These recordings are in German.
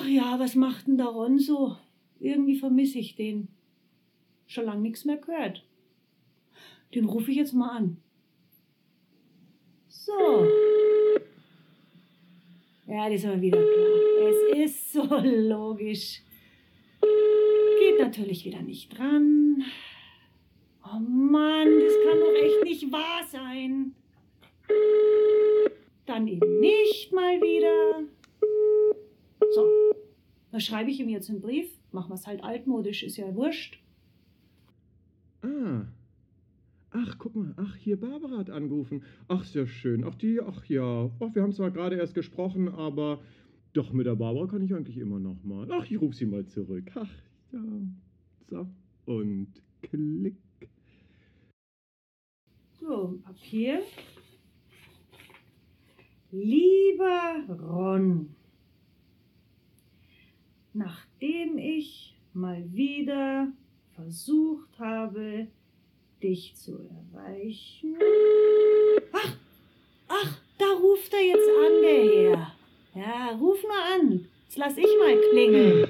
Ach ja, was macht denn der Ron so? Irgendwie vermisse ich den. Schon lange nichts mehr gehört. Den rufe ich jetzt mal an. So. Ja, das ist aber wieder klar. Es ist so logisch. Geht natürlich wieder nicht dran. Oh Mann, das kann doch echt nicht wahr sein. Dann eben nicht mal wieder. So, was schreibe ich ihm jetzt einen Brief? Machen wir es halt altmodisch, ist ja wurscht. Ah. Ach, guck mal. Ach, hier Barbara hat angerufen. Ach, sehr schön. Ach, die, ach ja. Ach, wir haben zwar gerade erst gesprochen, aber doch mit der Barbara kann ich eigentlich immer noch mal. Ach, ich rufe sie mal zurück. Ach, ja. So. Und klick. So, Papier. Lieber Ron, nachdem ich mal wieder versucht habe, dich zu erreichen. Ach, ach, da ruft er jetzt an, der Herr. Ja, ruf mal an. Jetzt lass ich mal klingeln.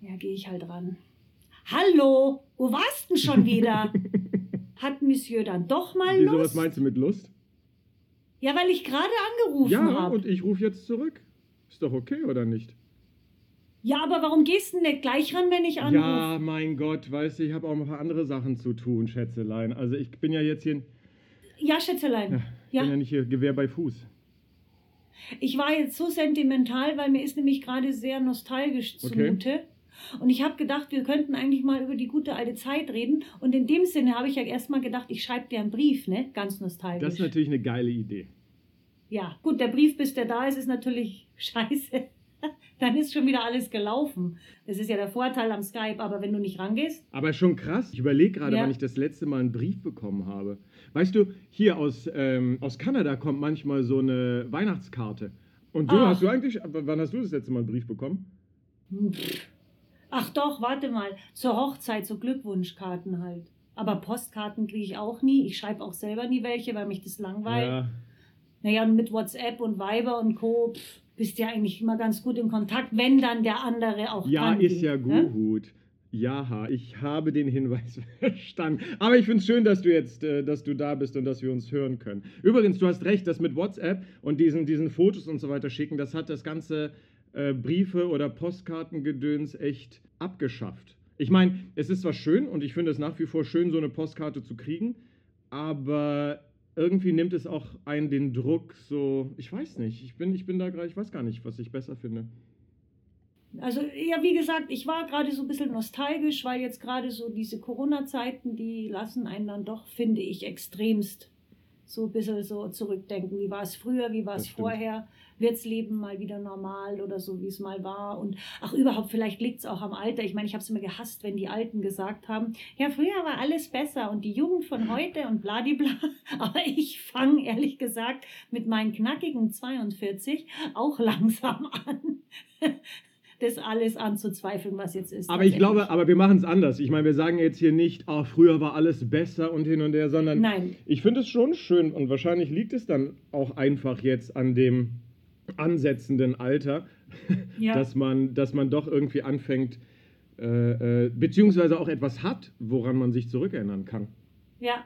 Ja, gehe ich halt ran. Hallo, wo warst denn schon wieder? Hat Monsieur dann doch mal Wieso, was Lust? meinst du mit Lust? Ja, weil ich gerade angerufen Ja, habe. und ich rufe jetzt zurück. Ist doch okay, oder nicht? Ja, aber warum gehst du denn nicht gleich ran, wenn ich anrufe? Ja, mein Gott, weißt du, ich habe auch noch ein paar andere Sachen zu tun, Schätzelein. Also ich bin ja jetzt hier, Ja, Schätzelein. ja, Ja. bin ja nicht hier Gewehr bei Fuß. Ich war jetzt so sentimental, weil mir ist nämlich gerade sehr nostalgisch Okay. zumute. Und ich habe gedacht, wir könnten eigentlich mal über die gute alte Zeit reden. Und in dem Sinne habe ich ja erstmal gedacht, ich schreibe dir einen Brief, ne? Ganz nostalgisch. Das ist natürlich eine geile Idee. ja, gut, der Brief, bis der da ist, ist natürlich scheiße. Dann ist schon wieder alles gelaufen. Das ist ja der Vorteil am Skype, aber wenn du nicht rangehst, Aber schon krass. Ich überlege gerade, Ja. wann ich das letzte Mal einen Brief bekommen habe. Weißt du, hier aus, ähm, aus Kanada kommt manchmal so eine Weihnachtskarte. Und du, Ach. hast du eigentlich, wann hast du das letzte Mal einen Brief bekommen? ach doch, warte mal, zur Hochzeit, so Glückwunschkarten halt. Aber Postkarten kriege ich auch nie. Ich schreibe auch selber nie welche, weil mich das langweilt. Ja, Naja, und mit WhatsApp und Viber und Co. Pff, bist ja eigentlich immer ganz gut im Kontakt, wenn dann der andere auch ja dran ist ja ne? gut. Ja, ich habe den Hinweis verstanden. Aber ich finde es schön, dass du jetzt, äh, dass du da bist und dass wir uns hören können. Übrigens, du hast recht, das mit WhatsApp und diesen, diesen Fotos und so weiter schicken, das hat das ganze äh, Briefe oder Postkartengedöns echt abgeschafft. Ich meine, es ist zwar schön und ich finde es nach wie vor schön, so eine Postkarte zu kriegen, aber irgendwie nimmt es auch einen den Druck so, ich weiß nicht, ich bin, ich bin da gerade, ich weiß gar nicht, was ich besser finde. Also, ja, wie gesagt, ich war gerade so ein bisschen nostalgisch, weil jetzt gerade so diese Corona-Zeiten, die lassen einen dann doch, finde ich, extremst so ein bisschen so zurückdenken. Wie war es früher, wie war es vorher? Wird's Leben mal wieder normal oder so, wie es mal war? Und ach, überhaupt, vielleicht liegt es auch am Alter. Ich meine, ich habe es immer gehasst, wenn die Alten gesagt haben, ja, früher war alles besser und die Jugend von heute und bladibla. Aber ich fange, ehrlich gesagt, mit meinen knackigen 42 auch langsam an. das alles anzuzweifeln, was jetzt ist. Aber ich glaube, aber wir machen es anders. Ich meine, wir sagen jetzt hier nicht, ah, früher war alles besser und hin und her, sondern Nein, ich finde es schon schön und wahrscheinlich liegt es dann auch einfach jetzt an dem ansetzenden Alter, ja. dass, man, dass man doch irgendwie anfängt, äh, äh, beziehungsweise auch etwas hat, woran man sich zurückerinnern kann. ja,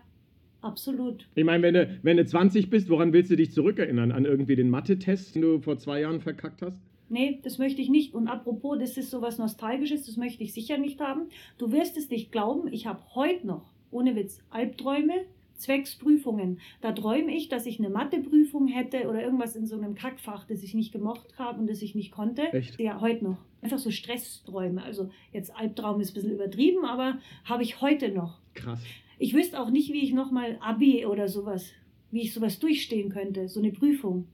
absolut. Ich meine, wenn du, wenn du 20 bist, woran willst du dich zurückerinnern? An irgendwie den Mathe-Test, den du vor zwei Jahren verkackt hast? Nee, das möchte ich nicht. Und apropos, das ist sowas Nostalgisches, das möchte ich sicher nicht haben. Du wirst es nicht glauben, ich habe heute noch, ohne Witz, Albträume, zwecks Prüfungen. Da träume ich, dass ich eine Matheprüfung hätte oder irgendwas in so einem Kackfach, das ich nicht gemocht habe und das ich nicht konnte. Echt? Ja, heute noch. Einfach so Stressträume. Also jetzt Albtraum ist ein bisschen übertrieben, aber habe ich heute noch. Krass. Ich wüsste auch nicht, wie ich nochmal Abi oder sowas, wie ich sowas durchstehen könnte, so eine Prüfung.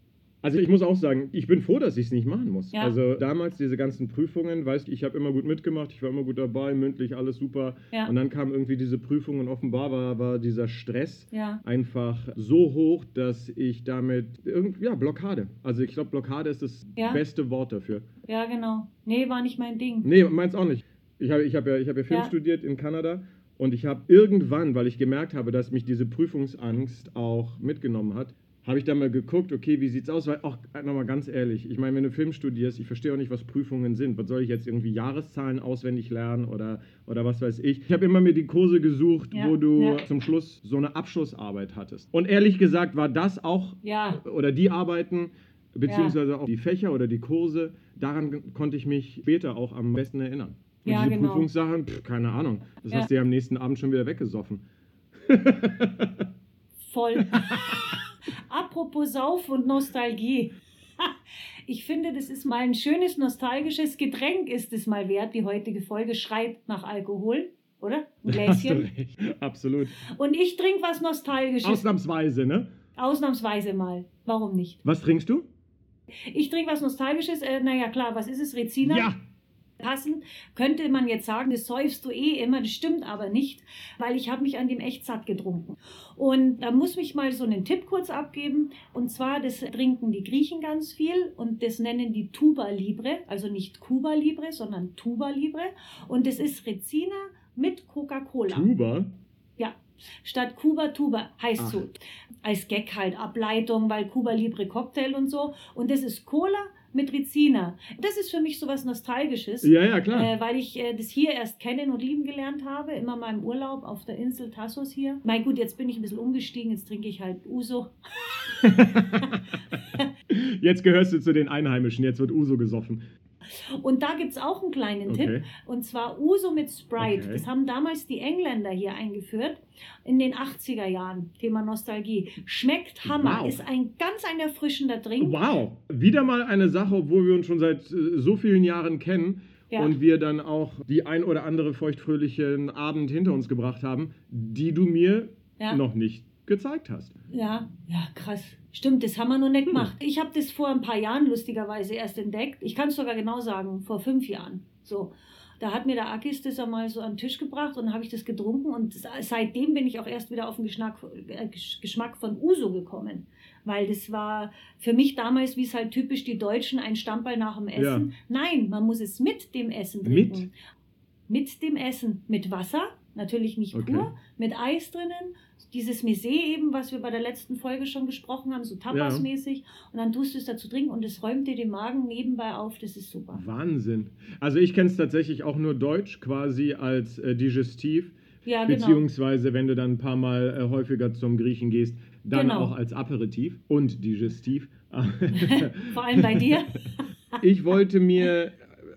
Also ich muss auch sagen, ich bin froh, dass ich es nicht machen muss. Ja. Also damals diese ganzen Prüfungen, weißt du, ich habe immer gut mitgemacht, ich war immer gut dabei, mündlich alles super. Ja. Und dann kam irgendwie diese Prüfung und offenbar war, war dieser Stress Ja. einfach so hoch, dass ich damit irgendwie, ja, Blockade. Also ich glaube, Blockade ist das beste Wort dafür. Ja, genau. Nee, war nicht mein Ding. Nee, meins auch nicht. Ich habe ich hab ja, ich hab ja Film studiert in Kanada und ich habe irgendwann, weil ich gemerkt habe, dass mich diese Prüfungsangst auch mitgenommen hat, habe ich da mal geguckt, okay, wie sieht's aus? Weil auch nochmal ganz ehrlich, ich meine, wenn du Film studierst, ich verstehe auch nicht, was Prüfungen sind. Was soll ich jetzt irgendwie Jahreszahlen auswendig lernen oder, oder was weiß ich? Ich habe immer mir die Kurse gesucht, Ja, wo du ja. zum Schluss so eine Abschlussarbeit hattest. Und ehrlich gesagt war das auch, Ja. oder die Arbeiten, beziehungsweise auch die Fächer oder die Kurse, daran konnte ich mich später auch am besten erinnern. Und Ja, diese genau. Prüfungssachen, pff, keine Ahnung. Das hast du ja am nächsten Abend schon wieder weggesoffen. Voll. Apropos Sauf und Nostalgie. Ich finde, das ist mal ein schönes nostalgisches Getränk, ist es mal wert. Die heutige Folge schreit nach Alkohol, oder? Ein Gläschen. Absolut. Und ich trinke was Nostalgisches. Ausnahmsweise, ne? Ausnahmsweise mal. Warum nicht? Was trinkst du? Ich trinke was Nostalgisches. Äh, naja, klar, was ist es? Rezina? Ja. Passend könnte man jetzt sagen, das säufst du eh immer, das stimmt aber nicht, weil ich habe mich an dem echt satt getrunken. Und da muss ich mal so einen Tipp kurz abgeben. Und zwar, das trinken die Griechen ganz viel und das nennen die Tuba Libre, also nicht Cuba Libre, sondern Tuba Libre. Und das ist Rezina mit Coca-Cola. Tuba? Ja, statt Cuba Tuba heißt Ach. so. Als Gag halt Ableitung, weil Cuba Libre Cocktail und so. Und das ist Cola mit Rizina. Das ist für mich sowas Nostalgisches. Ja, ja, klar. Äh, weil ich äh, das hier erst kennen und lieben gelernt habe, immer mal im Urlaub auf der Insel Tassos hier. Mein gut, jetzt bin ich ein bisschen umgestiegen, jetzt trinke ich halt Uso. jetzt gehörst du zu den Einheimischen, jetzt wird Uso gesoffen. Und da gibt es auch einen kleinen Tipp. Okay. Und zwar Uso mit Sprite. Okay. Das haben damals die Engländer hier eingeführt. In den 80er Jahren. Thema Nostalgie. Schmeckt Hammer. Wow. Ist ein ganz ein erfrischender Drink. Wow. Wieder mal eine Sache, obwohl wir uns schon seit äh, so vielen Jahren kennen Ja. und wir dann auch die ein oder andere feuchtfröhlichen Abend hinter uns gebracht haben, die du mir Ja. noch nicht gezeigt hast. Ja, ja, krass. Stimmt, das haben wir noch nicht gemacht. Ich habe das vor ein paar Jahren lustigerweise erst entdeckt. Ich kann es sogar genau sagen, vor fünf Jahren. So. Da hat mir der Akis das einmal so an den Tisch gebracht und dann habe ich das getrunken und seitdem bin ich auch erst wieder auf den Geschmack, äh, Gesch- Geschmack von Uso gekommen. Weil das war für mich damals, wie es halt typisch die Deutschen, ein Stammball nach dem Essen. Nein, man muss es mit dem Essen trinken. Mit dem Essen. Mit Wasser, natürlich nicht Okay. pur, mit Eis drinnen. Dieses Messé eben, was wir bei der letzten Folge schon gesprochen haben, so Tapas-mäßig. Und dann tust du es dazu trinken und es räumt dir den Magen nebenbei auf. Das ist super. Wahnsinn. Also ich kenne es tatsächlich auch nur Deutsch, quasi als äh, Digestiv, Ja, genau. beziehungsweise wenn du dann ein paar Mal äh, häufiger zum Griechen gehst, dann Genau. auch als Aperitif und Digestiv. Vor allem bei dir. ich wollte mir,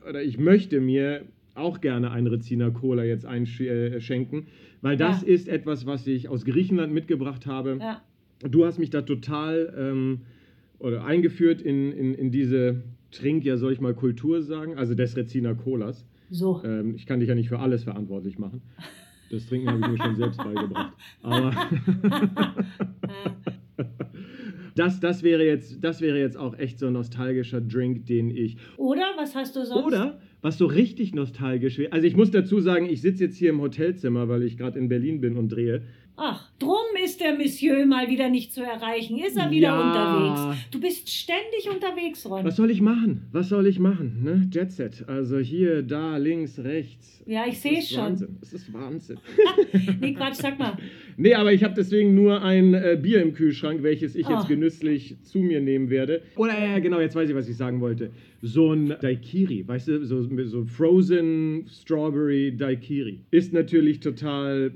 oder ich möchte mir auch gerne ein Rezina Cola jetzt einschenken, weil das Ja. ist etwas, was ich aus Griechenland mitgebracht habe. Ja. Du hast mich da total ähm, oder eingeführt in, in, in diese Trink, ja soll ich mal Kultur sagen, also des Rezina Colas. So. Ähm, ich kann dich ja nicht für alles verantwortlich machen. Das Trinken habe ich mir schon selbst beigebracht. Aber Äh, das, das, wäre jetzt, das wäre jetzt auch echt so ein nostalgischer Drink, den ich. Oder was hast du sonst? Oder was so richtig nostalgisch wäre. Also ich muss dazu sagen, ich sitze jetzt hier im Hotelzimmer, weil ich gerade in Berlin bin und drehe. Ach, drum ist der Monsieur mal wieder nicht zu erreichen. Ist er wieder Ja. unterwegs? Du bist ständig unterwegs, Ron. Was soll ich machen? Was soll ich machen? Ne? Jet Set. Also hier, da, links, rechts. Ja, ich Es sehe ist schon. Wahnsinn. Es ist Wahnsinn. Nee, Quatsch, sag mal. Nee, aber ich habe deswegen nur ein äh, Bier im Kühlschrank, welches ich jetzt Ah. genüsslich zu mir nehmen werde. Oder ja, genau, jetzt weiß ich, was ich sagen wollte. So ein Daiquiri, weißt du, so, so Frozen Strawberry Daiquiri. Ist natürlich total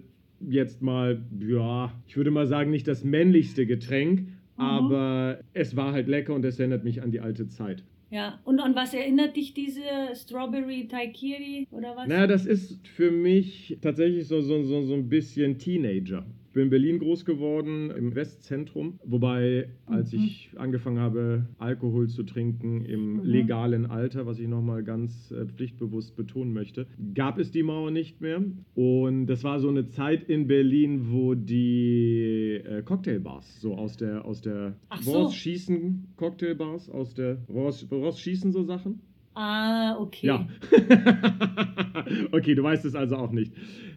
jetzt mal, ja, ich würde mal sagen, nicht das männlichste Getränk, aber es war halt lecker und es erinnert mich an die alte Zeit. Ja, und an was erinnert dich diese Strawberry Taikiri oder was? Naja, das ist für mich tatsächlich so, so, so, so ein bisschen Teenager. Ich bin in Berlin groß geworden, im Westzentrum. Wobei, als Mhm. ich angefangen habe, Alkohol zu trinken im Mhm. legalen Alter, was ich nochmal ganz äh, pflichtbewusst betonen möchte, gab es die Mauer nicht mehr. Und das war so eine Zeit in Berlin, wo die äh, Cocktailbars so aus der, aus der Ach so. schießen Cocktailbars, aus der, woraus, woraus schießen so Sachen? Ah, okay. Ja. okay, du weißt es also auch nicht.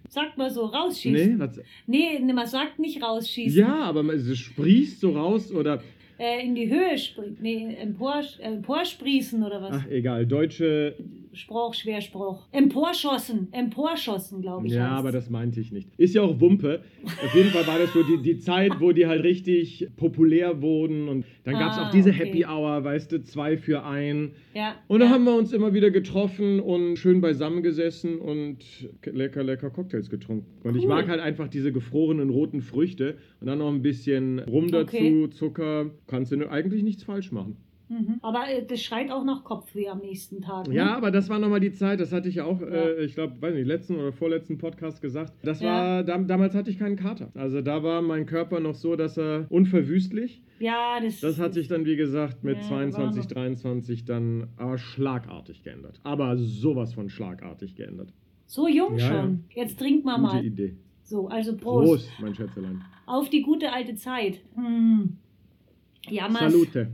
Sagt mal so, Nee, rausschießen. was, Nee, nee, man sagt nicht rausschießen. ja, aber man- es sprießt so raus oder. Äh, in die Höhe springen. Nee, empor, äh, emporsprießen oder was? Ach, egal. Deutsche Spruch, Schwerspruch. Emporschossen, emporschossen, glaube ich. Ja, heißt's. aber das meinte ich nicht. Ist ja auch Wumpe. Auf jeden Fall war das so die, die Zeit, wo die halt richtig populär wurden. Und dann gab es Ah, auch diese okay. Happy Hour, weißt du, zwei für ein. Ja, Und da ja. haben wir uns immer wieder getroffen und schön beisammen gesessen und lecker, lecker Cocktails getrunken. Und ich Cool. mag halt einfach diese gefrorenen roten Früchte und dann noch ein bisschen Rum dazu, Okay. Zucker. Kannst du eigentlich nichts falsch machen. Mhm. Aber äh, das schreit auch nach Kopfweh am nächsten Tag. Ne? Ja, aber das war nochmal die Zeit, das hatte ich ja auch, Äh, ich glaube, weiß nicht, letzten oder vorletzten Podcast gesagt. Das Ja. war, dam damals hatte ich keinen Kater. Also da war mein Körper noch so, dass er unverwüstlich. Ja, das, Das hat sich dann, wie gesagt, mit Ja, 22, war noch- 23 dann aber schlagartig geändert. Aber sowas von schlagartig geändert. so jung Ja, schon. Jetzt trinken wir Gute mal. Idee. So, also Prost. Prost, mein Schätzelein. Auf die gute alte Zeit. Hm. Jammers. Salute.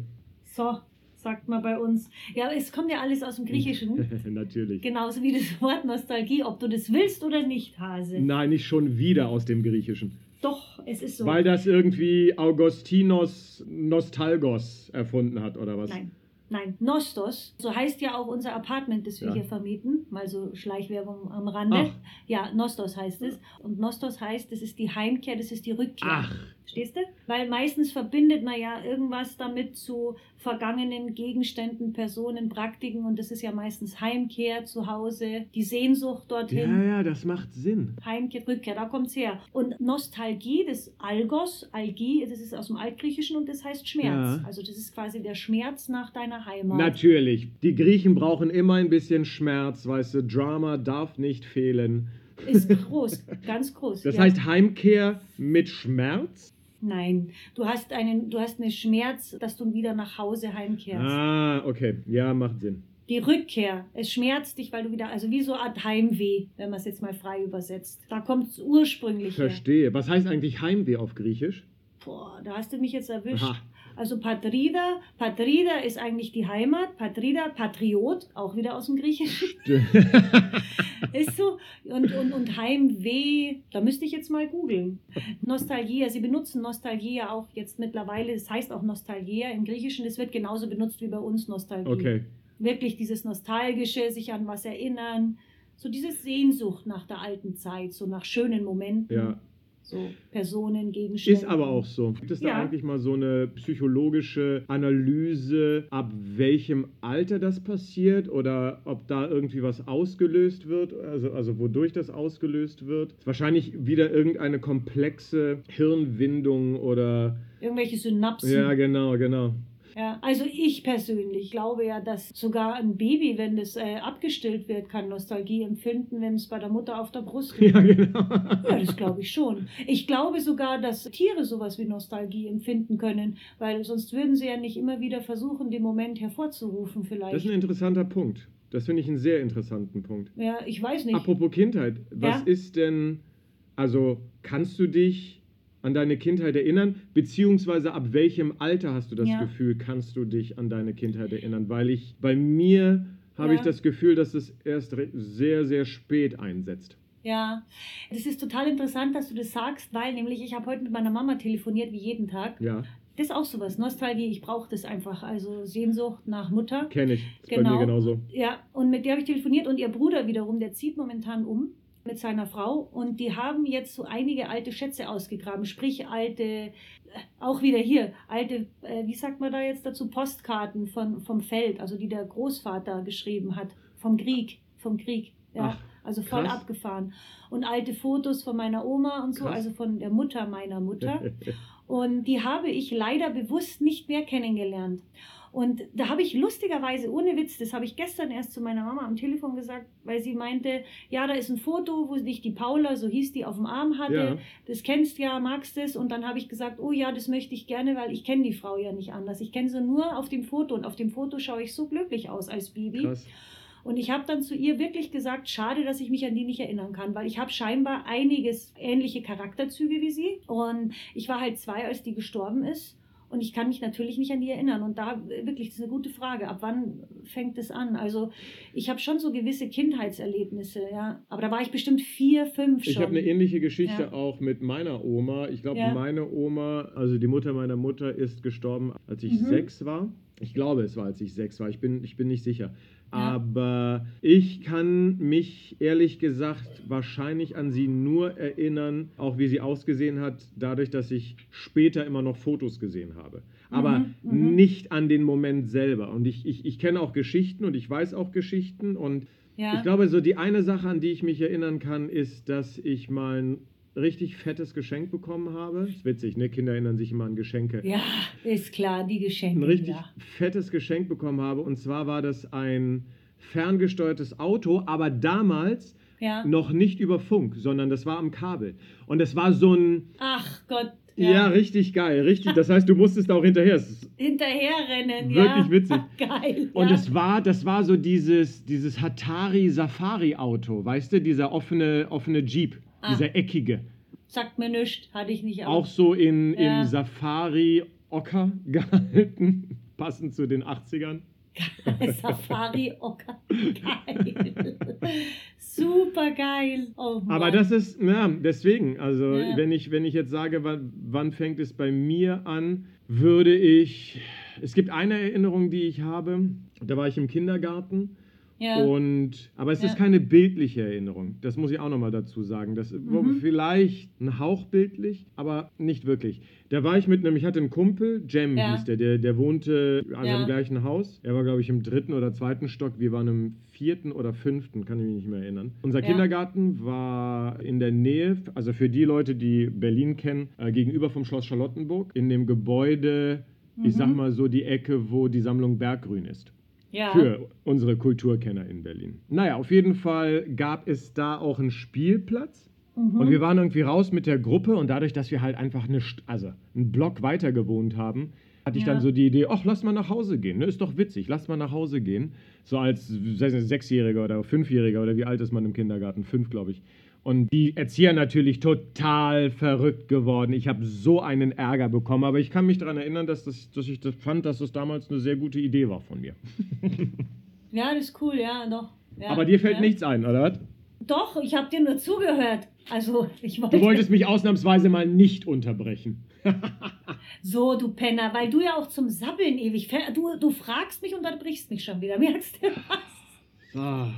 So, sagt man bei uns. Ja, es kommt ja alles aus dem Griechischen. Natürlich. Genauso wie das Wort Nostalgie, ob du das willst oder nicht, Hase. Nein, nicht schon wieder aus dem Griechischen. Doch, es ist so. Weil das irgendwie Augustinos Nostalgos erfunden hat, oder was? Nein, nein. Nostos, so heißt ja auch unser Apartment, das wir Ja. hier vermieten. Mal so Schleichwerbung am Rande. Ach. Ja, Nostos heißt es. Und Nostos heißt, das ist die Heimkehr, das ist die Rückkehr. Ach, Verstehst du? Weil meistens verbindet man ja irgendwas damit zu vergangenen Gegenständen, Personen, Praktiken und das ist ja meistens Heimkehr zu Hause, die Sehnsucht dorthin. ja, ja, das macht Sinn. Heimkehr, Rückkehr, da kommt's her. Und Nostalgie, das Algos, Algie, das ist aus dem Altgriechischen und das heißt Schmerz. Ja. Also das ist quasi der Schmerz nach deiner Heimat. Natürlich. Die Griechen brauchen immer ein bisschen Schmerz, weißt du. Drama darf nicht fehlen. Ist groß, ganz groß. Das ja. heißt Heimkehr mit Schmerz? Nein, du hast einen, du hast einen Schmerz, dass du wieder nach Hause heimkehrst. Ah, okay. Ja, macht Sinn. Die Rückkehr, es schmerzt dich, weil du wieder, also wie so eine Art Heimweh, wenn man es jetzt mal frei übersetzt. Da kommt es ursprünglich her. Verstehe. Was heißt eigentlich Heimweh auf Griechisch? Boah, da hast du mich jetzt erwischt. Aha. Also Patrida, Patrida ist eigentlich die Heimat, Patrida, Patriot, auch wieder aus dem Griechischen. Und, und, und Heimweh, da müsste ich jetzt mal googeln. Nostalgia, sie benutzen Nostalgia auch jetzt mittlerweile, das heißt auch Nostalgia im Griechischen, das wird genauso benutzt wie bei uns Nostalgie. okay. Wirklich dieses Nostalgische, sich an was erinnern, so diese Sehnsucht nach der alten Zeit, so nach schönen Momenten. Ja. So Personen, Gegenstände. Ist aber auch so. Gibt es da Ja. eigentlich mal so eine psychologische Analyse, ab welchem Alter das passiert oder ob da irgendwie was ausgelöst wird, also, also wodurch das ausgelöst wird? Wahrscheinlich wieder irgendeine komplexe Hirnwindung oder. Irgendwelche Synapsen. Ja, genau, genau. Ja, also ich persönlich glaube ja, dass sogar ein Baby, wenn das äh, abgestillt wird, kann Nostalgie empfinden, wenn es bei der Mutter auf der Brust liegt. Ja, genau. Ja, das glaube ich schon. Ich glaube sogar, dass Tiere sowas wie Nostalgie empfinden können, weil sonst würden sie ja nicht immer wieder versuchen, den Moment hervorzurufen Das vielleicht. ist ein interessanter Punkt. Das finde ich einen sehr interessanten Punkt. Ja, ich weiß nicht. Apropos Kindheit, was Ja? ist denn, also kannst du dich an deine Kindheit erinnern, beziehungsweise ab welchem Alter hast du das Ja. Gefühl, kannst du dich an deine Kindheit erinnern? Weil ich, bei mir habe Ja. ich das Gefühl, dass es erst sehr, sehr spät einsetzt. Ja, das ist total interessant, dass du das sagst, weil nämlich ich habe heute mit meiner Mama telefoniert, wie jeden Tag. Ja, Das ist auch sowas, Nostalgie, ich brauche das einfach, also Sehnsucht nach Mutter. kenne ich. Bei Genau. mir genauso. Ja, und mit der habe ich telefoniert und ihr Bruder wiederum, der zieht momentan um mit seiner Frau und die haben jetzt so einige alte Schätze ausgegraben, sprich alte, äh, auch wieder hier, alte, äh, wie sagt man da jetzt dazu, Postkarten von, vom Feld, also die der Großvater geschrieben hat, vom Krieg, vom Krieg, ja, Ach, also voll krass. abgefahren. Und alte Fotos von meiner Oma und so, Krass. also von der Mutter meiner Mutter. Und die habe ich leider bewusst nicht mehr kennengelernt. Und da habe ich lustigerweise, ohne Witz, das habe ich gestern erst zu meiner Mama am Telefon gesagt, weil sie meinte, ja, da ist ein Foto, wo dich die Paula, so hieß die, auf dem Arm hatte. Ja. Das kennst ja, magst es. Und dann habe ich gesagt, oh ja, das möchte ich gerne, weil ich kenne die Frau ja nicht anders. Ich kenne sie nur auf dem Foto. Und auf dem Foto schaue ich so glücklich aus als Baby. Krass. Und ich habe dann zu ihr wirklich gesagt, schade, dass ich mich an die nicht erinnern kann, weil ich habe scheinbar einiges ähnliche Charakterzüge wie sie. Und ich war halt zwei, als die gestorben ist. Und ich kann mich natürlich nicht an die erinnern. Und da wirklich, das ist eine gute Frage. Ab wann fängt es an? Also ich habe schon so gewisse Kindheitserlebnisse, ja. Aber da war ich bestimmt vier, fünf schon. Ich habe eine ähnliche Geschichte Ja. auch mit meiner Oma. Ich glaube, Ja. meine Oma, also die Mutter meiner Mutter, ist gestorben, als ich Mhm. sechs war. Ich glaube, es war, als ich sechs war. Ich bin, ich bin nicht sicher. Aber ich kann mich ehrlich gesagt wahrscheinlich an sie nur erinnern, auch wie sie ausgesehen hat, dadurch, dass ich später immer noch Fotos gesehen habe. Aber Mhm, mhm. nicht an den Moment selber. Und ich, ich, ich kenne auch Geschichten und ich weiß auch Geschichten. Und Ja. ich glaube, so die eine Sache, an die ich mich erinnern kann, ist, dass ich mal ein richtig fettes Geschenk bekommen habe. Ist witzig, ne? Kinder erinnern sich immer an Geschenke ja, ist klar, die Geschenke. ein richtig ja. fettes Geschenk bekommen habe. Und zwar war das ein ferngesteuertes Auto, aber damals ja. noch nicht über Funk, sondern das war am Kabel. Und es war so ein, Ach Gott. ja, richtig geil, richtig. Das heißt, du musstest auch hinterher. Hinterherrennen, ja. Wirklich witzig. Geil. Und ja. es war, das war so dieses, dieses Hatari Safari Auto, weißt du, dieser offene, offene Jeep, Ah. dieser eckige. Sagt mir nichts, hatte ich nicht Auch so in, Ja. im Safari Ocker gehalten, passend zu den 80ern. Safari Ocker. Geil. Super geil. Oh. Aber das ist, ja, deswegen, also Ja. wenn, ich, wenn ich jetzt sage, wann, wann fängt es bei mir an, würde ich, es gibt eine Erinnerung, die ich habe, da war ich im Kindergarten ja. und, aber es ist Ja. keine bildliche Erinnerung, das muss ich auch nochmal dazu sagen, das war Mhm. vielleicht ein Hauch bildlich, aber nicht wirklich. Da war ich mit einem, ich hatte einen Kumpel, Jem Ja. hieß der, der, der wohnte also im gleichen Haus, er war glaube ich im dritten oder zweiten Stock, wir waren im vierten oder fünften, kann ich mich nicht mehr erinnern. Unser. Kindergarten war in der Nähe, also für die Leute, die Berlin kennen, äh, gegenüber vom Schloss Charlottenburg, in dem Gebäude, ich sag Mhm. mal so die Ecke, wo die Sammlung Berggrün ist. Ja. Für unsere Kulturkenner in Berlin. Naja, auf jeden Fall gab es da auch einen Spielplatz. Mhm. Und wir waren irgendwie raus mit der Gruppe und dadurch, dass wir halt einfach eine, St- also einen Block weiter gewohnt haben, hatte ich Ja. dann so die Idee, ach, lass mal nach Hause gehen. Ne? Ist doch witzig, lass mal nach Hause gehen. So als Sechsjähriger oder Fünfjähriger oder wie alt ist man im Kindergarten? Fünf, glaube ich. Und die Erzieher natürlich total verrückt geworden. Ich habe so einen Ärger bekommen, aber ich kann mich daran erinnern, dass, das, dass ich das fand, dass das damals eine sehr gute Idee war von mir. ja, das ist cool, ja, doch. Ja, aber dir fällt ja. nichts ein, oder was? Doch, ich habe dir nur zugehört. Also, ich wollte. Du wolltest mich ausnahmsweise mal nicht unterbrechen. So, du Penner, weil du ja auch zum Sabbeln ewig. Du, du fragst mich und dann brichst mich schon wieder. Merkst du was? Ah.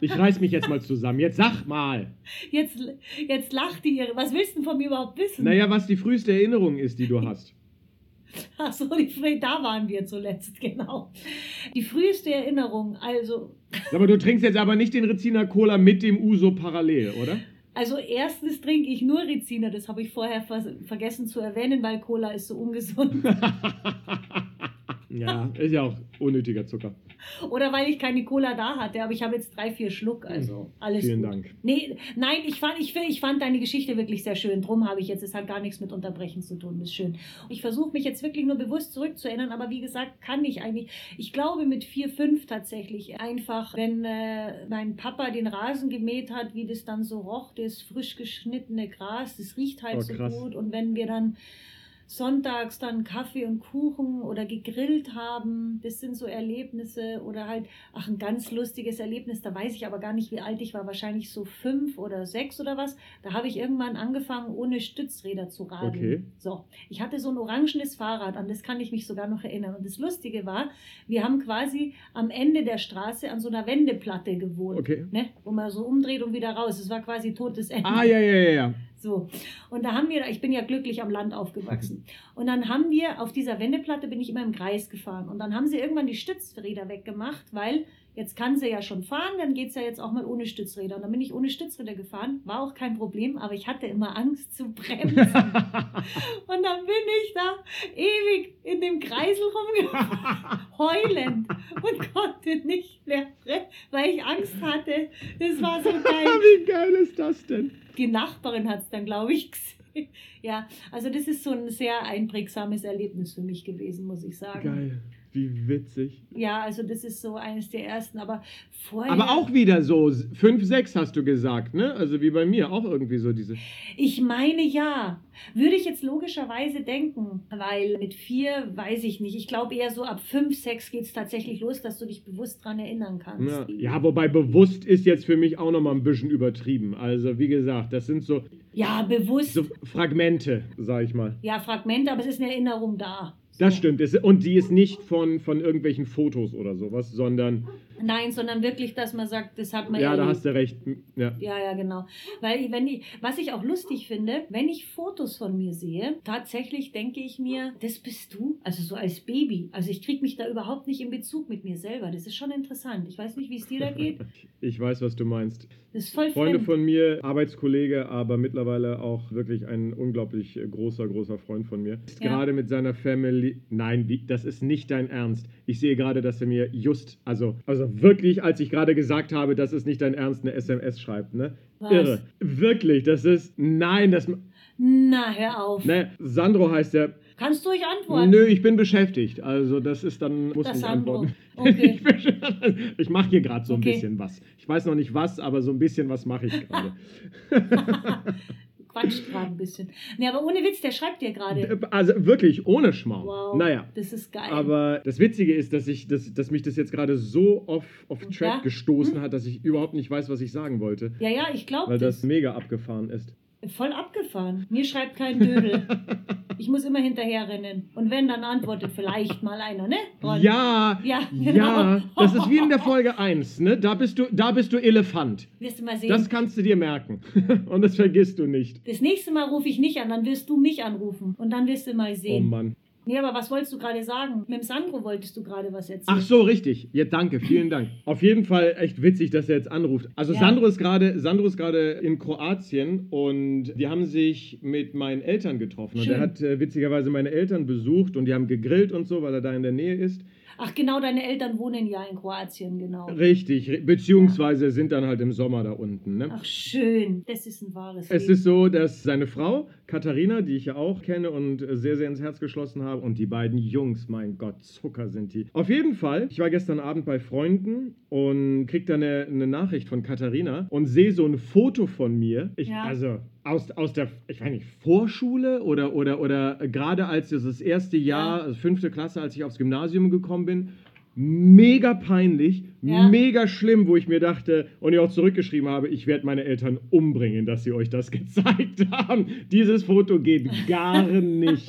Ich reiß mich jetzt mal zusammen. Jetzt sag mal. Jetzt, jetzt lacht die ihre. Was willst du denn von mir überhaupt wissen? Naja, was die früheste Erinnerung ist, die du hast. Ach so, die, da waren wir zuletzt, genau. Die früheste Erinnerung, also, Aber du trinkst jetzt aber nicht den Rezina Cola mit dem Uso parallel, oder? also erstens trinke ich nur Riziner, das habe ich vorher vers vergessen zu erwähnen, weil Cola ist so ungesund. ja, ist ja auch unnötiger Zucker. Oder weil ich keine Cola da hatte, aber ich habe jetzt drei, vier Schluck, also alles Vielen gut. Dank. Nee, nein, ich fand, ich, ich fand deine Geschichte wirklich sehr schön. Drum habe ich jetzt, es hat gar nichts mit Unterbrechen zu tun. Das ist schön. Ich versuche mich jetzt wirklich nur bewusst zurückzuerinnern, aber wie gesagt, kann ich eigentlich. Ich glaube mit vier, fünf tatsächlich einfach, wenn äh, mein Papa den Rasen gemäht hat, wie das dann so roch, das frisch geschnittene Gras, das riecht halt Oh, so gut. Und wenn wir dann sonntags dann Kaffee und Kuchen oder gegrillt haben. Das sind so Erlebnisse oder halt, ach, ein ganz lustiges Erlebnis, da weiß ich aber gar nicht, wie alt ich war, wahrscheinlich so fünf oder sechs oder was. Da habe ich irgendwann angefangen, ohne Stützräder zu radeln. Okay. So, ich hatte so ein orangenes Fahrrad, an das kann ich mich sogar noch erinnern. Und das Lustige war, wir haben quasi am Ende der Straße an so einer Wendeplatte gewohnt. Okay. Ne, wo man so umdreht und wieder raus. Es war quasi totes Ende. Ah, ja, ja, ja, ja. So, und da haben wir, ich bin ja glücklich am Land aufgewachsen. Und dann haben wir auf dieser Wendeplatte bin ich immer im Kreis gefahren. Und dann haben sie irgendwann die Stützräder weggemacht, weil jetzt kann sie ja schon fahren, dann geht es ja jetzt auch mal ohne Stützräder. Und dann bin ich ohne Stützräder gefahren, war auch kein Problem, aber ich hatte immer Angst zu bremsen. Und dann bin ich da ewig in dem Kreisel rumgefahren, heulend und konnte nicht mehr bremsen, weil ich Angst hatte. Das war so geil. Wie geil ist das denn? Die Nachbarin hat es dann, glaube ich, gesehen. Ja, also das ist so ein sehr einprägsames Erlebnis für mich gewesen, muss ich sagen. Geil. Wie witzig. Ja, also das ist so eines der ersten, aber vorher. Aber auch wieder so 5, 6 hast du gesagt, ne? Also wie bei mir, auch irgendwie so diese. Ich meine ja. Würde ich jetzt logischerweise denken, weil mit vier weiß ich nicht. Ich glaube eher so ab fünf, sechs geht es tatsächlich los, dass du dich bewusst dran erinnern kannst. Ja, ja, wobei bewusst ist jetzt für mich auch nochmal ein bisschen übertrieben. Also wie gesagt, das sind so, ja bewusst. so Fragmente, sag ich mal. Ja, Fragmente, aber es ist eine Erinnerung da. Das stimmt. Und die ist nicht von, von irgendwelchen Fotos oder sowas, sondern, Nein, sondern wirklich, dass man sagt, das hat man ja, da erlebt. hast du recht. Ja. Ja, ja, genau. Weil wenn ich, was ich auch lustig finde, wenn ich Fotos von mir sehe, tatsächlich denke ich mir, das bist du, also so als Baby. Also ich kriege mich da überhaupt nicht in Bezug mit mir selber. Das ist schon interessant. Ich weiß nicht, wie es dir da geht. Ich weiß, was du meinst. Das ist voll Freunde fremd. von mir, Arbeitskollege, aber mittlerweile auch wirklich ein unglaublich großer, großer Freund von mir. Ist Ja. gerade mit seiner Family. Nein, das ist nicht dein Ernst. Ich sehe gerade, dass er mir just, also, also wirklich, als ich gerade gesagt habe, das ist nicht dein Ernst, eine SMS schreibt, ne? Was? Irre. Wirklich, das ist. Nein, das. Na, hör auf. Ne, Sandro heißt der. Kannst du euch antworten? Nö, ich bin beschäftigt. Also das ist dann, muss Das ich antworten. Okay. Ich, ich mache hier gerade so ein Okay. bisschen was. Ich weiß noch nicht was, aber so ein bisschen was mache ich gerade. Quatscht gerade ein bisschen. Nee, aber ohne Witz, der schreibt dir gerade. Also wirklich, ohne Schmarrn. Wow. Naja. Das ist geil. Aber das Witzige ist, dass, ich, dass, dass mich das jetzt gerade so off, off Track Ja? Hm? gestoßen hat, dass ich überhaupt nicht weiß, was ich sagen wollte. ja, ja, ich glaube Weil das das. mega abgefahren ist. Voll abgefahren. Mir schreibt kein Dödel. Ich muss immer hinterherrennen. Und wenn, dann antwortet vielleicht mal einer, ne? Ron? Ja, Ja, ja, genau. das ist wie in der Folge 1, ne? Da bist du, da bist du Elefant. Wirst du mal sehen. Das kannst du dir merken. Und das vergisst du nicht. Das nächste Mal rufe ich nicht an, dann wirst du mich anrufen. Und dann wirst du mal Oh sehen. Mann. Nee, aber was wolltest du gerade sagen? Mit dem Sandro wolltest du gerade was erzählen. Ach so, richtig. Ja, danke, vielen Dank. Auf jeden Fall echt witzig, dass er jetzt anruft. Also Ja. Sandro ist gerade, Sandro ist gerade in Kroatien und die haben sich mit meinen Eltern getroffen und Schön. er hat äh, witzigerweise meine Eltern besucht und die haben gegrillt und so, weil er da in der Nähe ist. Ach genau, deine Eltern wohnen ja in Kroatien, genau. Richtig, ri- beziehungsweise sind dann halt im Sommer da unten. Ne? Ach schön, das ist ein wahres Es Leben. ist so, dass seine Frau, Katharina, die ich ja auch kenne und äh, sehr, sehr ins Herz geschlossen habe, und die beiden Jungs, mein Gott, Zucker sind die. Auf jeden Fall, ich war gestern Abend bei Freunden und krieg da eine, eine Nachricht von Katharina und sehe so ein Foto von mir. Ich, Ja. Also aus, aus der, ich weiß nicht, Vorschule oder, oder, oder gerade als das, erste Jahr, Ja. also fünfte Klasse, als ich aufs Gymnasium gekommen bin. Mega peinlich, Ja. mega schlimm, wo ich mir dachte und ich auch zurückgeschrieben habe, ich werde meine Eltern umbringen, dass sie euch das gezeigt haben. Dieses Foto geht gar nicht.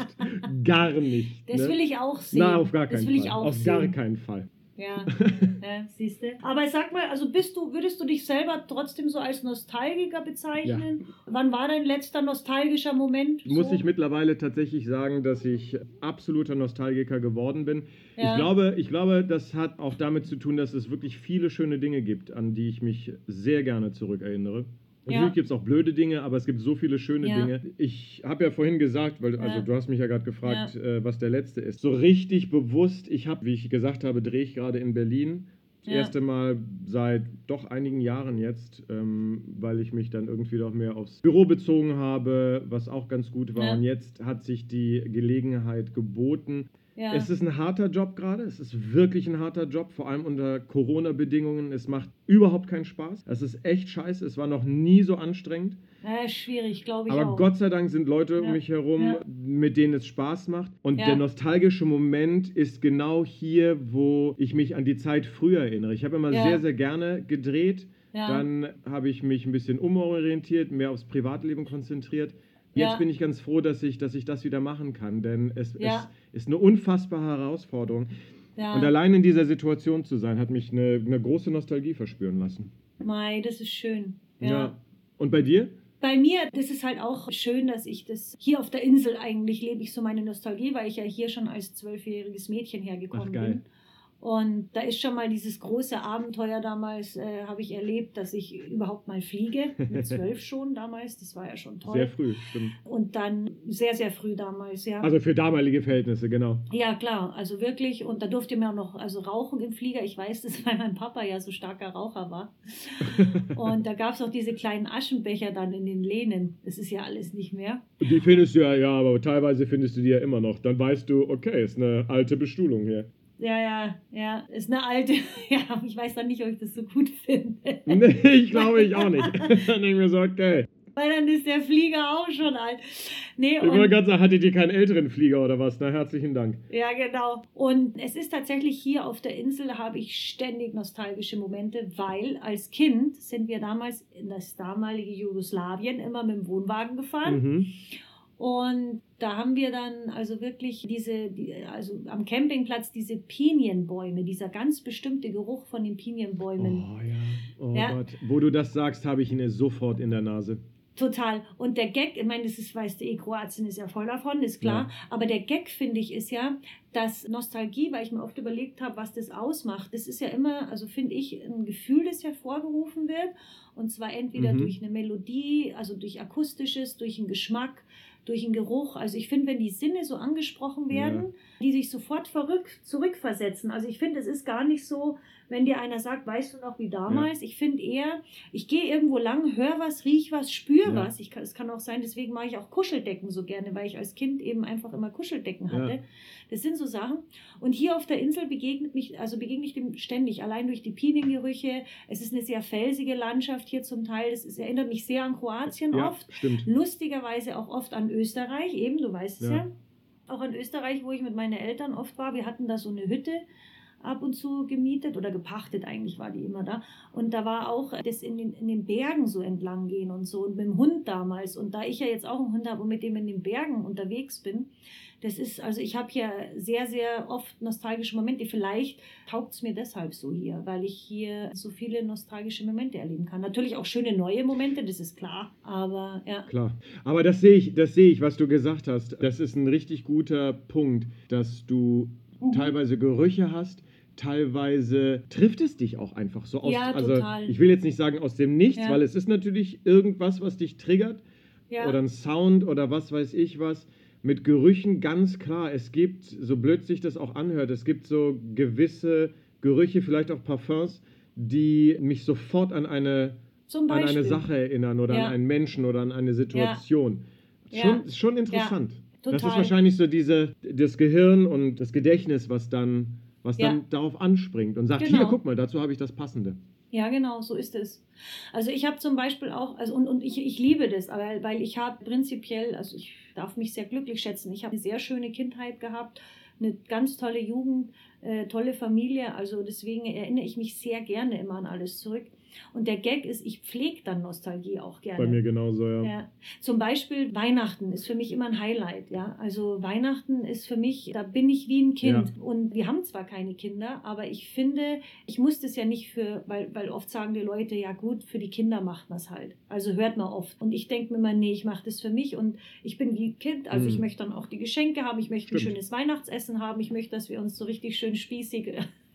Gar nicht. Das ne? will ich auch sehen. Na, auf gar keinen Das will Fall. ich auch auf sehen. gar keinen Fall. Ja, ja siehst du. Aber sag mal, also bist du, würdest du dich selber trotzdem so als Nostalgiker bezeichnen? Wann war dein letzter nostalgischer Moment? Muss so? ich mittlerweile tatsächlich sagen, dass ich absoluter Nostalgiker geworden bin. Ja. Ich, glaube, ich glaube, das hat auch damit zu tun, dass es wirklich viele schöne Dinge gibt, an die ich mich sehr gerne zurückerinnere. Ja. Natürlich gibt es auch blöde Dinge, aber es gibt so viele schöne Ja. Dinge. Ich habe ja vorhin gesagt, weil also du hast mich ja gerade gefragt, äh, was der letzte ist. So richtig bewusst, ich habe, wie ich gesagt habe, drehe ich gerade in Berlin. Das Ja. erste Mal seit doch einigen Jahren jetzt, ähm, weil ich mich dann irgendwie doch mehr aufs Büro bezogen habe, was auch ganz gut war. Ja. Und jetzt hat sich die Gelegenheit geboten. Ja. Es ist ein harter Job gerade. Es ist wirklich ein harter Job, vor allem unter Corona-Bedingungen. Es macht überhaupt keinen Spaß. Es ist echt scheiße. Es war noch nie so anstrengend. ja, schwierig, glaube ich Aber auch. Gott sei Dank sind Leute um Ja. mich herum, Ja. mit denen es Spaß macht. Und der nostalgische Moment ist genau hier, wo ich mich an die Zeit früher erinnere. Ich habe immer sehr, sehr gerne gedreht. Dann habe ich mich ein bisschen umorientiert, mehr aufs Privatleben konzentriert. Jetzt Ja. bin ich ganz froh, dass ich, dass ich das wieder machen kann, denn es, Ja. es ist eine unfassbare Herausforderung. ja. Und allein in dieser Situation zu sein, hat mich eine, eine große Nostalgie verspüren lassen. Mei, das ist schön. Ja. Und bei dir? Bei mir, das ist halt auch schön, dass ich das hier auf der Insel eigentlich lebe ich so meine Nostalgie, weil ich ja hier schon als zwölfjähriges Mädchen hergekommen Ach, geil. bin. Und da ist schon mal dieses große Abenteuer damals, äh, habe ich erlebt, dass ich überhaupt mal fliege. Mit zwölf schon damals, das war ja schon toll. Sehr früh, stimmt. Und dann sehr, sehr früh damals, ja. Also für damalige Verhältnisse, genau. Ja, klar, also wirklich. Und da durfte man auch noch also rauchen im Flieger. Ich weiß das, weil mein Papa ja so starker Raucher war. Und da gab es auch diese kleinen Aschenbecher dann in den Lehnen. Das ist ja alles nicht mehr. Die findest du ja, ja, aber teilweise findest du die ja immer noch. Dann weißt du, okay, ist eine alte Bestuhlung hier. Ja, ja, ja, ist eine alte. Ja, ich weiß dann nicht, ob ich das so gut finde. Nee, ich glaube ich auch nicht. Dann denke ich mir so, okay. Weil dann ist der Flieger auch schon alt. Nee, Ich wollte gerade sagen, hattet ihr keinen älteren Flieger oder was? Na, herzlichen Dank. ja, genau. Und es ist tatsächlich hier auf der Insel habe ich ständig nostalgische Momente, weil als Kind sind wir damals in das damalige Jugoslawien immer mit dem Wohnwagen gefahren. Mhm. Und da haben wir dann also wirklich diese, die, also am Campingplatz diese Pinienbäume, dieser ganz bestimmte Geruch von den Pinienbäumen. Oh ja, oh Ja. Gott. Wo du das sagst, habe ich ihn sofort in der Nase. Total. Und der Gag, ich meine, das ist, weißt du, eh, Kroatien ist ja voll davon, ist klar. Aber der Gag, finde ich, ist ja, dass Nostalgie, weil ich mir oft überlegt habe, was das ausmacht, das ist ja immer, also finde ich, ein Gefühl, das hervorgerufen wird. Und zwar entweder Mhm. durch eine Melodie, also durch akustisches, durch einen Geschmack, durch einen Geruch. Also ich finde, wenn die Sinne so angesprochen werden, die sich sofort verrück, zurückversetzen. Also ich finde, es ist gar nicht so, wenn dir einer sagt, weißt du noch wie damals? Ich finde eher, ich gehe irgendwo lang, höre was, riech was, spüre Ja. was. Ich es kann auch sein, deswegen mache ich auch Kuscheldecken so gerne, weil ich als Kind eben einfach immer Kuscheldecken Ja. hatte. Das sind so Sachen. Und hier auf der Insel begegnet mich, also begegne ich dem ständig, allein durch die Piniengerüche. Es ist eine sehr felsige Landschaft hier zum Teil. Das ist, erinnert mich sehr an Kroatien Ja, oft. stimmt. Lustigerweise auch oft an Österreich, eben, du weißt es Ja. Auch an Österreich, wo ich mit meinen Eltern oft war. Wir hatten da so eine Hütte ab und zu gemietet oder gepachtet, eigentlich war die immer da. Und da war auch das in den, in den Bergen so entlang gehen und so und mit dem Hund damals. Und da ich ja jetzt auch einen Hund habe und mit dem in den Bergen unterwegs bin, das ist, also ich habe hier sehr, sehr oft nostalgische Momente. Vielleicht taugt es mir deshalb so hier, weil ich hier so viele nostalgische Momente erleben kann. Natürlich auch schöne neue Momente, das ist klar. Aber ja. Klar. Aber das sehe ich, das sehe ich, was du gesagt hast. Das ist ein richtig guter Punkt, dass du Mhm. teilweise Gerüche hast. Teilweise trifft es dich auch einfach so aus. Ja, also total. ich will jetzt nicht sagen aus dem Nichts, Ja. weil es ist natürlich irgendwas, was dich triggert ja. oder ein Sound oder was weiß ich was. Mit Gerüchen ganz klar. Es gibt, so blöd sich das auch anhört, es gibt so gewisse Gerüche, vielleicht auch Parfums, die mich sofort an eine an eine Sache erinnern oder Ja. an einen Menschen oder an eine Situation. Ja. Schon, schon interessant. Das ist wahrscheinlich so diese, das Gehirn und das Gedächtnis, was dann, was Ja. dann darauf anspringt und sagt, Genau. hier, guck mal, dazu habe ich das Passende. Ja, genau, so ist es. Also ich habe zum Beispiel auch, also und, und ich, ich liebe das, aber weil ich habe prinzipiell, also ich darf mich sehr glücklich schätzen, ich habe eine sehr schöne Kindheit gehabt, eine ganz tolle Jugend, äh, tolle Familie, also deswegen erinnere ich mich sehr gerne immer an alles zurück. Und der Gag ist, ich pflege dann Nostalgie auch gerne. Bei mir genauso, ja. Ja. Zum Beispiel Weihnachten ist für mich immer ein Highlight. Ja? Also Weihnachten ist für mich, da bin ich wie ein Kind. Und wir haben zwar keine Kinder, aber ich finde, ich muss das ja nicht für, weil, weil oft sagen die Leute, ja gut, für die Kinder macht man es halt. Also hört man oft. Und ich denke mir immer, nee, ich mache das für mich und ich bin wie Kind, also Mhm. ich möchte dann auch die Geschenke haben, ich möchte ein Stimmt. schönes Weihnachtsessen haben, ich möchte, dass wir uns so richtig schön spießig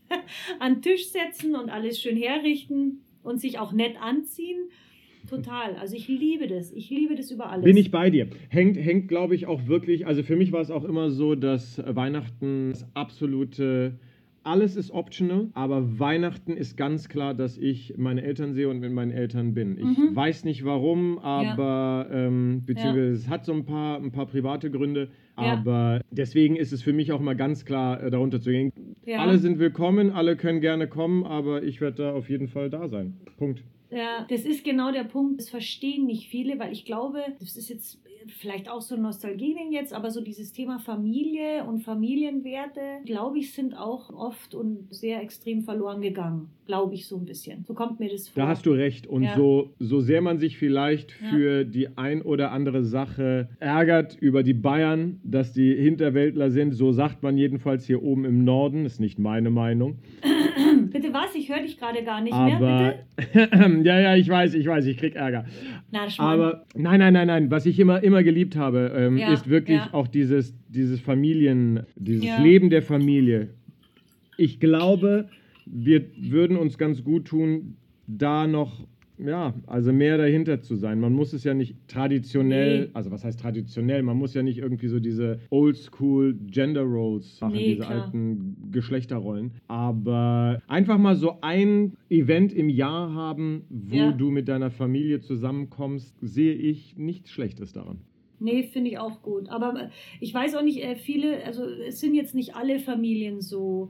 an den Tisch setzen und alles schön herrichten und sich auch nett anziehen. Total. Also ich liebe das. Ich liebe das über alles. Bin ich bei dir. Hängt, hängt glaube ich, auch wirklich, also für mich war es auch immer so, dass Weihnachten das absolute, alles ist optional, aber Weihnachten ist ganz klar, dass ich meine Eltern sehe und mit meinen Eltern bin. Ich Mhm. weiß nicht warum, aber, ähm, beziehungsweise es hat so ein paar, ein paar private Gründe, Ja. aber deswegen ist es für mich auch mal ganz klar, äh, darunter zu gehen. Ja. Alle sind willkommen, alle können gerne kommen, aber ich werde da auf jeden Fall da sein. Punkt. Ja, das ist genau der Punkt. Das verstehen nicht viele, weil ich glaube, das ist jetzt vielleicht auch so ein Nostalgie-Ding jetzt, aber so dieses Thema Familie und Familienwerte, glaube ich, sind auch oft und sehr extrem verloren gegangen. Glaube ich so ein bisschen. So kommt mir das vor. Da hast du recht. Und Ja. so, so sehr man sich vielleicht Ja. für die ein oder andere Sache ärgert über die Bayern, dass die Hinterwäldler sind, so sagt man jedenfalls hier oben im Norden, ist nicht meine Meinung. Bitte was? Ich höre dich gerade gar nicht mehr. Aber Bitte? ja, ja, ich weiß, ich weiß, ich krieg Ärger. Na. Aber nein, nein, nein, nein. Was ich immer, immer geliebt habe, ähm, Ja, ist wirklich ja. auch dieses, dieses Familien, dieses Ja. Leben der Familie. Ich glaube, wir würden uns ganz gut tun, da noch, ja, also mehr dahinter zu sein. Man muss es ja nicht traditionell, Nee. also was heißt traditionell? Man muss ja nicht irgendwie so diese Oldschool Gender Roles machen, Nee, diese klar. alten Geschlechterrollen. Aber einfach mal so ein Event im Jahr haben, wo Ja. du mit deiner Familie zusammenkommst, sehe ich nichts Schlechtes daran. Nee, finde ich auch gut. Aber äh, ich weiß auch nicht, äh, viele, also es sind jetzt nicht alle Familien so,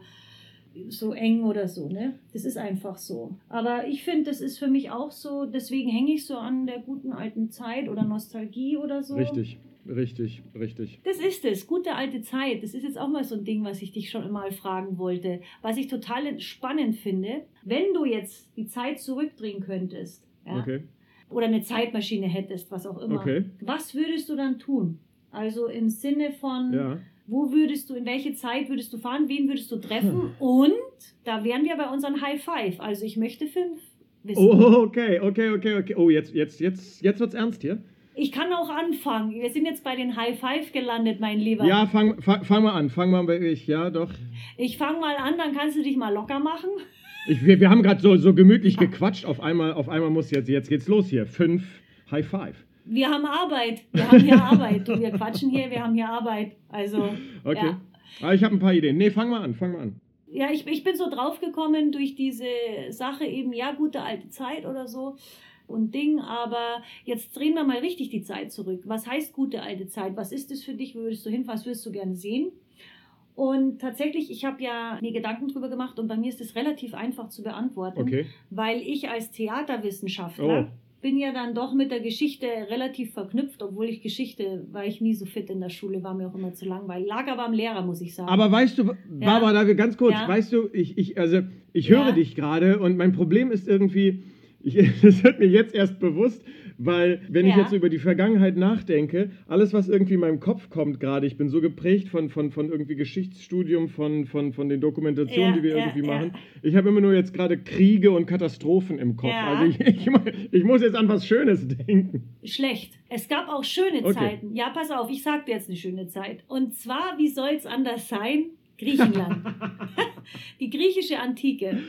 so eng oder so, ne? Das ist einfach so. Aber ich finde, das ist für mich auch so, deswegen hänge ich so an der guten alten Zeit oder Nostalgie oder so. Richtig, richtig, richtig. Das ist es, gute alte Zeit. Das ist jetzt auch mal so ein Ding, was ich dich schon mal fragen wollte. Was ich total spannend finde, wenn du jetzt die Zeit zurückdrehen könntest, ja, Okay. oder eine Zeitmaschine hättest, was auch immer, Okay. was würdest du dann tun? Also im Sinne von, Ja. Wo würdest du, in welche Zeit würdest du fahren, wen würdest du treffen? Und da wären wir bei unseren High Five. Also ich möchte fünf wissen. Oh, okay, okay, okay, okay. Oh, jetzt, jetzt, jetzt, jetzt wird's ernst hier. Ich kann auch anfangen. Wir sind jetzt bei den High Five gelandet, mein Lieber. Ja, fang, fang, fang mal an. Fang mal bei ich. Ja, doch. Ich fange mal an, dann kannst du dich mal locker machen. Ich, wir, wir haben gerade so, so gemütlich gequatscht. Auf einmal, auf einmal muss jetzt, jetzt geht's los hier. Fünf High Five. Wir haben Arbeit. Wir haben hier Arbeit. Du, wir quatschen hier, wir haben hier Arbeit. Also, Okay. Ja. Aber ich habe ein paar Ideen. Nee, fang mal an, fang mal an. ja, ich, ich bin so draufgekommen durch diese Sache eben, ja, gute alte Zeit oder so und Ding, aber jetzt drehen wir mal richtig die Zeit zurück. Was heißt gute alte Zeit? Was ist es für dich? Wo würdest du hin? Was würdest du gerne sehen? Und tatsächlich, ich habe ja mir Gedanken drüber gemacht und bei mir ist es relativ einfach zu beantworten, Okay. weil ich als Theaterwissenschaftler Oh. Bin ja dann doch mit der Geschichte relativ verknüpft, obwohl ich Geschichte war ich nie so fit in der Schule, war mir auch immer zu langweilig. Lag aber am Lehrer, muss ich sagen. Aber weißt du, Barbara, da wir ganz kurz, Ja. weißt du, ich, ich, also, ich Ja. höre dich gerade und mein Problem ist irgendwie, ich, das wird mir jetzt erst bewusst, weil wenn ich Ja. jetzt über die Vergangenheit nachdenke, alles, was irgendwie in meinem Kopf kommt gerade, ich bin so geprägt von, von, von irgendwie Geschichtsstudium, von, von, von den Dokumentationen, Ja, die wir ja, irgendwie machen. Ich habe immer nur jetzt gerade Kriege und Katastrophen im Kopf. Also ich, ich, ich muss jetzt an was Schönes denken. Schlecht. Es gab auch schöne Okay. Zeiten. Ja, pass auf, ich sag dir jetzt eine schöne Zeit. Und zwar, wie soll es anders sein? Griechenland. die griechische Antike.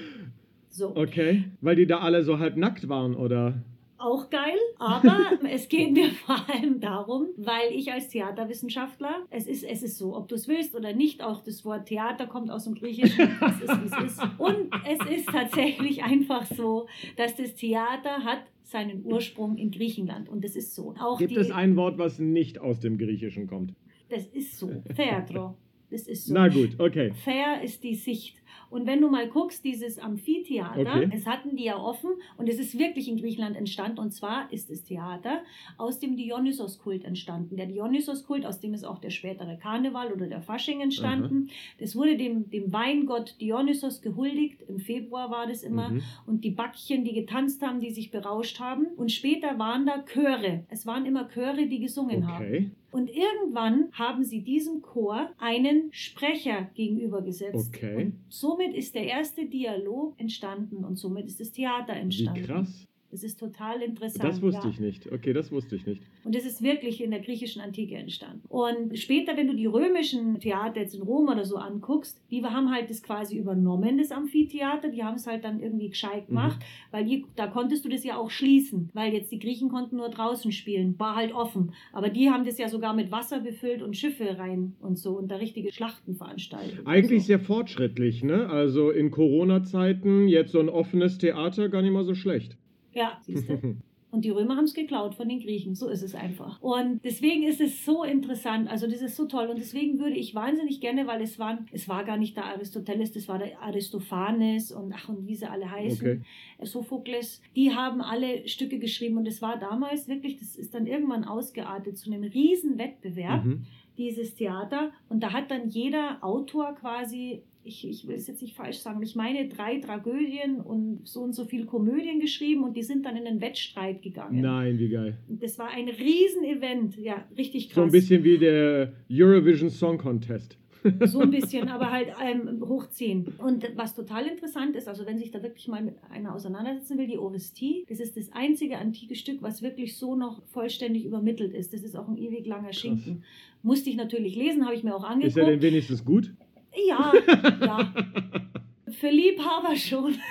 So. Okay, weil die da alle so halb nackt waren, oder? Auch geil, aber es geht mir vor allem darum, weil ich als Theaterwissenschaftler, es ist, es ist so, ob du es willst oder nicht, auch das Wort Theater kommt aus dem Griechischen, es ist, wie es ist. Und es ist tatsächlich einfach so, dass das Theater hat seinen Ursprung in Griechenland und das ist so. Auch Gibt die, es ein Wort, was nicht aus dem Griechischen kommt? das ist so. Theatro. Das ist so. Na gut, okay. Fair ist die Sicht. Und wenn du mal guckst, dieses Amphitheater, Okay. es hatten die ja offen und es ist wirklich in Griechenland entstanden. Und zwar ist das Theater aus dem Dionysos-Kult entstanden. Der Dionysos-Kult, aus dem ist auch der spätere Karneval oder der Fasching entstanden. Das wurde dem, dem Weingott Dionysos gehuldigt. Im Februar war das immer. Mhm. Und die Backchen, die getanzt haben, die sich berauscht haben. Und später waren da Chöre. Es waren immer Chöre, die gesungen haben. Und irgendwann haben sie diesem Chor einen Sprecher gegenübergesetzt. Okay. Und somit ist der erste Dialog entstanden und somit ist das Theater Wie entstanden. krass. Das ist total interessant. Das wusste ja. ich nicht. Okay, das wusste ich nicht. Und das ist wirklich in der griechischen Antike entstanden. Und später, wenn du die römischen Theater jetzt in Rom oder so anguckst, die haben halt das quasi übernommen, das Amphitheater. Die haben es halt dann irgendwie gescheit Mhm. gemacht, weil die, da konntest du das ja auch schließen, weil jetzt die Griechen konnten nur draußen spielen, war halt offen. Aber die haben das ja sogar mit Wasser befüllt und Schiffe rein und so und da richtige Schlachten veranstaltet. Eigentlich so. sehr fortschrittlich, ne? Also in Corona-Zeiten jetzt so ein offenes Theater gar nicht mal so schlecht. Ja, siehst du? Und die Römer haben es geklaut von den Griechen. So ist es einfach. Und deswegen ist es so interessant. Also das ist so toll. Und deswegen würde ich wahnsinnig gerne, weil es waren, es war gar nicht der Aristoteles, das war der Aristophanes und ach und wie sie alle heißen. Okay. Sophokles, die haben alle Stücke geschrieben und es war damals wirklich, das ist dann irgendwann ausgeartet zu einem riesen Wettbewerb, Mhm. dieses Theater und da hat dann jeder Autor quasi, ich, ich will es jetzt nicht falsch sagen, ich meine drei Tragödien und so und so viel Komödien geschrieben und die sind dann in den Wettstreit gegangen. Nein, wie geil. Das war ein Riesen-Event, ja, richtig krass. So ein bisschen wie der Eurovision Song Contest. So ein bisschen, aber halt ähm, hochziehen. Und was total interessant ist, also wenn sich da wirklich mal mit einer auseinandersetzen will, die Orestie, das ist das einzige antike Stück, was wirklich so noch vollständig übermittelt ist. Das ist auch ein ewig langer Schinken. Musste ich natürlich lesen, habe ich mir auch Ist er denn angeguckt. wenigstens gut? Ja, ja. Für Liebhaber schon.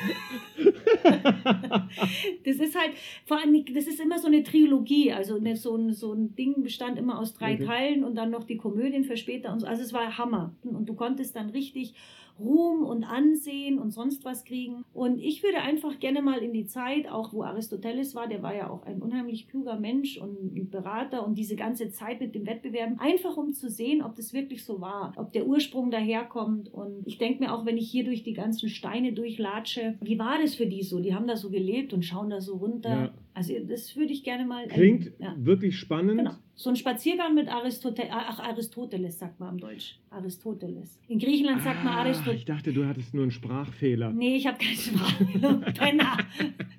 Das ist halt, vor allem, das ist immer so eine Trilogie. Also eine, so, ein, so ein Ding bestand immer aus drei Okay. Teilen und dann noch die Komödien für später und so. Also es war Hammer. Und du konntest dann richtig Ruhm und Ansehen und sonst was kriegen. Und ich würde einfach gerne mal in die Zeit, auch wo Aristoteles war, der war ja auch ein unheimlich kluger Mensch und Berater und diese ganze Zeit mit dem Wettbewerben, einfach um zu sehen, ob das wirklich so war, ob der Ursprung daherkommt. Und ich denke mir auch, wenn ich hier durch die ganzen Steine durchlatsche, wie war das für die so? Die haben da so gelebt und schauen da so runter. Ja. Also das würde ich gerne mal. Klingt erleben. Ja. wirklich spannend. Genau. So ein Spaziergang mit Aristoteles, ach Aristoteles sagt man am Deutsch. Aristoteles. In Griechenland sagt man Ah, Aristoteles. ich dachte, du hattest nur einen Sprachfehler. Nee, ich habe keine Sprache. Penner.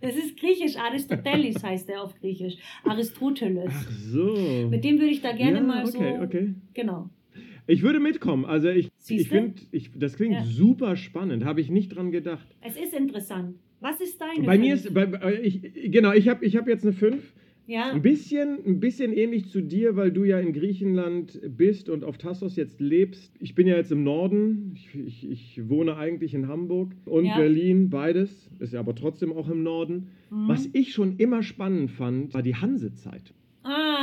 Das ist griechisch. Aristoteles heißt er auf Griechisch. Aristoteles. Ach so. Mit dem würde ich da gerne ja, mal okay, so. okay. Genau. Ich würde mitkommen. Also ich, ich finde, das klingt Ja. super spannend. Habe ich nicht dran gedacht. Es ist interessant. Was ist deine? Bei mir ist, bei- ich, genau, ich habe ich hab jetzt eine 5. Ja. Ein bisschen, ein bisschen ähnlich zu dir, weil du ja in Griechenland bist und auf Tassos jetzt lebst. Ich bin ja jetzt im Norden. Ich, ich, ich wohne eigentlich in Hamburg und Ja. Berlin, beides. Ist ja aber trotzdem auch im Norden. Mhm. Was ich schon immer spannend fand, war die Hansezeit.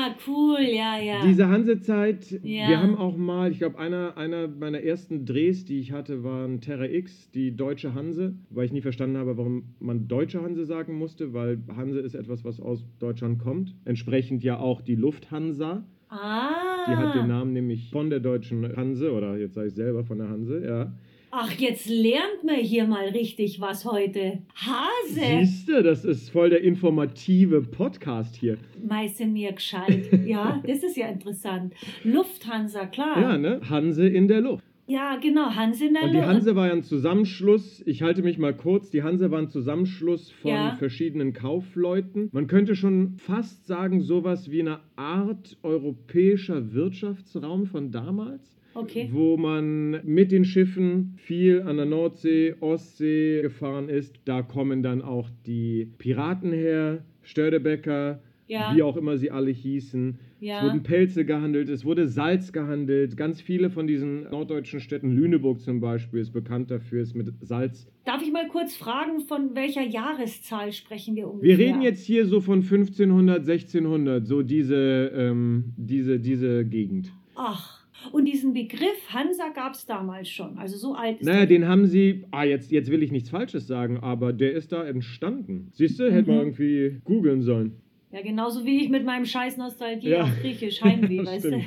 Ah, cool, ja, ja. Diese Hansezeit, Ja. wir haben auch mal, ich glaube, einer, einer meiner ersten Drehs, die ich hatte, waren Terra X, die deutsche Hanse, weil ich nie verstanden habe, warum man deutsche Hanse sagen musste, weil Hanse ist etwas, was aus Deutschland kommt. Entsprechend ja auch die Lufthansa. ah. Die hat den Namen nämlich von der deutschen Hanse, oder jetzt sage ich selber von der Hanse, ja. Ach, jetzt lernt man hier mal richtig was heute. Hase. Siehst du, das ist voll der informative Podcast hier. Meise mir gescheit. Ja, das ist ja interessant. Lufthansa, klar. Ja, ne? Hanse in der Luft. Ja, genau, Hanse in der Und die Luft. Hanse war ja ein Zusammenschluss, ich halte mich mal kurz, die Hanse war ein Zusammenschluss von Ja. verschiedenen Kaufleuten. Man könnte schon fast sagen, sowas wie eine Art europäischer Wirtschaftsraum von damals. Okay. Wo man mit den Schiffen viel an der Nordsee, Ostsee gefahren ist. Da kommen dann auch die Piraten her, Stördebecker, Ja. wie auch immer sie alle hießen. Ja. Es wurden Pelze gehandelt, es wurde Salz gehandelt. Ganz viele von diesen norddeutschen Städten, Lüneburg zum Beispiel, ist bekannt dafür, ist mit Salz. Darf ich mal kurz fragen, von welcher Jahreszahl sprechen wir ungefähr? Wir reden jetzt hier so von 1500, 1600, so diese, ähm, diese, diese Gegend. Ach, und diesen Begriff Hansa gab es damals schon. Also so alt ist Naja, der. den haben sie, ah, jetzt, jetzt will ich nichts Falsches sagen, aber der ist da entstanden. Siehst du, hätte man Mhm. irgendwie googeln sollen. Ja, genauso wie ich mit meinem scheiß Nostalgie Ja. auf Griechisch Heimweh, weißt du?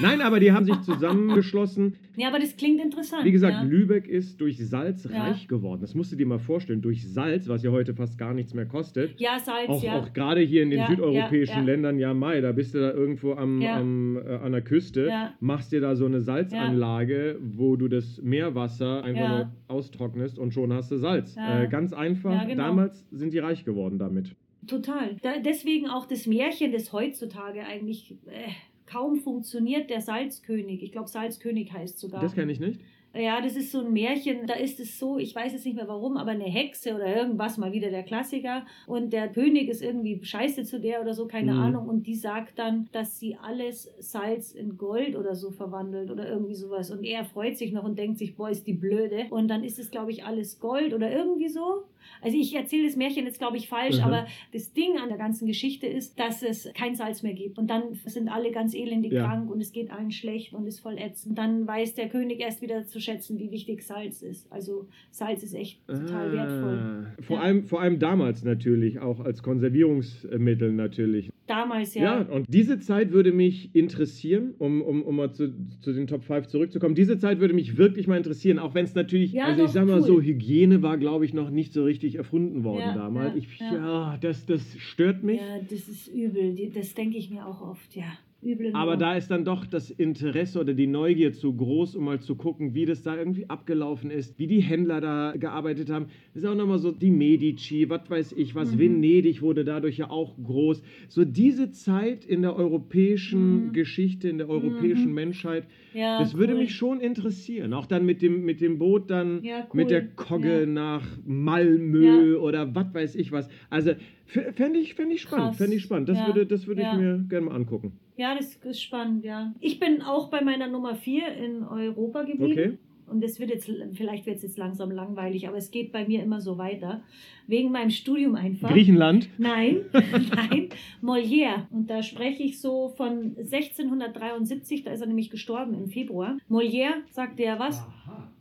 Nein, aber die haben sich zusammengeschlossen. Ja, aber das klingt interessant. Wie gesagt, ja. Lübeck ist durch Salz Ja. reich geworden. Das musst du dir mal vorstellen. Durch Salz, was ja heute fast gar nichts mehr kostet. Ja, Salz, Auch, ja. auch gerade hier in den südeuropäischen. Ländern, ja, Mai, da bist du da irgendwo am, am, äh, an der Küste, Ja. machst dir da so eine Salzanlage, wo du das Meerwasser einfach nur austrocknest und schon hast du Salz. Äh, ganz einfach. Genau. Damals sind die reich geworden damit. Total. Da, deswegen auch das Märchen, das heutzutage eigentlich äh, kaum funktioniert, der Salzkönig. Ich glaube, Salzkönig heißt sogar. Das kenne ich nicht. Ja, das ist so ein Märchen. Da ist es so, ich weiß jetzt nicht mehr warum, aber eine Hexe oder irgendwas, mal wieder der Klassiker. Und der König ist irgendwie scheiße zu der oder so, keine Mhm. Ahnung. Und die sagt dann, dass sie alles Salz in Gold oder so verwandelt oder irgendwie sowas. Und er freut sich noch und denkt sich, boah, ist die blöde. Und dann ist es, glaube ich, alles Gold oder irgendwie so. Also ich erzähle das Märchen jetzt, glaube ich, falsch, Mhm. aber das Ding an der ganzen Geschichte ist, dass es kein Salz mehr gibt. Und dann sind alle ganz elendig Ja. krank und es geht allen schlecht und ist voll ätzend. Dann weiß der König erst wieder zu schätzen, wie wichtig Salz ist. Also Salz ist echt total wertvoll. Ah, Vor, Ja. allem, vor allem damals natürlich, auch als Konservierungsmittel natürlich. Damals Ja, ja. und diese Zeit würde mich interessieren, um, um, um mal zu, zu den Top 5 zurückzukommen. Diese Zeit würde mich wirklich mal interessieren, auch wenn es natürlich, Ja, also ich sag mal cool. so, Hygiene war, glaube ich, noch nicht so richtig erfunden worden Ja, damals. ja, ich, ja. ja, das, das stört mich. Ja, das ist übel. Das denke ich mir auch oft, ja. Übel. Aber da ist dann doch das Interesse oder die Neugier zu groß, um mal zu gucken, wie das da irgendwie abgelaufen ist, wie die Händler da gearbeitet haben. Das ist auch nochmal so die Medici, was weiß ich was, Mhm. Venedig wurde dadurch ja auch groß. So diese Zeit in der europäischen Mhm. Geschichte, in der europäischen Mhm. Menschheit, ja, das würde cool. mich schon interessieren. Auch dann mit dem, mit dem Boot dann, Ja, cool. mit der Kogge Ja. nach Malmö oder was weiß ich was. Also fände ich, fänd ich spannend, fände ich spannend. Das Ja. würde, das würde Ja. ich mir gerne mal angucken. Ja, das ist spannend, ja. Ich bin auch bei meiner Nummer 4 in Europa geblieben. Okay. Und es wird jetzt, vielleicht wird es jetzt langsam langweilig, aber es geht bei mir immer so weiter. Wegen meinem Studium einfach. Griechenland. Nein, nein, Molière. Und da spreche ich so von 1673, da ist er nämlich gestorben im Februar. Molière, sagt der was?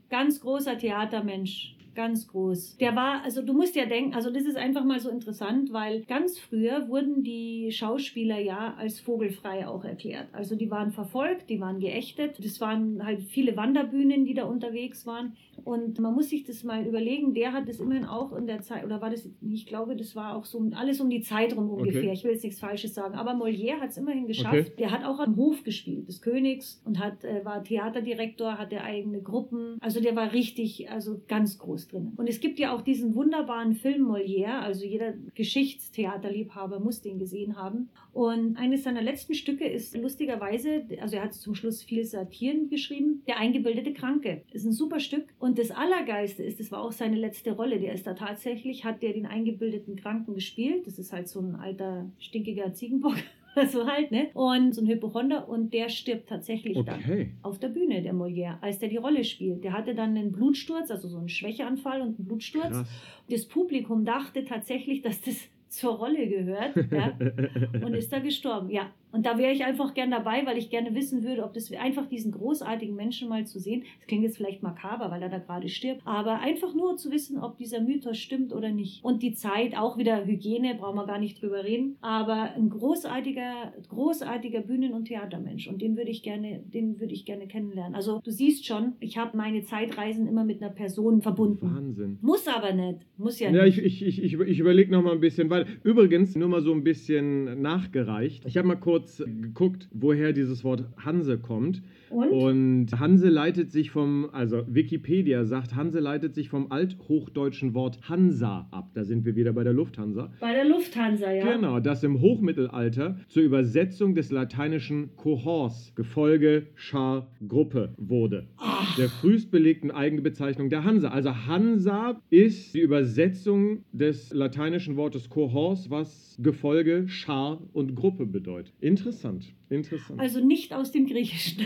Ganz großer Theatermensch. Ganz groß. Der war, also du musst ja denken, also das ist einfach mal so interessant, weil ganz früher wurden die Schauspieler ja als vogelfrei auch erklärt. Also die waren verfolgt, die waren geächtet. Das waren halt viele Wanderbühnen, die da unterwegs waren. Und man muss sich das mal überlegen, der hat das immerhin auch in der Zeit, oder war das, ich glaube, das war auch so alles um die Zeit rum ungefähr. Okay. Ich will jetzt nichts Falsches sagen, aber Molière hat es immerhin geschafft. Okay. Der hat auch am Hof gespielt, des Königs, und hat, äh, war Theaterdirektor, hatte eigene Gruppen. Also der war richtig, also ganz groß drin. Und es gibt ja auch diesen wunderbaren Film Molière, also jeder Geschichtstheaterliebhaber muss den gesehen haben. Und eines seiner letzten Stücke ist lustigerweise, also er hat zum Schluss viel Satiren geschrieben, Der eingebildete Kranke. Ist ein super Stück. Und das Allergeiste ist, das war auch seine letzte Rolle. Der ist da tatsächlich, hat der den eingebildeten Kranken gespielt. Das ist halt so ein alter, stinkiger Ziegenbock. So halt, ne? Und so ein Hypochonder und der stirbt tatsächlich dann Okay. auf der Bühne, der Molière, als der die Rolle spielt. Der hatte dann einen Blutsturz, also so einen Schwächeanfall und einen Blutsturz. Krass. Das Publikum dachte tatsächlich, dass das zur Rolle gehört ja, und ist da gestorben. Ja, und da wäre ich einfach gern dabei, weil ich gerne wissen würde, ob das einfach diesen großartigen Menschen mal zu sehen. Das klingt jetzt vielleicht makaber, weil er da gerade stirbt, aber einfach nur zu wissen, ob dieser Mythos stimmt oder nicht. Und die Zeit, auch wieder Hygiene, brauchen wir gar nicht drüber reden, aber ein großartiger, großartiger Bühnen- und Theatermensch und den würde ich gerne, den würde ich gerne kennenlernen. Also du siehst schon, ich habe meine Zeitreisen immer mit einer Person verbunden. Wahnsinn. Muss aber nicht. Muss ja, Ja, nicht. ich, ich, ich, ich, ich überlege noch mal ein bisschen, weil übrigens nur mal so ein bisschen nachgereicht. Ich habe mal kurz geguckt, woher dieses Wort Hanse kommt. Und? Und Hanse leitet sich vom, also Wikipedia sagt, Hanse leitet sich vom althochdeutschen Wort Hansa ab. Da sind wir wieder bei der Lufthansa. Bei der Lufthansa, ja. Genau, das im Hochmittelalter zur Übersetzung des lateinischen Cohors, Gefolge, Schar, Gruppe wurde. Ach, Der frühest belegten Eigenbezeichnung der Hansa. Also Hansa ist die Übersetzung des lateinischen Wortes Cohors, was Gefolge, Schar und Gruppe bedeutet. Interessant, interessant. also nicht aus dem Griechischen.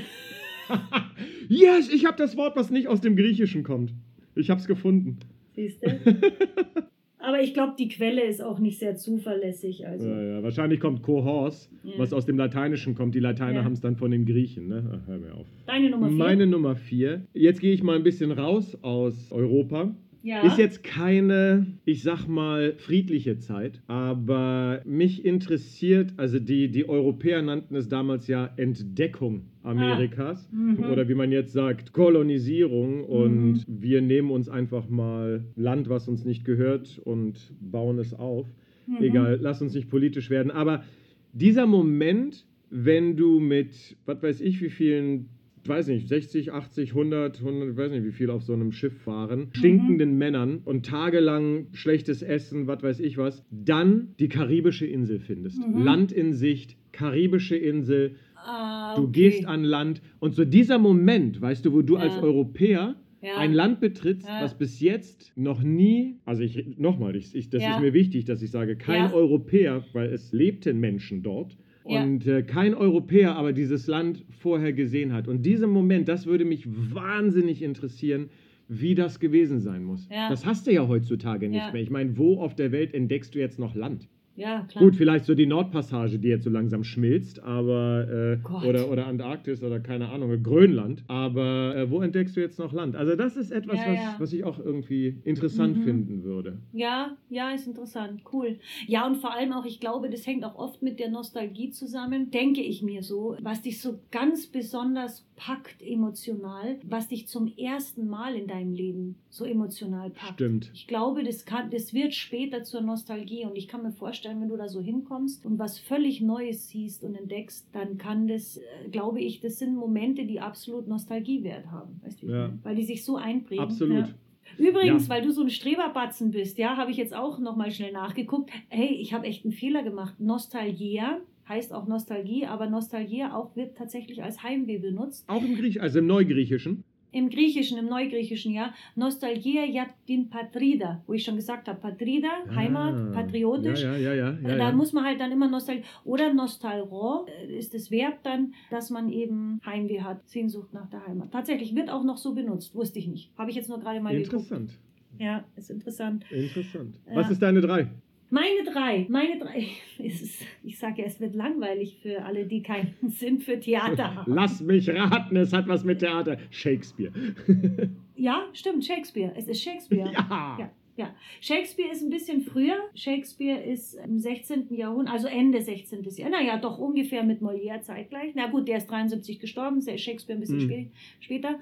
yes, ich habe das Wort, was nicht aus dem Griechischen kommt. Ich habe es gefunden. Siehst du? Aber ich glaube, die Quelle ist auch nicht sehr zuverlässig. Also. Ja, ja, wahrscheinlich kommt Cohors, Ja. was aus dem Lateinischen kommt. Die Lateiner haben es dann von den Griechen. Ne? Ach, hör mir auf. Deine Nummer vier. Meine Nummer vier. Jetzt gehe ich mal ein bisschen raus aus Europa. Ja. Ist jetzt keine, ich sag mal, friedliche Zeit, aber mich interessiert, also die, die Europäer nannten es damals ja Entdeckung Amerikas Mhm. oder wie man jetzt sagt, Kolonisierung und wir nehmen uns einfach mal Land, was uns nicht gehört und bauen es auf. Mhm. Egal, lass uns nicht politisch werden, aber dieser Moment, wenn du mit, was weiß ich, wie vielen weiß nicht, 60, 80, 100, 100, ich weiß nicht, wie viel auf so einem Schiff fahren, stinkenden Männern und tagelang schlechtes Essen, was weiß ich was, dann die karibische Insel findest. Mhm. Land in Sicht, karibische Insel, Ah, du okay. gehst an Land und so dieser Moment, weißt du, wo du Ja. als Europäer Ja. ein Land betrittst, Ja. was bis jetzt noch nie, also ich nochmal, ich, ich, das Ja. ist mir wichtig, dass ich sage, kein. Europäer, weil es lebten Menschen dort Ja. und äh, kein Europäer aber dieses Land vorher gesehen hat. Und dieser Moment, das würde mich wahnsinnig interessieren, wie das gewesen sein muss. Ja. Das hast du ja heutzutage nicht Ja. mehr. Ich meine, wo auf der Welt entdeckst du jetzt noch Land? Ja, klar. Gut, vielleicht so die Nordpassage, die jetzt so langsam schmilzt, aber äh, oder, oder Antarktis oder keine Ahnung, Grönland. Aber äh, wo entdeckst du jetzt noch Land? Also das ist etwas, Ja, was, ja. was ich auch irgendwie interessant Mhm. finden würde. Ja, ja, ist interessant, cool. Ja, und vor allem auch, ich glaube, das hängt auch oft mit der Nostalgie zusammen, denke ich mir so, was dich so ganz besonders packt emotional, was dich zum ersten Mal in deinem Leben so emotional packt. Stimmt. Ich glaube, das, kann, das wird später zur Nostalgie und ich kann mir vorstellen, wenn du da so hinkommst und was völlig Neues siehst und entdeckst, dann kann das, äh, glaube ich, das sind Momente, die absolut Nostalgiewert haben, weißt du, Ja. weil die sich so einprägen. Absolut. Ja. Übrigens, Ja. weil du so ein Streberbatzen bist, ja, habe ich jetzt auch nochmal schnell nachgeguckt. Hey, ich habe echt einen Fehler gemacht. Nostalgia heißt auch Nostalgie, aber Nostalgia auch wird tatsächlich als Heimweh benutzt. Auch im Griech, also im Neugriechischen. Im Griechischen, im Neugriechischen, ja. Nostalgia yatin patrida, wo ich schon gesagt habe, patrida, Heimat, Ah. patriotisch. Ja, ja, ja, ja. ja, da ja. muss man halt dann immer Nostalgie. Oder Nostalro äh, ist das Verb dann, dass man eben Heimweh hat, Sehnsucht nach der Heimat. Tatsächlich wird auch noch so benutzt, wusste ich nicht. Habe ich jetzt nur gerade mal geguckt. Interessant. Ja, ist interessant. Interessant. Ja. Was ist deine drei? Meine drei, meine drei, ist, ich sage ja, es wird langweilig für alle, die keinen Sinn für Theater haben. Lass mich raten, es hat was mit Theater. Shakespeare. Ja, stimmt, Shakespeare. Es ist Shakespeare. ja. Ja. Ja, Shakespeare ist ein bisschen früher. Shakespeare ist im 16. Jahrhundert, also Ende 16. Jahrhundert. Naja, doch ungefähr mit Molière zeitgleich. Na gut, der ist 73 gestorben, Shakespeare ein bisschen Mhm. spä- später.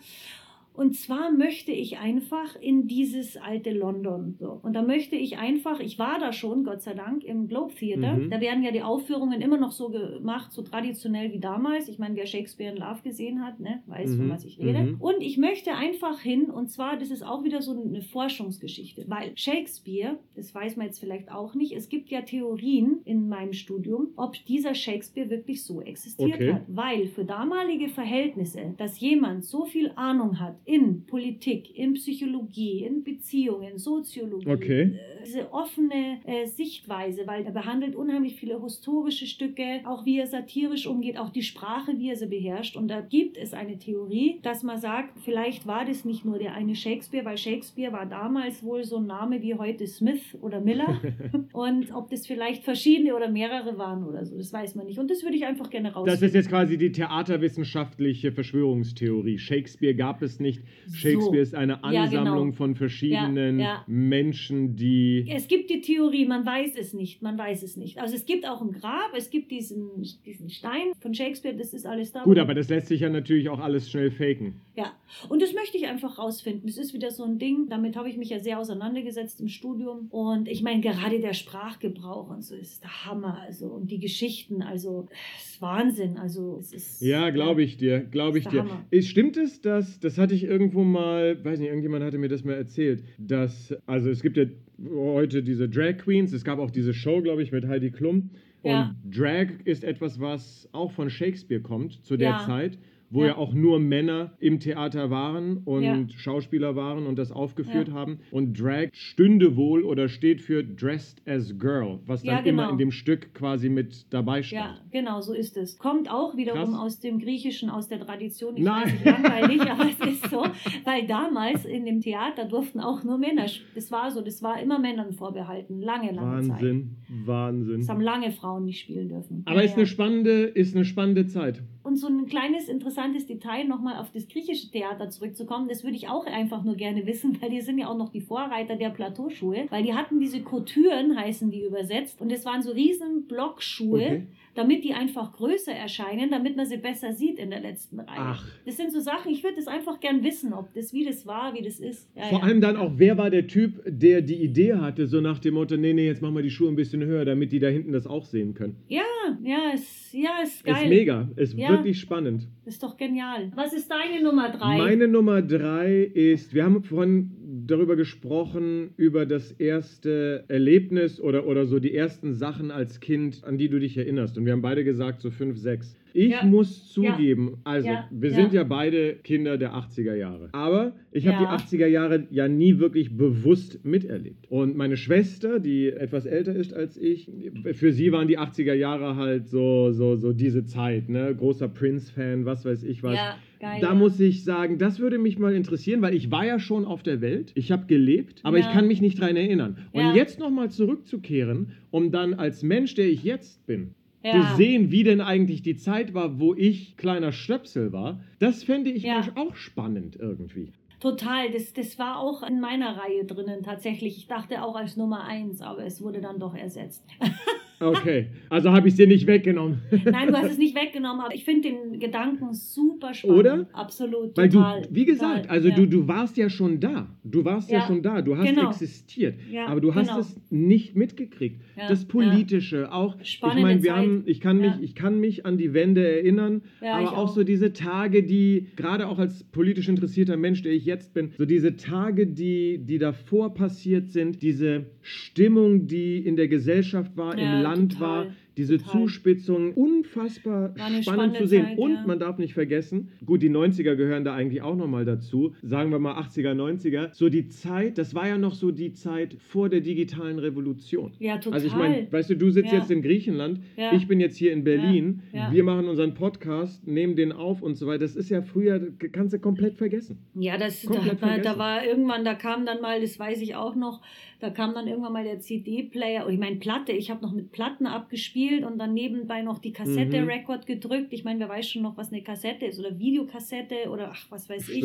Und zwar möchte ich einfach in dieses alte London. So. Und da möchte ich einfach, ich war da schon, Gott sei Dank, im Globe Theater. Mhm. Da werden ja die Aufführungen immer noch so gemacht, so traditionell wie damals. Ich meine, wer Shakespeare in Love gesehen hat, ne, weiß, von Mhm. was ich rede. Mhm. Und ich möchte einfach hin, und zwar, das ist auch wieder so eine Forschungsgeschichte, weil Shakespeare, das weiß man jetzt vielleicht auch nicht, es gibt ja Theorien in meinem Studium, ob dieser Shakespeare wirklich so existiert Okay. hat. Weil für damalige Verhältnisse, dass jemand so viel Ahnung hat in Politik, in Psychologie, in Beziehungen, Soziologie, Okay. äh, diese offene äh, Sichtweise, weil er behandelt unheimlich viele historische Stücke, auch wie er satirisch umgeht, auch die Sprache, wie er sie beherrscht. Und da gibt es eine Theorie, dass man sagt, vielleicht war das nicht nur der eine Shakespeare, weil Shakespeare war damals wohl so ein Name wie heute Smith oder Miller. Und ob das vielleicht verschiedene oder mehrere waren oder so, das weiß man nicht. Und das würde ich einfach gerne Das rausfinden. ist jetzt quasi die theaterwissenschaftliche Verschwörungstheorie. Shakespeare gab es nicht. Shakespeare ist eine Ja, genau. Ansammlung von verschiedenen Ja. Menschen, die. Es gibt die Theorie, man weiß es nicht, man weiß es nicht. Also es gibt auch ein Grab, es gibt diesen, diesen Stein von Shakespeare, das ist alles da. Gut, aber das lässt sich ja natürlich auch alles schnell faken. Ja, und das möchte ich einfach rausfinden. Das ist wieder so ein Ding, damit habe ich mich ja sehr auseinandergesetzt im Studium. Und ich meine, gerade der Sprachgebrauch und so ist der Hammer. Also, und die Geschichten, also, es ist Wahnsinn. Also, es ist. Ja, glaube ich dir, glaube ich dir. Hammer. Ist, stimmt es, dass, das hatte ich irgendwo mal, weiß nicht, irgendjemand hatte mir das mal erzählt, dass, also es gibt ja heute diese Drag Queens, es gab auch diese Show, glaube ich, mit Heidi Klum. Und Ja. Drag ist etwas, was auch von Shakespeare kommt, zu der Ja. Zeit, wo ja. Ja. auch nur Männer im Theater waren und Ja. Schauspieler waren und das aufgeführt Ja. haben. Und Drag stünde wohl oder steht für Dressed as Girl, was dann Ja, immer genau. in dem Stück quasi mit dabei stand. Ja, genau, so ist es. Kommt auch wiederum Krass. aus dem Griechischen, aus der Tradition. Ich Nein. weiß nicht, langweilig, aber es ist so. Weil damals in dem Theater durften auch nur Männer, das war so, das war immer Männern vorbehalten, lange, lange Zeit. Wahnsinn, Wahnsinn. Das haben lange Frauen nicht spielen dürfen. Aber ist eine spannende, ist eine spannende Zeit. Und so ein kleines interessantes Detail nochmal auf das griechische Theater zurückzukommen, das würde ich auch einfach nur gerne wissen, weil die sind ja auch noch die Vorreiter der Plateauschuhe, weil die hatten diese Couturen, heißen die übersetzt, und es waren so riesen Blockschuhe, Okay. Damit die einfach größer erscheinen, damit man sie besser sieht in der letzten Reihe. Ach. Das sind so Sachen, ich würde das einfach gern wissen, ob das, wie das war, wie das ist. Ja, Vor ja. allem dann auch, wer war der Typ, der die Idee hatte, so nach dem Motto, nee, nee, jetzt machen wir die Schuhe ein bisschen höher, damit die da hinten das auch sehen können. Ja, ja, ist, ja, ist geil. Ist mega, ist Ja. wirklich spannend. Ist doch genial. Was ist deine Nummer drei? Meine Nummer drei ist, wir haben vorhin darüber gesprochen, über das erste Erlebnis oder, oder so die ersten Sachen als Kind, an die du dich erinnerst. Und wir haben beide gesagt, so fünf, sechs. Ich Ja. muss zugeben, also Ja. wir Ja. sind ja beide Kinder der 80er Jahre. Aber ich habe Ja. die 80er Jahre ja nie wirklich bewusst miterlebt. Und meine Schwester, die etwas älter ist als ich, für sie waren die 80er Jahre halt so, so, so diese Zeit, ne? Großer Prince-Fan, was weiß ich was. Ja, geil. Da ja. muss ich sagen, das würde mich mal interessieren, weil ich war ja schon auf der Welt, ich habe gelebt, aber Ja. ich kann mich nicht dran erinnern. Und Ja. jetzt nochmal zurückzukehren, um dann als Mensch, der ich jetzt bin, Ja. zu sehen, wie denn eigentlich die Zeit war, wo ich kleiner Stöpsel war, das fände ich Ja. auch spannend irgendwie. Total, das, das war auch in meiner Reihe drinnen tatsächlich. Ich dachte auch als Nummer eins, aber es wurde dann doch ersetzt. Okay, also habe ich es dir nicht weggenommen. Nein, du hast es nicht weggenommen, aber ich finde den Gedanken super spannend. Oder? Absolut, Weil total. du, wie gesagt, total, also ja. du, du warst ja schon da. Du warst ja, Ja, schon da. Du hast genau. existiert. Ja, aber du hast genau. es nicht mitgekriegt. Das Politische, auch. Spannende ich meine, wir Zeit. haben, ich kann mich, ich kann mich an die Wende erinnern, aber auch auch. so diese Tage, die gerade auch als politisch interessierter Mensch, der ich jetzt bin, so diese Tage, die, die davor passiert sind, diese Stimmung, die in der Gesellschaft war, Ja, im Land total, war, diese total. Zuspitzung, unfassbar spannend zu sehen. Zeit, Und ja. man darf nicht vergessen, gut, die 90er gehören da eigentlich auch nochmal dazu, sagen wir mal 80er, 90er, so die Zeit, das war ja noch so die Zeit vor der digitalen Revolution. Ja, total. Also ich meine, weißt du, du sitzt Ja. jetzt in Griechenland, Ja. ich bin jetzt hier in Berlin, wir machen unseren Podcast, nehmen den auf und so weiter. Das ist ja früher, das kannst du komplett vergessen. Ja, das, da, Komplett man, da vergessen. war irgendwann, da kam dann mal, das weiß ich auch noch, da kam dann irgendwann mal der CD-Player, oder ich meine Platte, ich habe noch mit Platten abgespielt und dann nebenbei noch die Mhm. Kassette-Record gedrückt. Ich meine, wer weiß schon noch, was eine Kassette ist oder Videokassette oder ach, was weiß ich.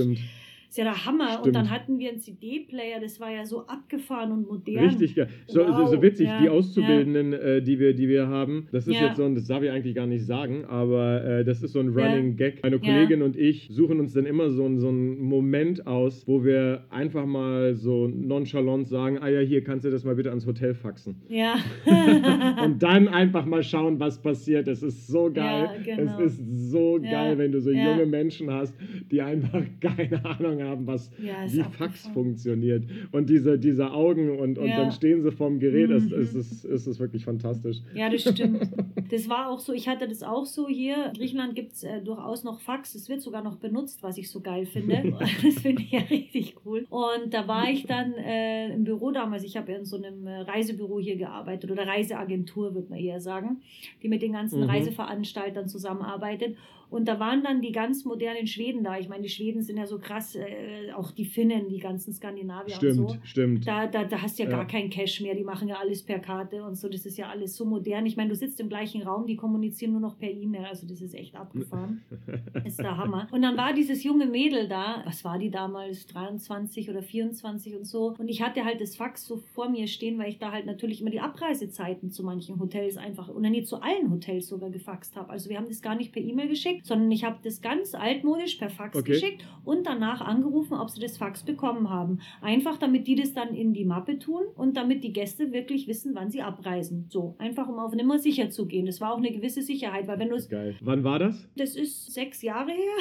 Ist ja der Hammer. Stimmt. Und dann hatten wir einen CD-Player, das war ja so abgefahren und modern. Richtig geil. So, so, Wow, so witzig, ja, die Auszubildenden, äh, die, wir, die wir haben, das ist Ja. jetzt so ein, das darf ich eigentlich gar nicht sagen, aber äh, das ist so ein Ja. Running Gag. Meine Ja. Kollegin und ich suchen uns dann immer so, so einen Moment aus, wo wir einfach mal so nonchalant sagen, ah ja, hier kannst du das mal bitte ans Hotel faxen. Ja. und dann einfach mal schauen, was passiert. Es ist so geil. Ja, genau. Es ist so Ja, geil, wenn du so ja. junge Menschen hast, die einfach keine Ahnung haben, was Ja, ist wie. Fax funktioniert. Und diese, diese Augen und, und Ja. dann stehen sie vorm Gerät. Mhm. es, ist, es ist wirklich fantastisch. Ja, das stimmt. Das war auch so, ich hatte das auch so hier. In Griechenland gibt es äh, durchaus noch Fax. Es wird sogar noch benutzt, was ich so geil finde. Das finde ich ja richtig cool. Und da war ich dann äh, im Büro damals. Ich habe in so einem äh, Reisebüro hier gearbeitet oder Reiseagentur, würde man eher sagen, die mit den ganzen Mhm. Reiseveranstaltern zusammenarbeitet. Und da waren dann die ganz modernen Schweden da. Ich meine, die Schweden sind ja so krass, äh, auch die Finnen, die ganzen Skandinavier Stimmt, und so. stimmt. Da, da, da hast du ja, Ja. gar keinen Cash mehr, die machen ja alles per Karte und so, das ist ja alles so modern. Ich meine, du sitzt im gleichen Raum, die kommunizieren nur noch per E-Mail, also das ist echt abgefahren. ist der Hammer. Und dann war dieses junge Mädel da, was war die damals, 23 oder 24 und so. Und ich hatte halt das Fax so vor mir stehen, weil ich da halt natürlich immer die Abreisezeiten zu manchen Hotels einfach, oder nee, zu allen Hotels sogar gefaxt habe. Also wir haben das gar nicht per E-Mail geschickt, sondern ich habe das ganz altmodisch per Fax Okay. geschickt und danach angerufen, ob sie das Fax bekommen haben. Einfach damit die das dann in die Mappe tun und damit die Gäste wirklich wissen, wann sie abreisen. So, einfach um auf Nummer sicher zu gehen. Das war auch eine gewisse Sicherheit, weil wenn du es Geil. Wann war das? das ist sechs Jahre her.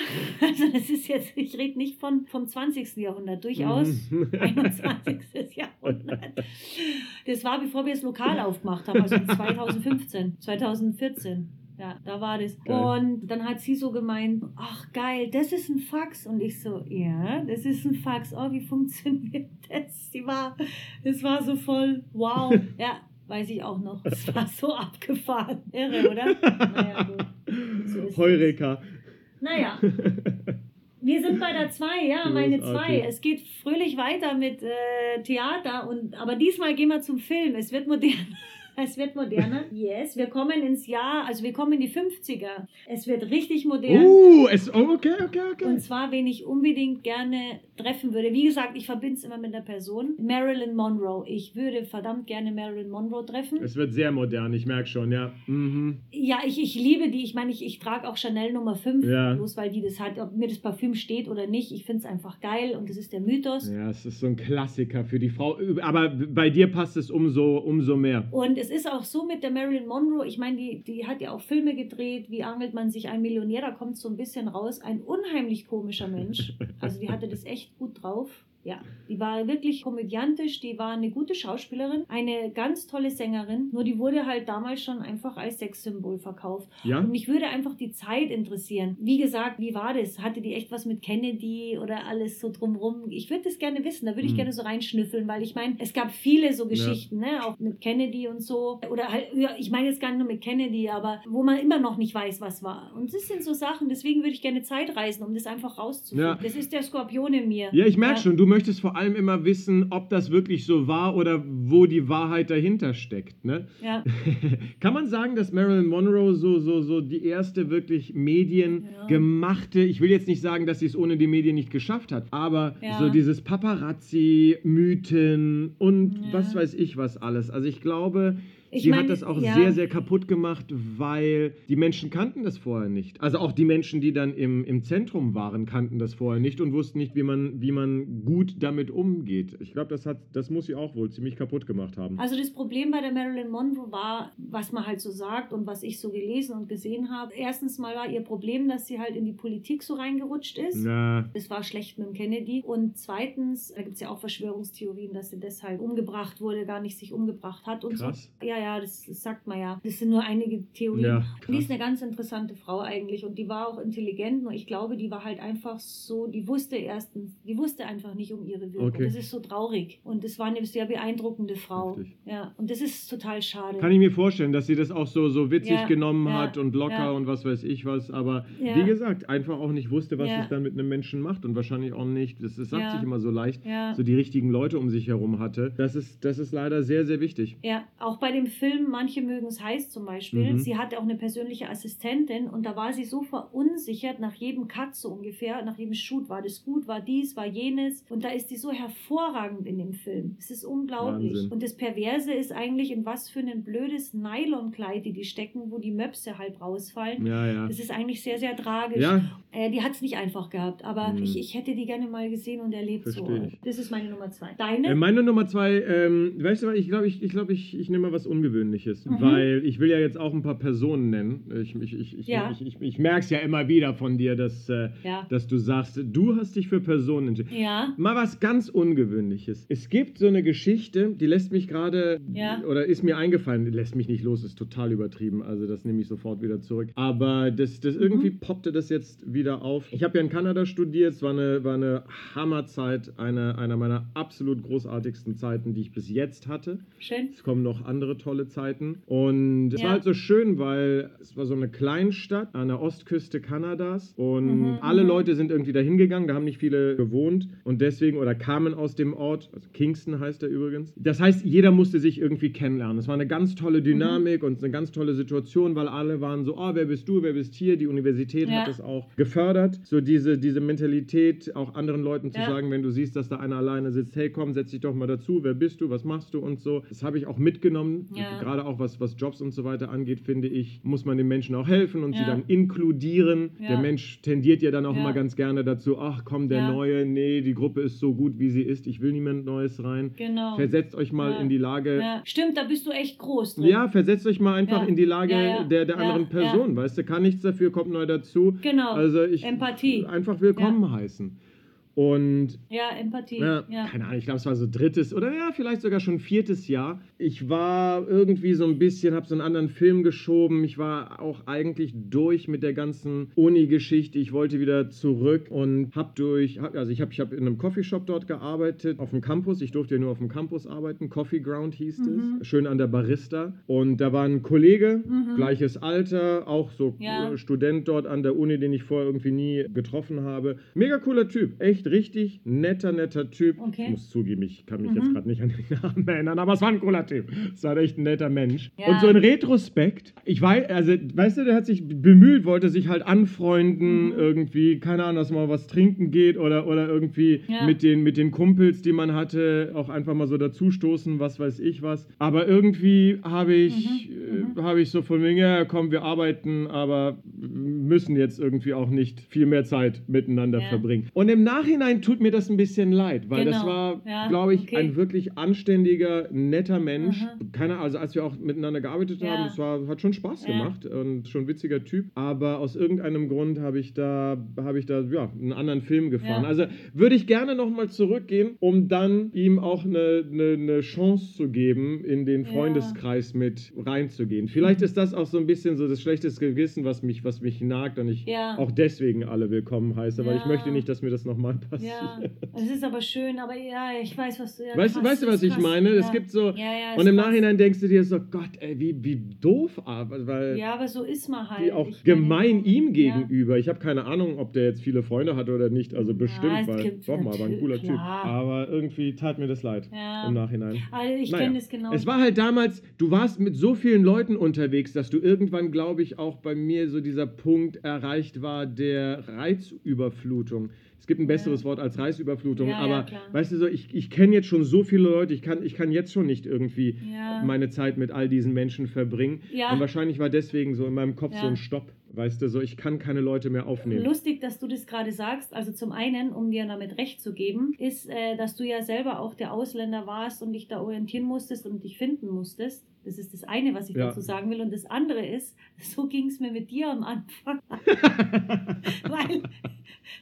Also das ist jetzt, ich rede nicht von vom 20. Jahrhundert, durchaus Mhm. 21. Jahrhundert. Das war, bevor wir das Lokal aufgemacht haben, also 2015, 2014. Ja, da war das. Geil. Und dann hat sie so gemeint, ach geil, das ist ein Fax. Und ich so, ja, das ist ein Fax. Oh, wie funktioniert das? Die war, das war so voll, wow. Ja, weiß ich auch noch. Es war so abgefahren. Irre, oder? Naja, gut. So. Heureka. Naja, wir sind bei der 2, ja, meine 2. Großartig. Es geht fröhlich weiter mit äh, Theater, und, aber diesmal gehen wir zum Film. Es wird moderner. Es wird moderner. Yes, wir kommen ins Jahr, also wir kommen in die 50er. Es wird richtig modern. Uh, es, oh, okay, okay, okay. Und zwar, wen ich unbedingt gerne treffen würde. Wie gesagt, ich verbinde es immer mit einer Person. Marilyn Monroe. Ich würde verdammt gerne Marilyn Monroe treffen. es wird sehr modern, ich merke schon, ja. Mhm. Ja, ich, ich liebe die. Ich meine, ich, ich trage auch Chanel Nummer 5, Ja. bloß weil die das hat. Ob mir das Parfüm steht oder nicht, ich finde es einfach geil und das ist der Mythos. Ja, es ist so ein Klassiker für die Frau. Aber bei dir passt es umso, umso mehr. Und es ist auch so mit der Marilyn Monroe, ich meine, die, die hat ja auch Filme gedreht, wie angelt man sich ein Millionär, da kommt so ein bisschen raus, ein unheimlich komischer Mensch. Also die hatte das echt gut drauf. Ja, die war wirklich komödiantisch, die war eine gute Schauspielerin, eine ganz tolle Sängerin, nur die wurde halt damals schon einfach als Sexsymbol verkauft. Ja? Und mich würde einfach die Zeit interessieren. Wie gesagt, wie war das? Hatte die echt was mit Kennedy oder alles so drumrum? Ich würde das gerne wissen, da würde ich Hm. gerne so reinschnüffeln, weil ich meine, es gab viele so Geschichten, ne? auch mit Kennedy und so. Oder halt, ja, ich meine jetzt gar nicht nur mit Kennedy, aber wo man immer noch nicht weiß, was war. Und das sind so Sachen, deswegen würde ich gerne Zeit reisen, um das einfach rauszufinden. Ja. Das ist der Skorpion in mir. Ja, ich merke Ja. schon, du möchtest vor allem immer wissen, ob das wirklich so war oder wo die Wahrheit dahinter steckt. Ne? Ja. Kann man sagen, dass Marilyn Monroe so, so, so die erste wirklich mediengemachte, ich will jetzt nicht sagen, dass sie es ohne die Medien nicht geschafft hat, aber Ja. so dieses Paparazzi-Mythen und Ja. was weiß ich was alles. Also ich glaube, Ich sie meine, hat das auch ja. sehr, sehr kaputt gemacht, weil die Menschen kannten das vorher nicht. Also auch die Menschen, die dann im, im Zentrum waren, kannten das vorher nicht und wussten nicht, wie man, wie man gut damit umgeht. Ich glaube, das, hat, das muss sie auch wohl ziemlich kaputt gemacht haben. Also das Problem bei der Marilyn Monroe war, was man halt so sagt und was ich so gelesen und gesehen habe. Erstens mal war ihr Problem, dass sie halt in die Politik so reingerutscht ist. Na, Das war schlecht mit dem Kennedy. Und zweitens, da gibt es ja auch Verschwörungstheorien, dass sie deshalb umgebracht wurde, gar nicht sich umgebracht hat und Krass. so. Ja, ja, das, das sagt man ja. Das sind nur einige Theorien. Ja, die ist eine ganz interessante Frau eigentlich und die war auch intelligent, nur ich glaube, die war halt einfach so, die wusste erstens, die wusste einfach nicht um ihre Wirkung. Okay. Das ist so traurig. Und das war eine sehr beeindruckende Frau. Heftig. Ja, und das ist total schade. Kann ich mir vorstellen, dass sie das auch so, so witzig Ja, genommen ja, hat und locker und was weiß ich was, aber wie gesagt, einfach auch nicht wusste, was es dann mit einem Menschen macht und wahrscheinlich auch nicht, das, das sagt sich immer so leicht, so die richtigen Leute um sich herum hatte. Das ist, das ist leider sehr, sehr wichtig. Ja, auch bei dem Film Manche mögen es heiß zum Beispiel. Mhm. Sie hatte auch eine persönliche Assistentin und da war sie so verunsichert nach jedem Cut so ungefähr, nach jedem Shoot. War das gut, war dies, war jenes. Und da ist die so hervorragend in dem Film. Es ist unglaublich. Wahnsinn. Und das Perverse ist eigentlich, in was für ein blödes Nylonkleid die die stecken, wo die Möpse halb rausfallen. Ja, ja. Das ist eigentlich sehr, sehr tragisch. Ja, Äh, die hat es nicht einfach gehabt, aber Hm. ich, ich hätte die gerne mal gesehen und erlebt so. Verstehe ich. Das ist meine Nummer zwei. Deine? Äh, Meine Nummer zwei, ähm, weißt du was, ich glaube, ich, ich, glaub, ich, ich nehme mal was Ungewöhnliches, Mhm. weil ich will ja jetzt auch ein paar Personen nennen. Ich, ich, ich, Ja. ich, ich, ich merke es ja immer wieder von dir, dass, äh, ja. dass du sagst, du hast dich für Personen entschieden. Ja. Mal was ganz Ungewöhnliches. Es gibt so eine Geschichte, die lässt mich gerade, Ja. oder ist mir eingefallen, lässt mich nicht los, ist total übertrieben, also das nehme ich sofort wieder zurück. Aber das, das irgendwie Mhm. poppte das jetzt wieder auf. Ich habe ja in Kanada studiert, es war eine, war eine Hammerzeit, eine, einer meiner absolut großartigsten Zeiten, die ich bis jetzt hatte. Schön. Es kommen noch andere tolle Zeiten. Und es Ja. war halt so schön, weil es war so eine Kleinstadt an der Ostküste Kanadas und Mhm, alle mhm. Leute sind irgendwie dahin gegangen, da haben nicht viele gewohnt und deswegen oder kamen aus dem Ort, also Kingston heißt er übrigens. Das heißt, jeder musste sich irgendwie kennenlernen. Es war eine ganz tolle Mhm. Dynamik und eine ganz tolle Situation, weil alle waren so, oh, wer bist du, wer bist hier? Die Universität Ja. hat es auch gefördert, so diese, diese Mentalität, auch anderen Leuten zu Ja. sagen, wenn du siehst, dass da einer alleine sitzt, hey komm, setz dich doch mal dazu, wer bist du, was machst du und so. Das habe ich auch mitgenommen, Ja. gerade auch was, was Jobs und so weiter angeht, finde ich, muss man den Menschen auch helfen und sie Ja. dann inkludieren. Ja. Der Mensch tendiert ja dann auch immer ganz gerne dazu, ach komm, der. Neue, nee, die Gruppe ist so gut, wie sie ist, ich will niemand Neues rein. Genau. Versetzt euch mal in die Lage, Ja. Stimmt, da bist du echt groß drin. ja, versetzt euch mal einfach in die Lage der, der anderen. Person. Weißt du, kann nichts dafür, kommt neu dazu. Genau. Also ich Empathie. einfach willkommen heißen. Und Ja, Empathie. ja, Ja. keine Ahnung, ich glaube, es war so drittes oder ja, vielleicht sogar schon viertes Jahr. Ich war irgendwie so ein bisschen, habe so einen anderen Film geschoben. Ich war auch eigentlich durch mit der ganzen Uni-Geschichte. Ich wollte wieder zurück und habe durch, also ich habe ich hab in einem Coffeeshop dort gearbeitet, auf dem Campus. Ich durfte ja nur auf dem Campus arbeiten. Coffee Ground hieß Mhm. es. Schön an der Barista. Und da war ein Kollege, Mhm. gleiches Alter, auch so Ja. Student dort an der Uni, den ich vorher irgendwie nie getroffen habe. Mega cooler Typ, echt richtig netter, netter Typ. Okay. Ich muss zugeben, ich kann mich Mhm. jetzt gerade nicht an den Namen erinnern, aber es war ein cooler Typ. Es war echt ein netter Mensch. Ja. Und so in Retrospekt, ich weiß, also, weißt du, der hat sich bemüht, wollte sich halt anfreunden, Mhm. irgendwie, keine Ahnung, dass man was trinken geht oder, oder irgendwie Ja. mit, den, mit den Kumpels, die man hatte, auch einfach mal so dazustoßen, was weiß ich was. Aber irgendwie habe ich, Mhm. äh, habe ich so von wegen, ja, komm, wir arbeiten, aber müssen jetzt irgendwie auch nicht viel mehr Zeit miteinander Ja. verbringen. Und im Nachhinein tut mir das ein bisschen leid, weil das Genau. war, Ja, glaube ich, okay. ein wirklich anständiger, netter Mensch. Aha. Keine, also als wir auch miteinander gearbeitet Ja. haben, es war, hat schon Spaß gemacht und schon ein witziger Typ. Aber aus irgendeinem Grund habe ich da, habe ich da ja, einen anderen Film gefahren. Also würde ich gerne nochmal zurückgehen, um dann ihm auch eine, eine, eine Chance zu geben, in den. Freundeskreis mit reinzugehen. Vielleicht ist das auch so ein bisschen so das schlechteste Gewissen, was mich, was mich nagt und ich auch deswegen alle willkommen heiße, weil ich möchte nicht, dass mir das nochmal passiert. Ja, es ist aber schön, aber ja, ich weiß, was du. Ja, Weißt, krass, weißt du, was ich krass. meine? Ja. Es gibt so. Ja, und im krass. Nachhinein denkst du dir so, Gott, ey, wie, wie doof, aber- weil Ja, aber so ist man halt. die auch Ich gemein meine, ihm gegenüber. Ich habe keine Ahnung, ob der jetzt viele Freunde hat oder nicht. Also bestimmt, es weil doch mal, war ein cooler Typ. klar. Aber irgendwie tat mir das leid im Nachhinein. Also ich Naja. kenne das genau. Es war halt damals, du warst mit so vielen Leuten unterwegs, dass du irgendwann, glaube ich, auch bei mir so dieser Punkt erreicht war der Reizüberflutung. Es gibt ein besseres Ja. Wort als Reizüberflutung, Ja, ja, aber klar. weißt du so, ich, ich kenne jetzt schon so viele Leute, ich kann, ich kann jetzt schon nicht irgendwie Ja. meine Zeit mit all diesen Menschen verbringen. Ja. Und wahrscheinlich war deswegen so in meinem Kopf so Ja. ein Stopp, weißt du, so ich kann keine Leute mehr aufnehmen. Lustig, dass du das gerade sagst. Also zum einen, um dir damit recht zu geben, ist, äh, dass du ja selber auch der Ausländer warst und dich da orientieren musstest und dich finden musstest. Das ist das eine, was ich Ja. dazu sagen will. Und das andere ist, so ging es mir mit dir am Anfang. Weil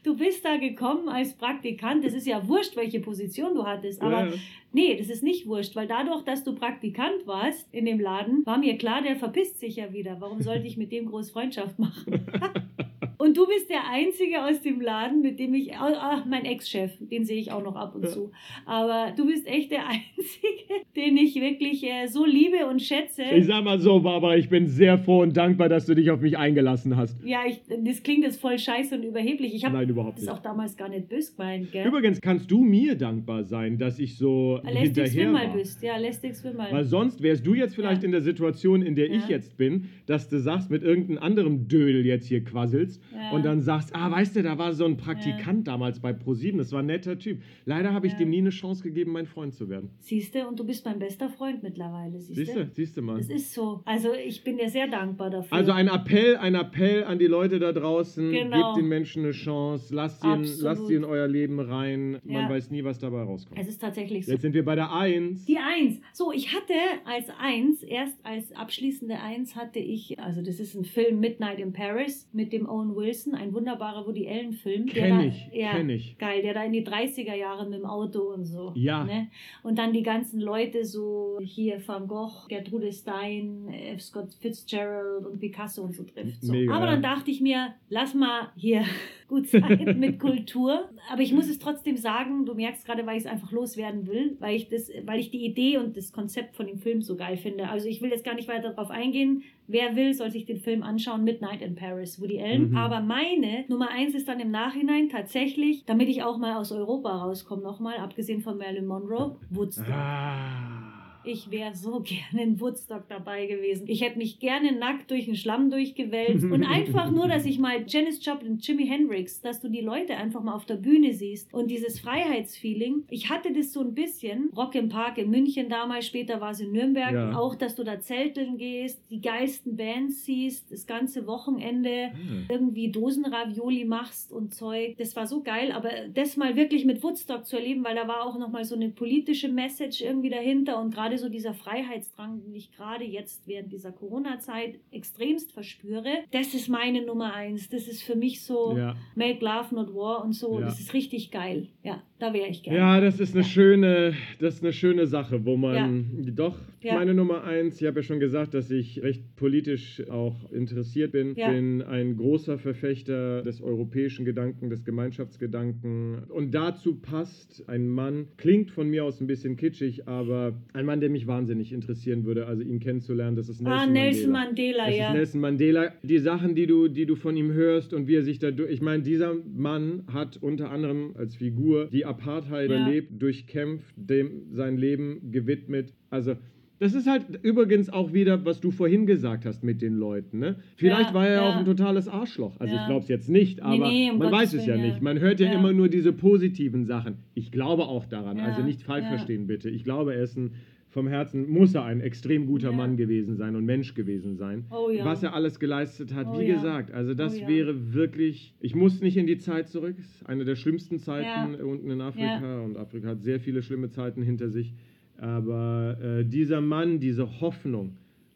du bist da gekommen als Praktikant. Das ist ja wurscht, welche Position du hattest. Aber ja. Nee, das ist nicht wurscht, weil dadurch, dass du Praktikant warst in dem Laden, war mir klar, der verpisst sich ja wieder. Warum sollte ich mit dem groß Freundschaft machen? Und du bist der Einzige aus dem Laden, mit dem ich, ach, mein Ex-Chef, den sehe ich auch noch ab und zu. Aber du bist echt der Einzige, den ich wirklich äh, so liebe und schätze. Ich sag mal so, Barbara, ich bin sehr froh und dankbar, dass du dich auf mich eingelassen hast. Ja, ich, das klingt jetzt voll scheiße und überheblich. Ich habe überhaupt das nicht. auch damals gar nicht böse gemeint, gell? Übrigens kannst du mir dankbar sein, dass ich so Lästig hinterher war. bist. Ja, lästig Wimmerl. Weil sonst wärst du jetzt vielleicht Ja. in der Situation, in der ich Ja. jetzt bin, dass du sagst, mit irgendeinem anderen Dödel jetzt hier quasselst Ja. und dann sagst, ah, weißt du, da war so ein Praktikant damals bei ProSieben, das war ein netter Typ. Leider habe ich Ja. dem nie eine Chance gegeben, mein Freund zu werden. Siehst du, und du bist mein bester Freund mittlerweile, siehst du, siehst du mal. Es ist so. Also ich bin dir sehr dankbar dafür. Also ein Appell, ein Appell an die Leute da draußen, Genau. gebt den Menschen eine Chance, lasst sie, in, lasst sie in euer Leben rein, man Ja. weiß nie, was dabei rauskommt. es ist tatsächlich so. Jetzt sind wir bei der Eins. Die Eins. So, ich hatte als Eins, erst als abschließende Eins hatte ich, also das ist ein Film Midnight in Paris mit dem Owen Wilson, ein wunderbarer Woody Allen Film. der Kenn ich, ja, kenn ich. Geil, der da in die 30er Jahre mit dem Auto und so. Ja. Ne? Und dann die ganzen Leute so, hier Van Gogh, Gertrude Stein, F. Scott Fitzgerald und Picasso und so trifft. So. Aber dann dachte ich mir, lass mal hier gut sein mit Kultur. Aber ich muss es trotzdem sagen, du merkst gerade, weil ich es einfach loswerden will, weil ich das, weil ich die Idee und das Konzept von dem Film so geil finde. Also ich will jetzt gar nicht weiter darauf eingehen. Wer will, soll sich den Film anschauen, Midnight in Paris, Woody Allen. Mhm. Aber meine Nummer eins ist dann im Nachhinein tatsächlich, damit ich auch mal aus Europa rauskomme, nochmal, abgesehen von Marilyn Monroe, Woodstock. Ah. Ich wäre so gerne in Woodstock dabei gewesen. Ich hätte mich gerne nackt durch den Schlamm durchgewälzt. Und einfach nur, dass ich mal Janis Joplin, Jimi Hendrix, dass du die Leute einfach mal auf der Bühne siehst. Und dieses Freiheitsfeeling. Ich hatte das so ein bisschen. Rock im Park in München damals, später war es in Nürnberg. Ja. Auch, dass du da zelteln gehst, die geilsten Bands siehst, das ganze Wochenende irgendwie Dosenravioli machst und Zeug. Das war so geil, aber das mal wirklich mit Woodstock zu erleben, weil da war auch nochmal so eine politische Message irgendwie dahinter und gerade so dieser Freiheitsdrang, den ich gerade jetzt während dieser Corona-Zeit extremst verspüre, das ist meine Nummer eins. Das ist für mich so Ja. Make Love Not War und so. Ja. Das ist richtig geil. Ja, da wäre ich gerne. Ja, das ist eine Ja. schöne, das ist eine schöne Sache, wo man doch meine Nummer eins. Ich habe ja schon gesagt, dass ich recht politisch auch interessiert bin. Bin ein großer Verfechter des europäischen Gedanken, des Gemeinschaftsgedanken. Und dazu passt ein Mann, klingt von mir aus ein bisschen kitschig, aber ein Mann, der mich wahnsinnig interessieren würde, also ihn kennenzulernen, das ist Nelson ah, Nelson Mandela, das ja. ist Nelson Mandela. Die Sachen, die du, die du von ihm hörst und wie er sich da durch. Ich meine, dieser Mann hat unter anderem als Figur die Apartheid Ja. überlebt, durchkämpft, dem sein Leben gewidmet. Also. Das ist halt übrigens auch wieder, was du vorhin gesagt hast mit den Leuten. Ne? Vielleicht Ja, war er ja. auch ein totales Arschloch. Also Ja. ich glaube es jetzt nicht, aber nee, um man Gottes weiß es ja Willen, ja. nicht. Man hört ja, immer nur diese positiven Sachen. Ich glaube auch daran. Also nicht falsch verstehen bitte. Ich glaube, er ist ein vom Herzen muss er ein extrem guter Ja. Mann gewesen sein und Mensch gewesen sein. Oh ja. Was er alles geleistet hat, Oh wie ja. gesagt, also das Oh wäre wirklich, ich muss nicht in die Zeit zurück, ist eine der schlimmsten Zeiten unten in Afrika und Afrika hat sehr viele schlimme Zeiten hinter sich, aber äh, dieser Mann, diese Hoffnung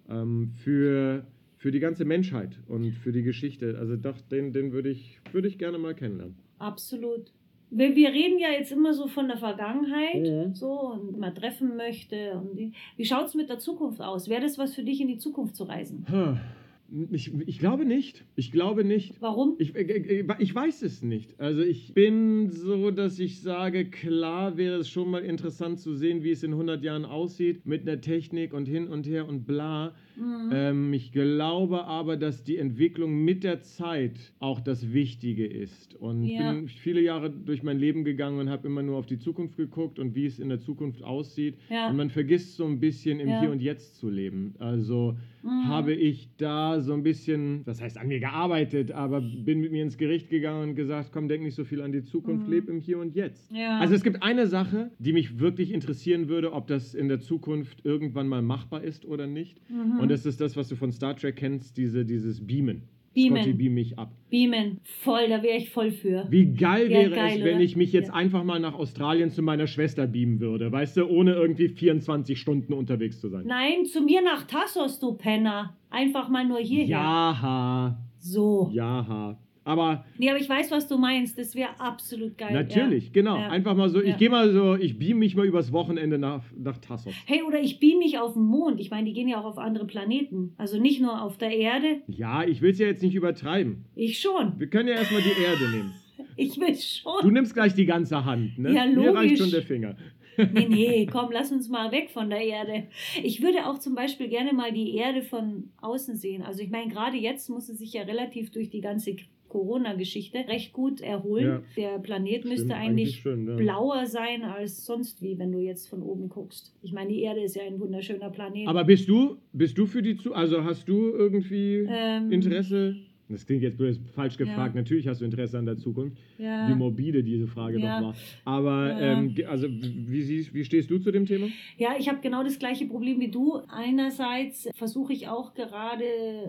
ähm, für, für die ganze Menschheit und für die Geschichte, also doch, den, den würde ich, würde ich gerne mal kennenlernen. Absolut. Wir, wir reden ja jetzt immer so von der Vergangenheit, Mhm. so und man treffen möchte. Und die, wie schaut es mit der Zukunft aus? Wäre das was für dich, in die Zukunft zu reisen? Huh. Ich, ich glaube nicht. Ich glaube nicht. Warum? Ich, äh, äh, ich weiß es nicht. Also ich bin so, dass ich sage, klar wäre es schon mal interessant zu sehen, wie es in 100 Jahren aussieht mit einer Technik und hin und her und bla. Mhm. Ähm, ich glaube aber, dass die Entwicklung mit der Zeit auch das Wichtige ist. Und Ja. bin viele Jahre durch mein Leben gegangen und habe immer nur auf die Zukunft geguckt und wie es in der Zukunft aussieht. Ja. Und man vergisst so ein bisschen im Ja. Hier und Jetzt zu leben. Also Mhm. habe ich da so ein bisschen, das heißt an mir gearbeitet, aber bin mit mir ins Gericht gegangen und gesagt, komm, denk nicht so viel an die Zukunft, Mhm. leb im Hier und Jetzt. Ja. Also es gibt eine Sache, die mich wirklich interessieren würde, ob das in der Zukunft irgendwann mal machbar ist oder nicht. Mhm. Und das ist das, was du von Star Trek kennst, diese, dieses Beamen. Beamen. Scotty, beam mich ab. Beamen. Voll, da wäre ich voll für. Wie geil Ja, wäre geil, es, wenn oder? ich mich jetzt Ja. einfach mal nach Australien zu meiner Schwester beamen würde, weißt du, ohne irgendwie 24 Stunden unterwegs zu sein. Nein, zu mir nach Tassos, du Penner. Einfach mal nur hierher. Jaha, So. jaha. Aber Nee, aber ich weiß, was du meinst. Das wäre absolut geil. natürlich, ja. genau. Ja. Einfach mal so, ich Ja. gehe mal so, ich beam mich mal übers Wochenende nach, nach Tassos. Hey, oder ich beam mich auf den Mond. Ich meine, die gehen ja auch auf andere Planeten. Also nicht nur auf der Erde. Ja, ich will es ja jetzt nicht übertreiben. Ich schon. Wir können ja erstmal die Erde nehmen. Ich will schon. Du nimmst gleich die ganze Hand, ne? Ja, Mir reicht logisch. schon der Finger. Nee, nee, komm, lass uns mal weg von der Erde. Ich würde auch zum Beispiel gerne mal die Erde von außen sehen. Also ich meine, gerade jetzt muss es sich ja relativ durch die ganze Corona-Geschichte recht gut erholen. Ja. Der Planet Stimmt, müsste eigentlich schon, ja. blauer sein als sonst wie, wenn du jetzt von oben guckst. Ich meine, die Erde ist ja ein wunderschöner Planet. Aber bist du, bist du für die zu, also hast du irgendwie ähm, Interesse? Das klingt jetzt blöd, falsch Ja. gefragt. Natürlich hast du Interesse an der Zukunft. ja. Wie morbide diese Frage Ja. doch war. Aber Ja. ähm, also wie, wie stehst du zu dem Thema? Ja, ich habe genau das gleiche Problem wie du. Einerseits versuche ich auch gerade,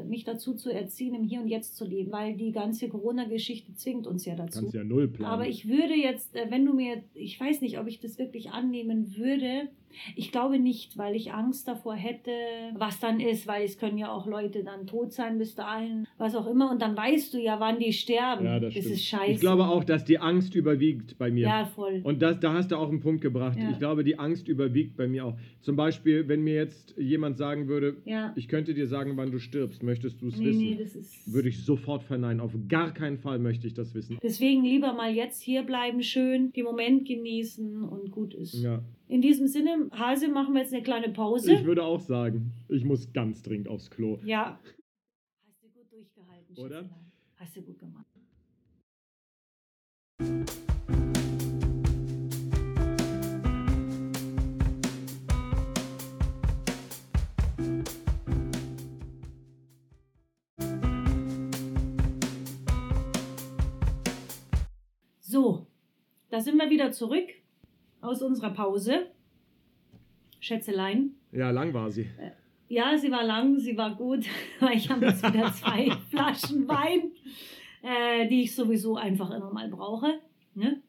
mich dazu zu erziehen, im Hier und Jetzt zu leben, weil die ganze Corona-Geschichte zwingt uns ja dazu. Kannst ja null planen. Aber ich würde jetzt, äh, wenn du mir, ich weiß nicht, ob ich das wirklich annehmen würde. Ich glaube nicht, weil ich Angst davor hätte, was dann ist, weil es können ja auch Leute dann tot sein bis dahin, was auch immer. Und dann weißt du ja, wann die sterben. ja, das, das ist scheiße. Ich glaube auch, dass die Angst überwiegt bei mir. Ja, voll. Und das, da hast du auch einen Punkt gebracht. Ja. Ich glaube, die Angst überwiegt bei mir auch. Zum Beispiel, wenn mir jetzt jemand sagen würde, ja. ich könnte dir sagen, wann du stirbst, möchtest du es Nee, wissen? nee, das ist. Würde ich sofort verneinen. Auf gar keinen Fall möchte ich das wissen. Deswegen lieber mal jetzt hier bleiben, schön den Moment genießen und gut ist. Ja. In diesem Sinne, Hase, machen wir jetzt eine kleine Pause. Ich würde auch sagen, ich muss ganz dringend aufs Klo. ja. Hast du gut durchgehalten, Oder? Schätzelein. Hast du gut gemacht. So, da sind wir wieder zurück aus unserer Pause. Schätzelein. Ja, lang war sie. Ja, sie war lang, sie war gut. Ich habe jetzt wieder zwei Flaschen Wein, äh, die ich sowieso einfach immer mal brauche. Ne?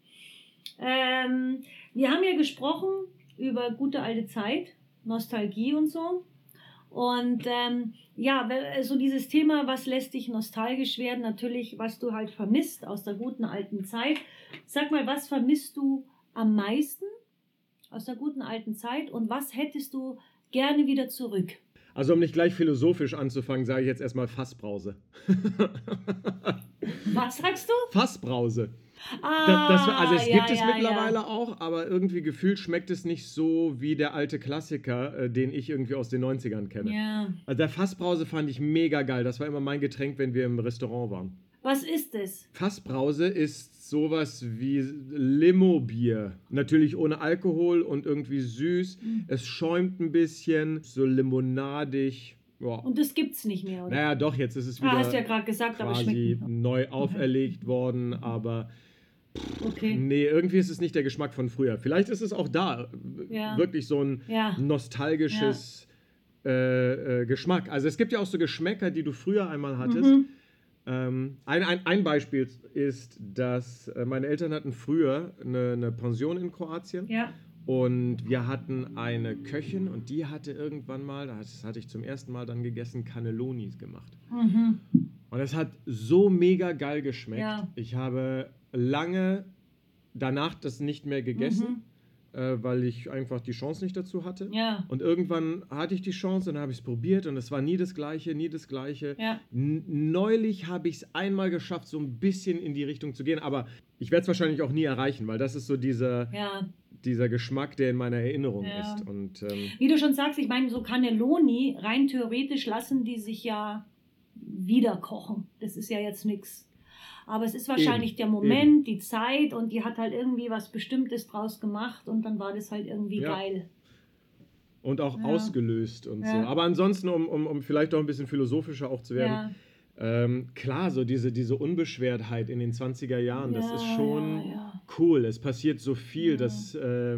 Ähm, wir haben ja gesprochen über gute alte Zeit, Nostalgie und so. Und ähm, ja, so dieses Thema, was lässt dich nostalgisch werden? Natürlich, was du halt vermisst aus der guten alten Zeit. Sag mal, was vermisst du am meisten aus der guten alten Zeit und was hättest du gerne wieder zurück? Also um nicht gleich philosophisch anzufangen, sage ich jetzt erstmal Fassbrause. Was sagst du? Fassbrause. Ah, Das, das, also es ja, gibt es ja, mittlerweile Ja. auch, aber irgendwie gefühlt schmeckt es nicht so wie der alte Klassiker, äh, den ich irgendwie aus den 90ern kenne. ja. Also der Fassbrause fand ich mega geil. Das war immer mein Getränk, wenn wir im Restaurant waren. Was ist es? Fassbrause ist sowas wie Limo-Bier. Natürlich ohne Alkohol und irgendwie süß. Mhm. Es schäumt ein bisschen, so limonadig. Ja. Und das gibt's nicht mehr, oder? Naja, doch, jetzt ist es wieder ah, hast du ja gerade gesagt, aber es schmeckt quasi neu auferlegt worden, aber Okay. nee, irgendwie ist es nicht der Geschmack von früher. Vielleicht ist es auch da Ja. wirklich so ein Ja. nostalgisches äh, äh, Geschmack. Also es gibt ja auch so Geschmäcker, die du früher einmal hattest. Mhm. Ähm, ein, ein, ein Beispiel ist, dass äh, meine Eltern hatten früher eine, eine Pension in Kroatien Ja. und wir hatten eine Köchin und die hatte irgendwann mal, das hatte ich zum ersten Mal dann gegessen, Cannellonis gemacht. Mhm. Und es hat so mega geil geschmeckt. Ja. Ich habe lange danach das nicht mehr gegessen, äh, weil ich einfach die Chance nicht dazu hatte. Ja. Und irgendwann hatte ich die Chance und dann habe ich es probiert und es war nie das Gleiche, nie das Gleiche. Ja. Neulich habe ich es einmal geschafft, so ein bisschen in die Richtung zu gehen, aber ich werde es wahrscheinlich auch nie erreichen, weil das ist so dieser, Ja. dieser Geschmack, der in meiner Erinnerung ist. Und ähm, Wie du schon sagst, ich meine, so Cannelloni, rein theoretisch lassen die sich ja wieder kochen. Das ist ja jetzt nichts. Aber es ist wahrscheinlich der Moment, die Zeit und die hat halt irgendwie was Bestimmtes draus gemacht und dann war das halt irgendwie Ja. geil. und auch Ja. ausgelöst und so. Ja. Aber ansonsten, um, um, um vielleicht auch ein bisschen philosophischer auch zu werden, ähm, klar, so diese, diese Unbeschwertheit in den 20er Jahren, das ist schon cool. Es passiert so viel, dass äh,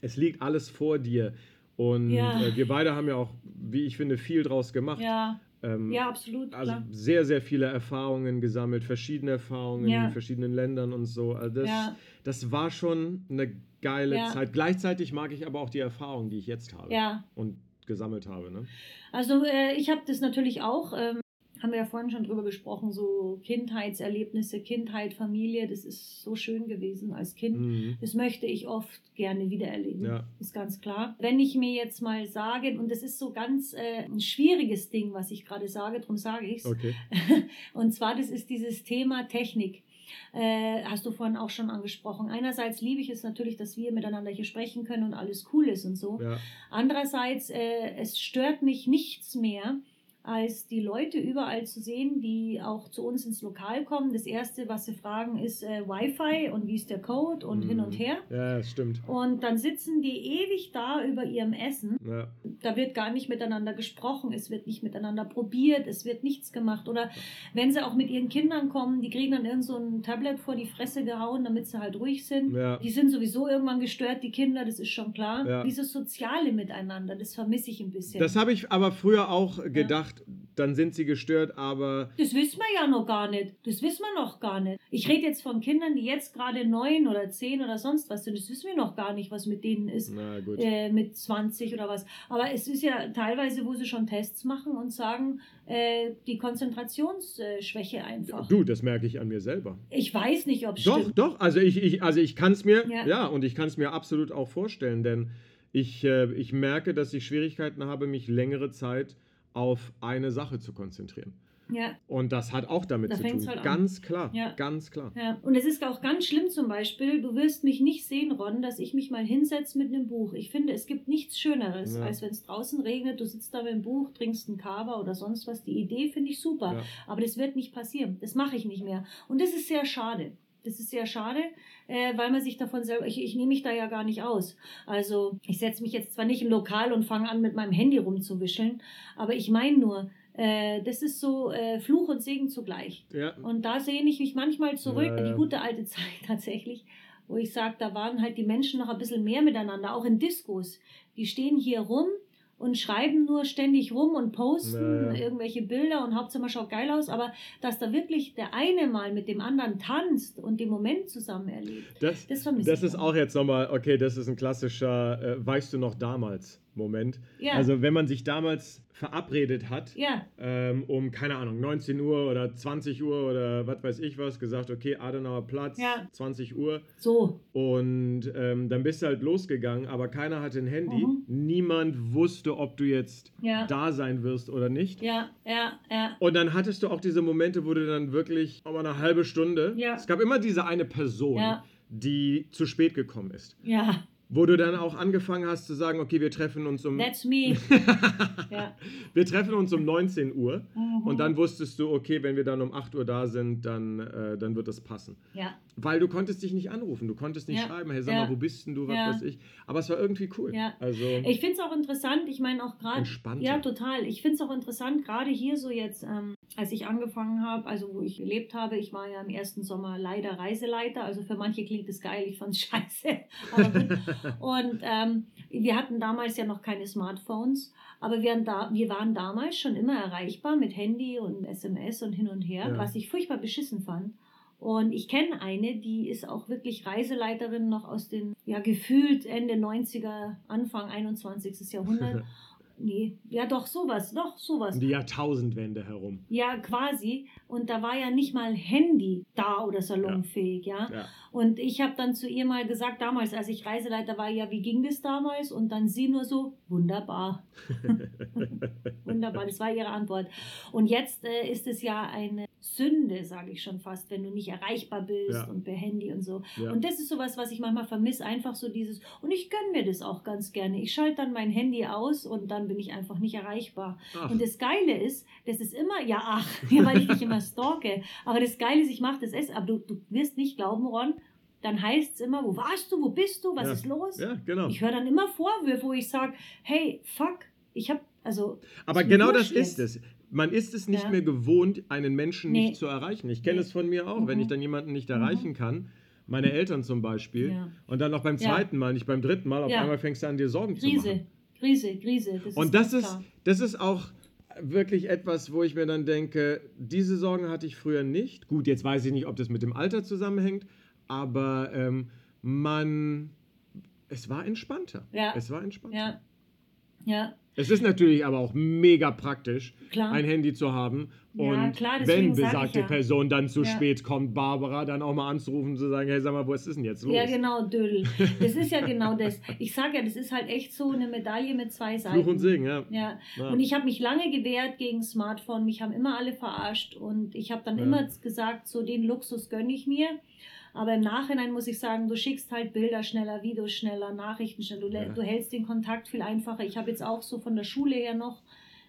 es liegt alles vor dir. Und Ja. äh, wir beide haben ja auch, wie ich finde, viel draus gemacht. Ja, Ähm, ja, absolut. Also klar. sehr, sehr viele Erfahrungen gesammelt, verschiedene Erfahrungen Ja. in verschiedenen Ländern und so. Also das, Ja. das war schon eine geile Ja. Zeit. Gleichzeitig mag ich aber auch die Erfahrungen, die ich jetzt habe Ja. und gesammelt habe. Ne? Also äh, ich habe das natürlich auch ähm, haben wir ja vorhin schon drüber gesprochen, so Kindheitserlebnisse, Kindheit, Familie, das ist so schön gewesen als Kind. Mhm. Das möchte ich oft gerne wiedererleben. Ja. Ist ganz klar. Wenn ich mir jetzt mal sage, und das ist so ganz äh, ein schwieriges Ding, was ich gerade sage, darum sage ich es. Okay. Und zwar, das ist dieses Thema Technik. Äh, hast du vorhin auch schon angesprochen. Einerseits liebe ich es natürlich, dass wir miteinander hier sprechen können und alles cool ist und so. Ja. Andererseits, äh, es stört mich nichts mehr, als die Leute überall zu sehen, die auch zu uns ins Lokal kommen. Das Erste, was sie fragen, ist äh, Wi-Fi und wie ist der Code und hin und Mhm. her. Ja, das stimmt. Und dann sitzen die ewig da über ihrem Essen. Ja. Da wird gar nicht miteinander gesprochen, es wird nicht miteinander probiert, es wird nichts gemacht. Oder wenn sie auch mit ihren Kindern kommen, die kriegen dann irgend so ein Tablet vor die Fresse gehauen, damit sie halt ruhig sind. Ja. Die sind sowieso irgendwann gestört, die Kinder, das ist schon klar. Ja. Dieses Soziale miteinander, das vermisse ich ein bisschen. Das habe ich aber früher auch gedacht, dann sind sie gestört, aber Das wissen wir ja noch gar nicht. Das wissen wir noch gar nicht. Ich rede jetzt von Kindern, die jetzt gerade neun oder zehn oder sonst was sind. Das wissen wir noch gar nicht, was mit denen ist. na gut. Äh, mit 20 oder was. Aber es ist ja teilweise, wo sie schon Tests machen und sagen, äh, die Konzentrationsschwäche einfach. Du, das merke ich an mir selber. Ich weiß nicht, ob es Doch, stimmt. doch. Also ich, ich, also ich kann es mir, ja. Ja. und ich kann es mir absolut auch vorstellen, denn ich, äh, ich merke, dass ich Schwierigkeiten habe, mich längere Zeit auf eine Sache zu konzentrieren. Ja. Und das hat auch damit Da zu tun. halt an. ganz klar, Ja. ganz klar. Ja, und es ist auch ganz schlimm zum Beispiel, du wirst mich nicht sehen, Ron, dass ich mich mal hinsetze mit einem Buch. Ich finde, es gibt nichts Schöneres, Ja. als wenn es draußen regnet, du sitzt da mit dem Buch, trinkst einen Kava oder sonst was. Die Idee finde ich super, aber das wird nicht passieren. Das mache ich nicht mehr. Und das ist sehr schade. Das ist sehr schade, äh, weil man sich davon selber, ich, ich nehme mich da ja gar nicht aus. Also ich setze mich jetzt zwar nicht im Lokal und fange an, mit meinem Handy rumzuwischeln, aber ich meine nur, äh, das ist so äh, Fluch und Segen zugleich. Ja. Und da sehne ich mich manchmal zurück, Ja, ja. die gute alte Zeit tatsächlich, wo ich sage, da waren halt die Menschen noch ein bisschen mehr miteinander, auch in Diskos. Die stehen hier rum und schreiben nur ständig rum und posten Ja, ja. irgendwelche Bilder und Hauptsache man schaut geil aus, aber dass da wirklich der eine mal mit dem anderen tanzt und den Moment zusammen erlebt, Das, das vermisse das ich. ist auch jetzt nochmal, okay, das ist ein klassischer, äh, weißt du noch damals Moment. Ja, Also wenn man sich damals verabredet hat, ja, ähm, um, keine Ahnung, 19 Uhr oder 20 Uhr oder was weiß ich was, gesagt, okay, Adenauer Platz, Ja. 20 Uhr. so. Und ähm, dann bist du halt losgegangen, aber keiner hatte ein Handy. Mhm. Niemand wusste, ob du jetzt da sein wirst oder nicht. ja, ja, ja. Und dann hattest du auch diese Momente, wo du dann wirklich auch mal eine halbe Stunde. Es gab immer diese eine Person, die zu spät gekommen ist. Ja, Wo du dann auch angefangen hast zu sagen, okay, wir treffen uns um, that's me. ja. wir treffen uns um 19 Uhr. Mhm. Und dann wusstest du, okay, wenn wir dann um 8 Uhr da sind, dann, äh, dann wird das passen. Ja, Weil du konntest dich nicht anrufen, du konntest nicht Ja. schreiben, hey, sag Ja. mal, wo bist denn du, was weiß ich. Aber es war irgendwie cool. Ja. Also, Ich finde es auch interessant, ich meine auch gerade. Ja, total. Ich finde es auch interessant, gerade hier so jetzt, ähm, als ich angefangen habe, also wo ich gelebt habe, ich war ja im ersten Sommer leider Reiseleiter, also für manche klingt es geil, ich fand es scheiße. Und ähm, wir hatten damals ja noch keine Smartphones, aber wir, waren da, wir waren damals schon immer erreichbar mit Handy und SMS und hin und her, Ja. was ich furchtbar beschissen fand. Und ich kenne eine, die ist auch wirklich Reiseleiterin noch aus den, ja, gefühlt Ende 90er, Anfang 21. Jahrhundert. Nee, ja doch, sowas, doch, sowas. um die Jahrtausendwende herum. Ja, quasi. Und da war ja nicht mal Handy da oder salonfähig, ja. Ja. Und ich habe dann zu ihr mal gesagt, damals, als ich Reiseleiter war, ja, wie ging das damals? Und dann sie nur so, wunderbar. wunderbar, das war ihre Antwort. Und jetzt äh, ist es ja eine Sünde, sage ich schon fast, wenn du nicht erreichbar bist Ja. und per Handy und so. Und das ist sowas, was ich manchmal vermisse, einfach so dieses, und ich gönne mir das auch ganz gerne. Ich schalte dann mein Handy aus und dann bin ich einfach nicht erreichbar. Ach, Und das Geile ist, das ist immer, ja, ach, ja, weil ich dich immer stalke. Aber das Geile ist, ich mache das Essen, aber du, du wirst nicht glauben, Ron, dann heißt es immer, wo warst du, wo bist du, was Ja. ist los? ja, genau. Ich höre dann immer Vorwürfe, wo ich sage, hey, fuck, ich habe, also, Aber genau das ist es. Man ist es nicht Ja. mehr gewohnt, einen Menschen Nee. nicht zu erreichen. Ich kenne Nee. es von mir auch, wenn Mhm. ich dann jemanden nicht Mhm. erreichen kann. Meine Eltern zum Beispiel. Ja. Und dann noch beim Ja. zweiten Mal, nicht beim dritten Mal, auf Ja. einmal fängst du an, dir Sorgen zu machen. Krise, Krise. Das Und ist das ist, das ist auch wirklich etwas, wo ich mir dann denke, diese Sorgen hatte ich früher nicht. Gut, jetzt weiß ich nicht, ob das mit dem Alter zusammenhängt, aber ähm, man, es war entspannter. Ja. Es war entspannter. Ja, ja, Es ist natürlich aber auch mega praktisch, klar. ein Handy zu haben, Ja, und klar, wenn besagte ja. Person dann zu Ja. spät kommt, Barbara dann auch mal anzurufen und zu sagen, hey, sag mal, was ist denn jetzt los? Ja, genau, Dödel. Das ist ja genau das. Ich sage ja, das ist halt echt so eine Medaille mit zwei Seiten. Fluch und Segen, ja. Ja, und ich habe mich lange gewehrt gegen Smartphone. Mich haben immer alle verarscht und ich habe dann immer gesagt, so den Luxus gönne ich mir. Aber im Nachhinein muss ich sagen, du schickst halt Bilder schneller, Videos schneller, Nachrichten schneller, du, Ja. du hältst den Kontakt viel einfacher. Ich habe jetzt auch so von der Schule her noch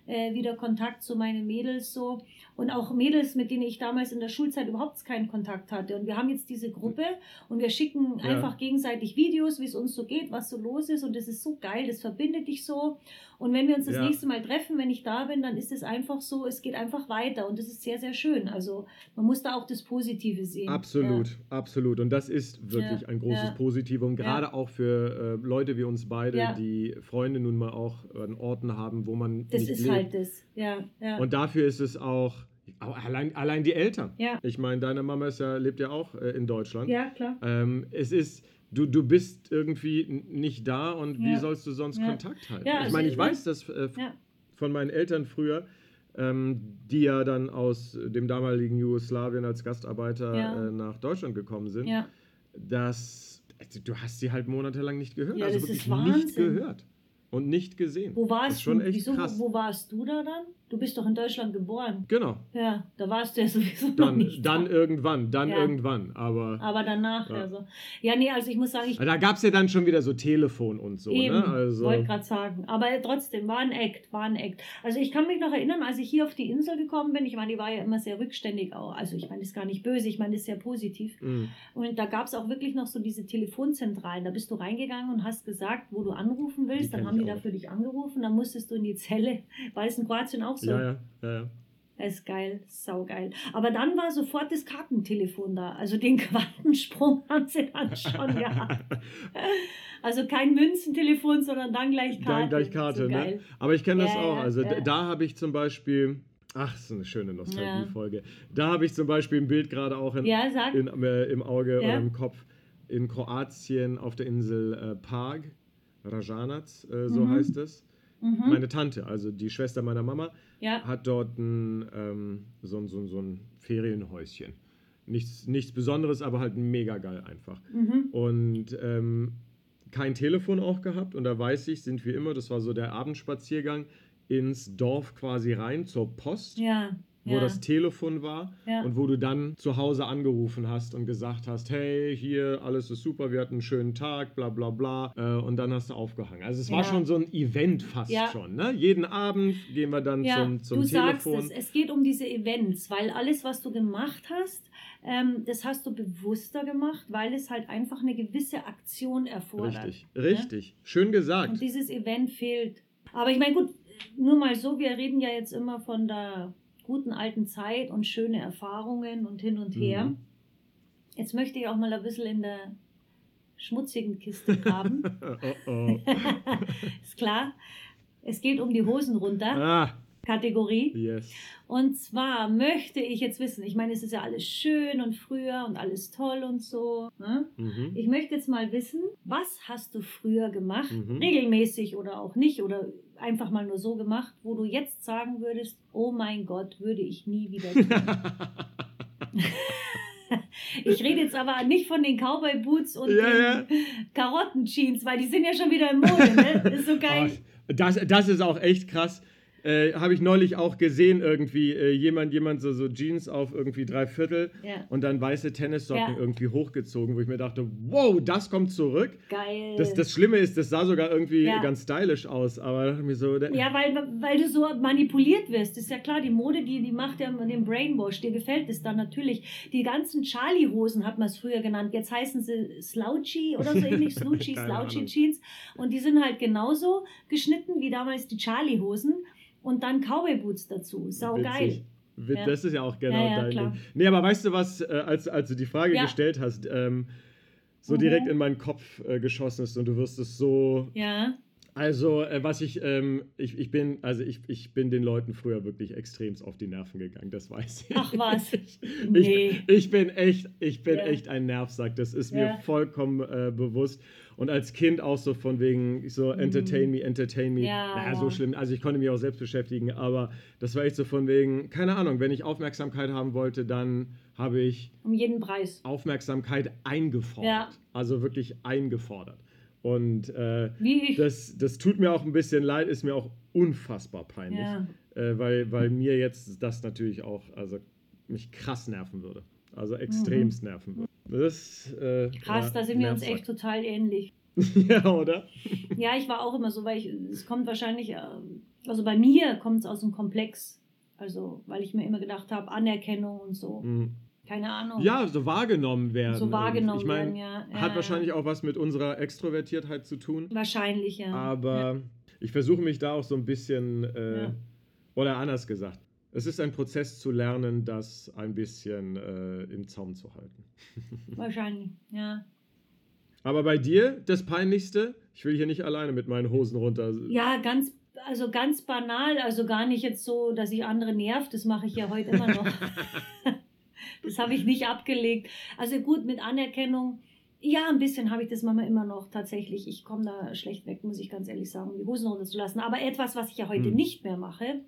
äh, wieder Kontakt zu meinen Mädels so und auch Mädels, mit denen ich damals in der Schulzeit überhaupt keinen Kontakt hatte. Und wir haben jetzt diese Gruppe und wir schicken Ja. einfach gegenseitig Videos, wie es uns so geht, was so los ist und das ist so geil, das verbindet dich so. Und wenn wir uns das Ja. nächste Mal treffen, wenn ich da bin, dann ist es einfach so, es geht einfach weiter und das ist sehr, sehr schön. Also man muss da auch das Positive sehen. Absolut, absolut. Und das ist wirklich Ja, ein großes ja. Positivum, gerade auch für äh, Leute wie uns beide, Ja. die Freunde nun mal auch an Orten haben, wo man Das ist lebt. halt das. Ja, ja. Und dafür ist es auch, auch allein, allein die Eltern. Ja. Ich meine, deine Mama ist ja, lebt ja auch äh, in Deutschland. ja, klar. Ähm, es ist, du, du bist irgendwie nicht da und wie Ja. sollst du sonst Ja. Kontakt halten? Ja, ich also meine, ich weiß das äh, von meinen Eltern früher, ähm, die ja dann aus dem damaligen Jugoslawien als Gastarbeiter äh, nach Deutschland gekommen sind, dass also, du hast sie halt monatelang nicht gehört. Ja, also das wirklich nicht gehört und nicht gesehen. Wo das warst ist schon du? echt Wieso, krass. wo warst du da dann? Du bist doch in Deutschland geboren. Genau. Ja, da warst du ja sowieso noch Dann, nicht. dann da. irgendwann, dann Ja. irgendwann. Aber Aber danach, Ja. also. Ja, nee, also ich muss sagen, ich da gab es ja dann schon wieder so Telefon und so. Eben, ne? also, wollte gerade sagen. Aber trotzdem, war ein Act, war ein Act. Also ich kann mich noch erinnern, als ich hier auf die Insel gekommen bin, ich meine, die war ja immer sehr rückständig auch. Also ich meine, das ist gar nicht böse, ich meine, das ist sehr positiv. mh. Und da gab es auch wirklich noch so diese Telefonzentralen. Da bist du reingegangen und hast gesagt, wo du anrufen willst. Die dann haben die ich da auch. für dich angerufen. Dann musstest du in die Zelle. War das in Kroatien auch so? ja, ja, ja, ja. Das ist geil, saugeil. Aber dann war sofort das Kartentelefon da. Also den Quantensprung haben sie dann schon gehabt. Also kein Münzentelefon, sondern dann gleich Karte. Dann gleich Karte, so ne? Aber ich kenne das Ja, auch. ja, Also ja. da habe ich zum Beispiel, ach, das ist eine schöne Nostalgiefolge. Da habe ich zum Beispiel ein Bild gerade auch in, Ja, in, äh, im Auge Ja. oder im Kopf. In Kroatien auf der Insel äh, Pag, Rajanac, äh, so Mhm. heißt es. Mhm. Meine Tante, also die Schwester meiner Mama, ja, hat dort ein, ähm, so, ein- so, so ein Ferienhäuschen. Nichts, nichts Besonderes, aber halt mega geil einfach. mhm. Und ähm, kein Telefon auch gehabt. Und da weiß ich, sind wir immer, das war so der Abendspaziergang, ins Dorf quasi rein zur Post, ja. Wo ja. das Telefon war Ja. und wo du dann zu Hause angerufen hast und gesagt hast, hey, hier, alles ist super, wir hatten einen schönen Tag, bla bla bla. Äh, und dann hast du aufgehangen. Also es war Ja. schon so ein Event fast schon. Ne? Jeden Abend gehen wir dann zum, zum du sagst Telefon. es, es geht um diese Events, weil alles, was du gemacht hast, ähm, das hast du bewusster gemacht, weil es halt einfach eine gewisse Aktion erfordert. Richtig, richtig. Schön gesagt. Und dieses Event fehlt. Aber ich meine, gut, nur mal so, wir reden ja jetzt immer von der guten alten Zeit und schöne Erfahrungen und hin und her. Mhm. Jetzt möchte ich auch mal ein bisschen in der schmutzigen Kiste graben. oh, oh. Ist klar. Es geht um die Hosen runter Ah, Kategorie. yes. Und zwar möchte ich jetzt wissen, ich meine, es ist ja alles schön und früher und alles toll und so. Ne? Mhm. Ich möchte jetzt mal wissen, was hast du früher gemacht, Mhm. regelmäßig oder auch nicht oder einfach mal nur so gemacht, wo du jetzt sagen würdest, oh mein Gott, würde ich nie wieder tun. ich rede jetzt aber nicht von den Cowboy Boots und Ja, den Karottenjeans, weil die sind ja schon wieder im Mode, ne? Ist so geil. Oh, das, das ist auch echt krass. Äh, Habe ich neulich auch gesehen, irgendwie äh, jemand, jemand so, so Jeans auf irgendwie drei Viertel Ja, und dann weiße Tennissocken Ja. irgendwie hochgezogen, wo ich mir dachte, wow, das kommt zurück. geil. Das, das Schlimme ist, das sah sogar irgendwie Ja. ganz stylisch aus, aber mir so, Ja, weil, weil du so manipuliert wirst. Das ist ja klar, die Mode, die, die macht ja den Brainwash. Dir gefällt es dann natürlich. Die ganzen Charlie-Hosen hat man es früher genannt. Jetzt heißen sie Slouchy oder so ähnlich. Slouchy, Slouchy. Jeans. Und die sind halt genauso geschnitten wie damals die Charlie-Hosen. Und dann Cowboy-Boots dazu. Sau Witzig. geil. Ja. Das ist ja auch genau Ja, ja, dein klar. Ding. Nee, aber weißt du was, äh, als, als du die Frage gestellt hast, ähm, so Mhm. direkt in meinen Kopf äh, geschossen ist und du wirst es so Ja, Also, äh, was ich, ähm, ich, ich bin, also ich, ich bin den Leuten früher wirklich extremst auf die Nerven gegangen, das weiß ich. Ach was. Ich, Nee. ich, ich bin echt, ich bin echt ein Nervsack, das ist mir vollkommen äh, bewusst. Und als Kind auch so von wegen, so entertain me, entertain me. Mhm. Ja, naja, ja. so schlimm. Also ich konnte mich auch selbst beschäftigen, aber das war echt so von wegen, keine Ahnung, wenn ich Aufmerksamkeit haben wollte, dann habe ich Um jeden Preis. Aufmerksamkeit eingefordert. Ja. Also wirklich eingefordert. Und äh, das, das tut mir auch ein bisschen leid, ist mir auch unfassbar peinlich. Ja. Äh, weil, weil mir jetzt das natürlich auch, also mich krass nerven würde. Also extremst nerven würde. Das, äh. Krass, ja, da sind wir uns echt total ähnlich. ja, oder? Ja, ich war auch immer so, weil ich, es kommt wahrscheinlich, äh, also bei mir kommt es aus dem Komplex. Also, weil ich mir immer gedacht habe, Anerkennung und so. Mhm. Keine Ahnung. Ja, so wahrgenommen werden. So wahrgenommen ich mein, werden, ja. ja. Hat ja. wahrscheinlich auch was mit unserer Extrovertiertheit zu tun. Wahrscheinlich, ja. Aber ich versuche mich da auch so ein bisschen, äh, Ja. oder anders gesagt, es ist ein Prozess zu lernen, das ein bisschen äh, im Zaum zu halten. Wahrscheinlich, ja. Aber bei dir, das Peinlichste, ich will hier nicht alleine mit meinen Hosen runter. Ja, ganz, also ganz banal, also gar nicht jetzt so, dass ich andere nervt, das mache ich ja heute immer noch. das habe ich nicht abgelegt. Also gut, mit Anerkennung, ja, ein bisschen habe ich das manchmal immer noch tatsächlich. Ich komme da schlecht weg, muss ich ganz ehrlich sagen, um die Hosen runterzulassen. Aber etwas, was ich ja heute Hm. nicht mehr mache,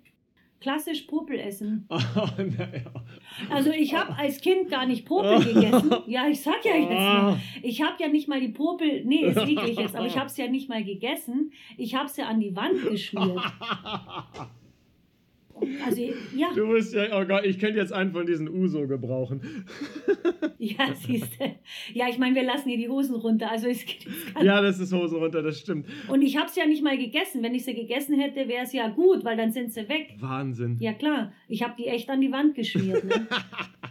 klassisch Popel essen. Oh. Also ich habe als Kind gar nicht Popel gegessen. Ja, ich sag ja jetzt mal. Ich habe ja nicht mal die Popel, nee, ist eklig jetzt, aber ich habe es ja nicht mal gegessen. Ich habe es ja an die Wand geschmiert. Also ja, Du musst ja, oh Gott, ich könnte jetzt einen von diesen Uso gebrauchen. ja, siehst du. Ja, ich meine, wir lassen hier die Hosen runter. Also es gar Ja, das ist Hose runter, das stimmt. Und ich habe es ja nicht mal gegessen. Wenn ich sie gegessen hätte, wäre es ja gut, weil dann sind sie weg. Wahnsinn. Ja klar, ich habe die echt an die Wand geschmiert. Ne?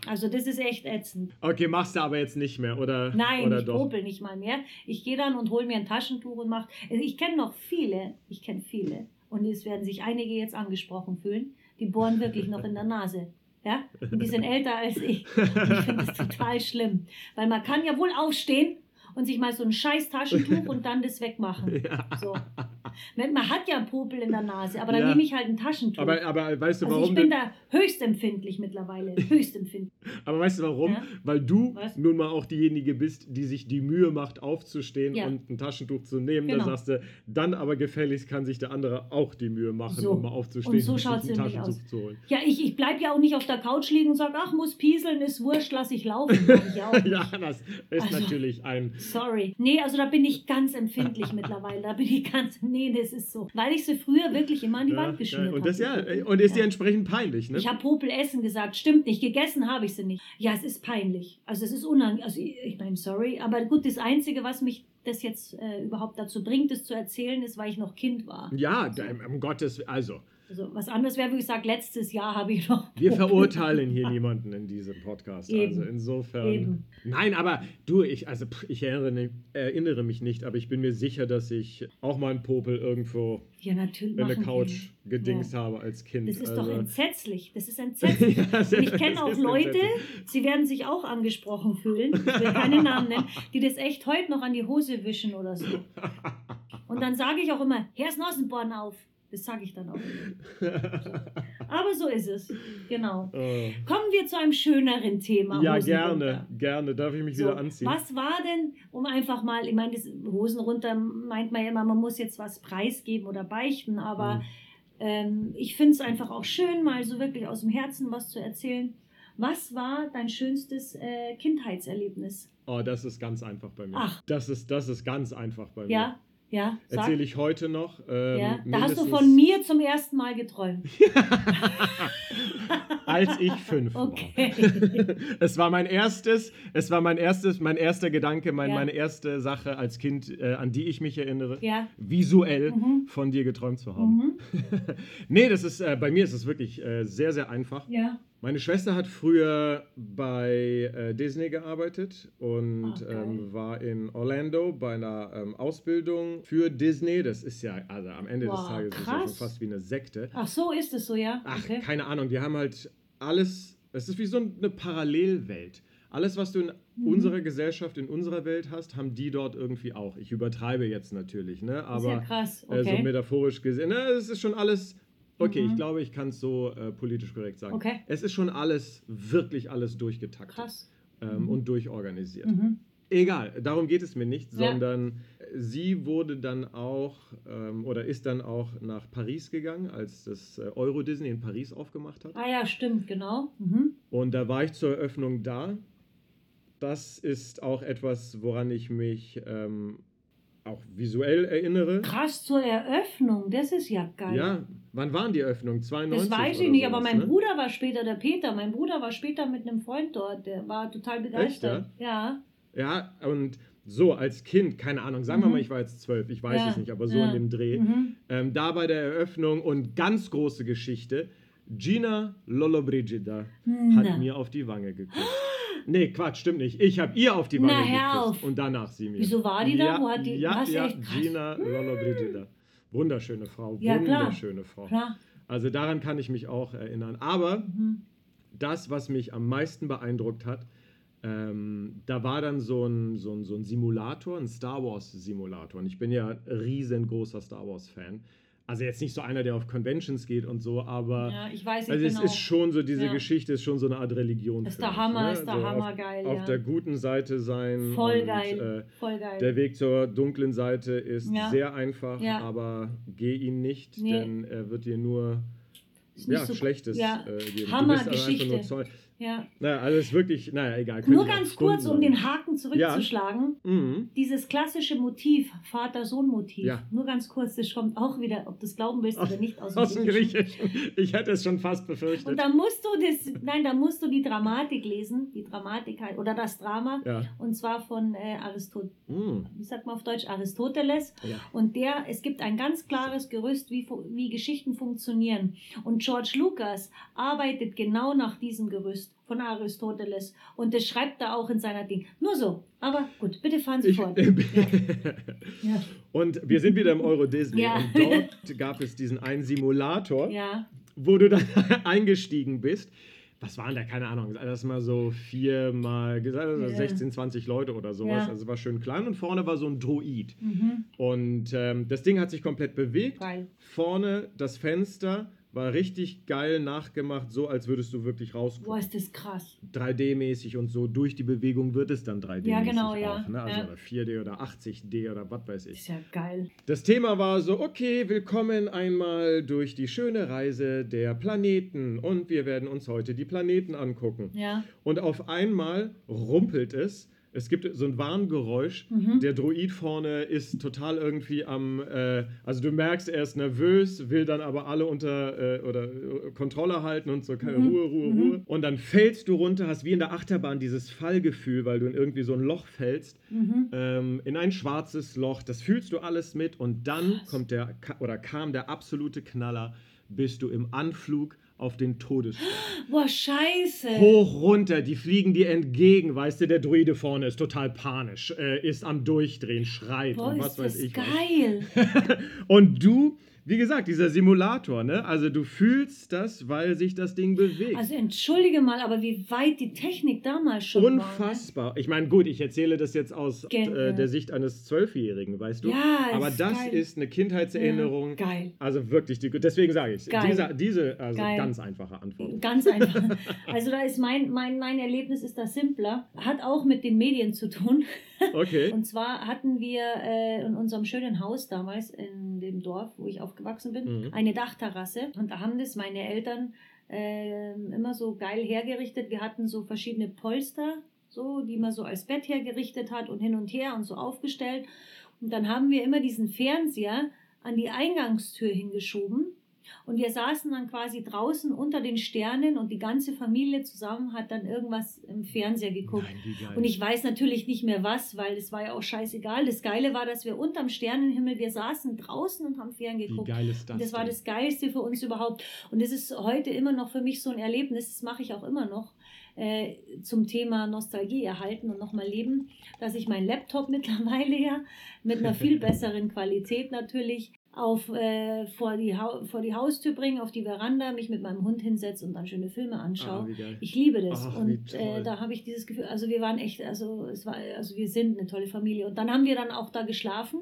Also das ist echt ätzend. Okay, machst du aber jetzt nicht mehr, oder? Nein, oder ich doch? popel nicht mal mehr. Ich gehe dann und hole mir ein Taschentuch und mache. Also ich kenne noch viele, ich kenne viele. Und es werden sich einige jetzt angesprochen fühlen. Die bohren wirklich noch in der Nase. Ja? Und die sind älter als ich. Und ich finde das total schlimm. Weil man kann ja wohl aufstehen und sich mal so ein scheiß Taschentuch und dann das wegmachen. Ja. So. Man hat ja Popel in der Nase, aber dann Ja. nehme ich halt ein Taschentuch. Aber, aber weißt du, also warum? ich bin da höchst empfindlich mittlerweile. Höchst empfindlich. aber weißt du warum? Ja. Weil du Was? nun mal auch diejenige bist, die sich die Mühe macht, aufzustehen Ja. und ein Taschentuch zu nehmen. Genau. Da sagst du, dann aber gefälligst kann sich der andere auch die Mühe machen, So. um mal aufzustehen Und so sich schaut's ein Taschentuch aus. zu holen. Ja, ich, ich bleibe ja auch nicht auf der Couch liegen und sage, ach, muss pieseln, ist wurscht, lass ich laufen. Ich ja, das ist Also- natürlich ein. Sorry. Nee, also da bin ich ganz empfindlich mittlerweile. Da bin ich ganz, nee, das ist so. Weil ich sie früher wirklich immer an die Ja, Wand geschmiert geil. und habe. das ja, die Popel. und ist Ja. dir entsprechend peinlich, ne? Ich habe Popel essen gesagt, stimmt nicht. Gegessen habe ich sie nicht. Ja, es ist peinlich. Also es ist unangenehm. Also ich, ich meine, sorry. Aber gut, das Einzige, was mich das jetzt äh, überhaupt dazu bringt, das zu erzählen, ist, weil ich noch Kind war. ja, da- um Gottes also Also was anderes wäre, wie gesagt, letztes Jahr habe ich noch. Wir verurteilen hier niemanden in diesem Podcast. Eben. Also insofern. Eben. Nein, aber du, ich, also ich erinnere, erinnere mich nicht, aber ich bin mir sicher, dass ich auch mal einen Popel irgendwo Ja, in der Couch wir. gedingst Ja. habe als Kind. Das ist also. doch entsetzlich. Das ist entsetzlich. Ja, Und ich kenne das auch Leute, sie werden sich auch angesprochen fühlen, ich will keine Namen nennen, die das echt heute noch an die Hose wischen oder so. Und dann sage ich auch immer, Herr ist Nossenborn auf. Das sage ich dann auch. Aber so ist es. Genau. Oh. Kommen wir zu einem schöneren Thema. Ja, Hosen gerne, runter. gerne. Darf ich mich So, wieder anziehen? was war denn, um einfach mal, ich meine, Hosen runter meint man ja immer, man muss jetzt was preisgeben oder beichten, aber Mhm. ähm, ich finde es einfach auch schön, mal so wirklich aus dem Herzen was zu erzählen. Was war dein schönstes äh, Kindheitserlebnis? Oh, das ist ganz einfach bei mir. Ach. Das ist, das ist ganz einfach bei mir. Ja, ja. Erzähle ich heute noch. Ähm, ja. Da hast du von mir zum ersten Mal geträumt. als ich fünf Okay. war. es war mein erstes, es war mein erstes, mein erster Gedanke, mein, Ja. meine erste Sache als Kind, äh, an die ich mich erinnere, Ja. visuell Mhm. von dir geträumt zu haben. Mhm. nee, das ist, äh, bei mir ist es wirklich äh, sehr, sehr einfach. Ja. Meine Schwester hat früher bei äh, Disney gearbeitet und geil. ähm, war in Orlando bei einer ähm, Ausbildung für Disney. Das ist ja, also am Ende des Wow, Tages ist das schon krass. fast wie eine Sekte. Ach so, ist es so, ja? Ach, Okay. keine Ahnung, die haben halt alles, es ist wie so eine Parallelwelt. Alles, was du in Mhm. unserer Gesellschaft, in unserer Welt hast, haben die dort irgendwie auch. Ich übertreibe jetzt natürlich, ne? ist ja aber krass. äh, so Okay. metaphorisch gesehen, ne, es ist schon alles. Okay, Mhm. ich glaube, ich kann es so äh, politisch korrekt sagen. Okay. Es ist schon alles, wirklich alles durchgetaktet krass. ähm, Mhm. und durchorganisiert. Mhm. Egal, darum geht es mir nicht, Ja. sondern sie wurde dann auch ähm, oder ist dann auch nach Paris gegangen, als das äh, Euro Disney in Paris aufgemacht hat. Ah ja, stimmt, genau. Mhm. Und da war ich zur Eröffnung da. Das ist auch etwas, woran ich mich ähm, auch visuell erinnere. Krass zur Eröffnung, das ist ja geil. Ja, wann waren die Eröffnungen? 92 Das weiß ich nicht, aber sowas, mein ne? Bruder war später, der Peter, mein Bruder war später mit einem Freund dort, der war total begeistert. ja? Ja, und so als Kind, keine Ahnung, sagen wir Mhm. mal, ich war jetzt zwölf, ich weiß Ja, es nicht, aber so ja. in dem Dreh. Mhm. Ähm, da bei der Eröffnung und ganz große Geschichte, Gina Lollobrigida hat Na. mir auf die Wange geküsst. Nee, Quatsch, stimmt nicht. Ich habe ihr auf die Na, Wange hör geküsst auf. und danach sie mir. Wieso war die da? Ja, Wo hat die- ja, ja, echt? Krass. Gina Lollobrigida. Wunderschöne Frau, Ja, klar. wunderschöne Frau. Klar. Also daran kann ich mich auch erinnern. Aber Mhm. das, was mich am meisten beeindruckt hat, ähm, da war dann so ein, so, ein, so ein Simulator, ein Star Wars-Simulator. Und ich bin ja riesengroßer Star Wars-Fan. Also jetzt nicht so einer, der auf Conventions geht und so, aber Ja, ich weiß nicht also es genau. ist schon so, diese Ja. Geschichte ist schon so eine Art Religion. Ist der mich, Hammer, ne? ist der so Hammer auf, geil, Auf ja. der guten Seite sein. Voll und, geil. Äh, Voll geil. der Weg zur dunklen Seite ist sehr einfach, aber geh ihn nicht, Nee. denn er wird dir nur ja, so- Schlechtes ja. äh, geben. Hammergeschichte. nur Zeug. Ja. Naja, also es ist wirklich, naja, egal. Nur ganz kurz, um den Haken zurückzuschlagen. Mhm. Dieses klassische Motiv, Vater-Sohn-Motiv, Ja. nur ganz kurz, das kommt auch wieder, ob du es glauben willst oder nicht, aus dem, Aus dem Griechischen. Ich hätte es schon fast befürchtet. Und da musst du das, nein, da musst du die Dramatik lesen, die Dramatik halt, oder das Drama, ja. und zwar von äh, Aristot, Mhm. wie sagt man auf Deutsch, Aristoteles. ja. Und der, es gibt ein ganz klares Gerüst, wie, wie Geschichten funktionieren. Und George Lucas arbeitet genau nach diesem Gerüst von Aristoteles. Und das schreibt er auch in seiner Ding. Nur so. Aber gut, bitte fahren Sie Ich, fort. äh, Ja. und wir sind wieder im Euro Disney. Ja. Und dort gab es diesen einen Simulator, ja. wo du dann eingestiegen bist. Was waren da? Keine Ahnung. Das mal so viermal, also Ja. 16, 20 Leute oder sowas. Also war schön klein. Und vorne war so ein Droid. Mhm. Und ähm, das Ding hat sich komplett bewegt. Geil. Vorne das Fenster war richtig geil nachgemacht, so als würdest du wirklich rausgucken. Boah, ist das krass. 3D-mäßig und so. Durch die Bewegung wird es dann 3D-mäßig Ja, genau, auch. ja. Ne? Also Ja. oder 4D oder 80D oder was weiß ich. Ist ja geil. Das Thema war so, okay, willkommen einmal durch die schöne Reise der Planeten und wir werden uns heute die Planeten angucken. Ja. Und auf einmal rumpelt es. Es gibt so ein Warngeräusch. Mhm. Der Druid vorne ist total irgendwie am, äh, also du merkst, er ist nervös, will dann aber alle unter äh, oder äh, Kontrolle halten und so keine Mhm. Ruhe, Ruhe, Mhm. Ruhe. Und dann fällst du runter, hast wie in der Achterbahn dieses Fallgefühl, weil du in irgendwie so ein Loch fällst Mhm. ähm, in ein schwarzes Loch. Das fühlst du alles mit und dann Krass. kommt der oder kam der absolute Knaller, bist du im Anflug auf den Todesstern. Boah, scheiße. Hoch runter, die fliegen dir entgegen, weißt du, der Druide vorne ist total panisch, äh, ist am Durchdrehen, schreit Boah, und ist was weiß das ich. geil. Und du, wie gesagt, dieser Simulator, ne? Also du fühlst das, weil sich das Ding bewegt. Also entschuldige mal, aber wie weit die Technik damals schon war. Ne? Unfassbar. Ich meine, gut, ich erzähle das jetzt aus äh, der Sicht eines Zwölfjährigen, weißt du? Ja, Aber ist das geil. ist eine Kindheitserinnerung. Ja, geil. Also wirklich, die, deswegen sage ich, Geil. diese, diese also Geil. ganz einfache Antwort. Ganz einfach. Also da ist mein, mein, mein Erlebnis ist da simpler. Hat auch mit den Medien zu tun. Okay. Und zwar hatten wir äh, in unserem schönen Haus damals in dem Dorf, wo ich aufgewachsen bin, Mhm. eine Dachterrasse. Und da haben das meine Eltern äh, immer so geil hergerichtet. Wir hatten so verschiedene Polster, so, die man so als Bett hergerichtet hat und hin und her und so aufgestellt. Und dann haben wir immer diesen Fernseher an die Eingangstür hingeschoben. Und wir saßen dann quasi draußen unter den Sternen und die ganze Familie zusammen hat dann irgendwas im Fernseher geguckt. Nein, wie. Und ich weiß natürlich nicht mehr was, weil es war ja auch scheißegal. Das Geile war, dass wir unterm Sternenhimmel, wir saßen draußen und haben fern wie geguckt. geil ist das? Und das war das Geilste für uns überhaupt. Und das ist heute immer noch für mich so ein Erlebnis, das mache ich auch immer noch, äh, zum Thema Nostalgie erhalten und nochmal leben, dass ich meinen Laptop mittlerweile ja mit einer viel besseren Qualität natürlich auf, äh, vor, die vor die Haustür bringe, auf die Veranda, mich mit meinem Hund hinsetze und dann schöne Filme anschaue. Ah. Ich liebe das. Ach, und äh, da habe ich dieses Gefühl, also wir waren echt, also es war, also wir sind eine tolle Familie. Und dann haben wir dann auch da geschlafen.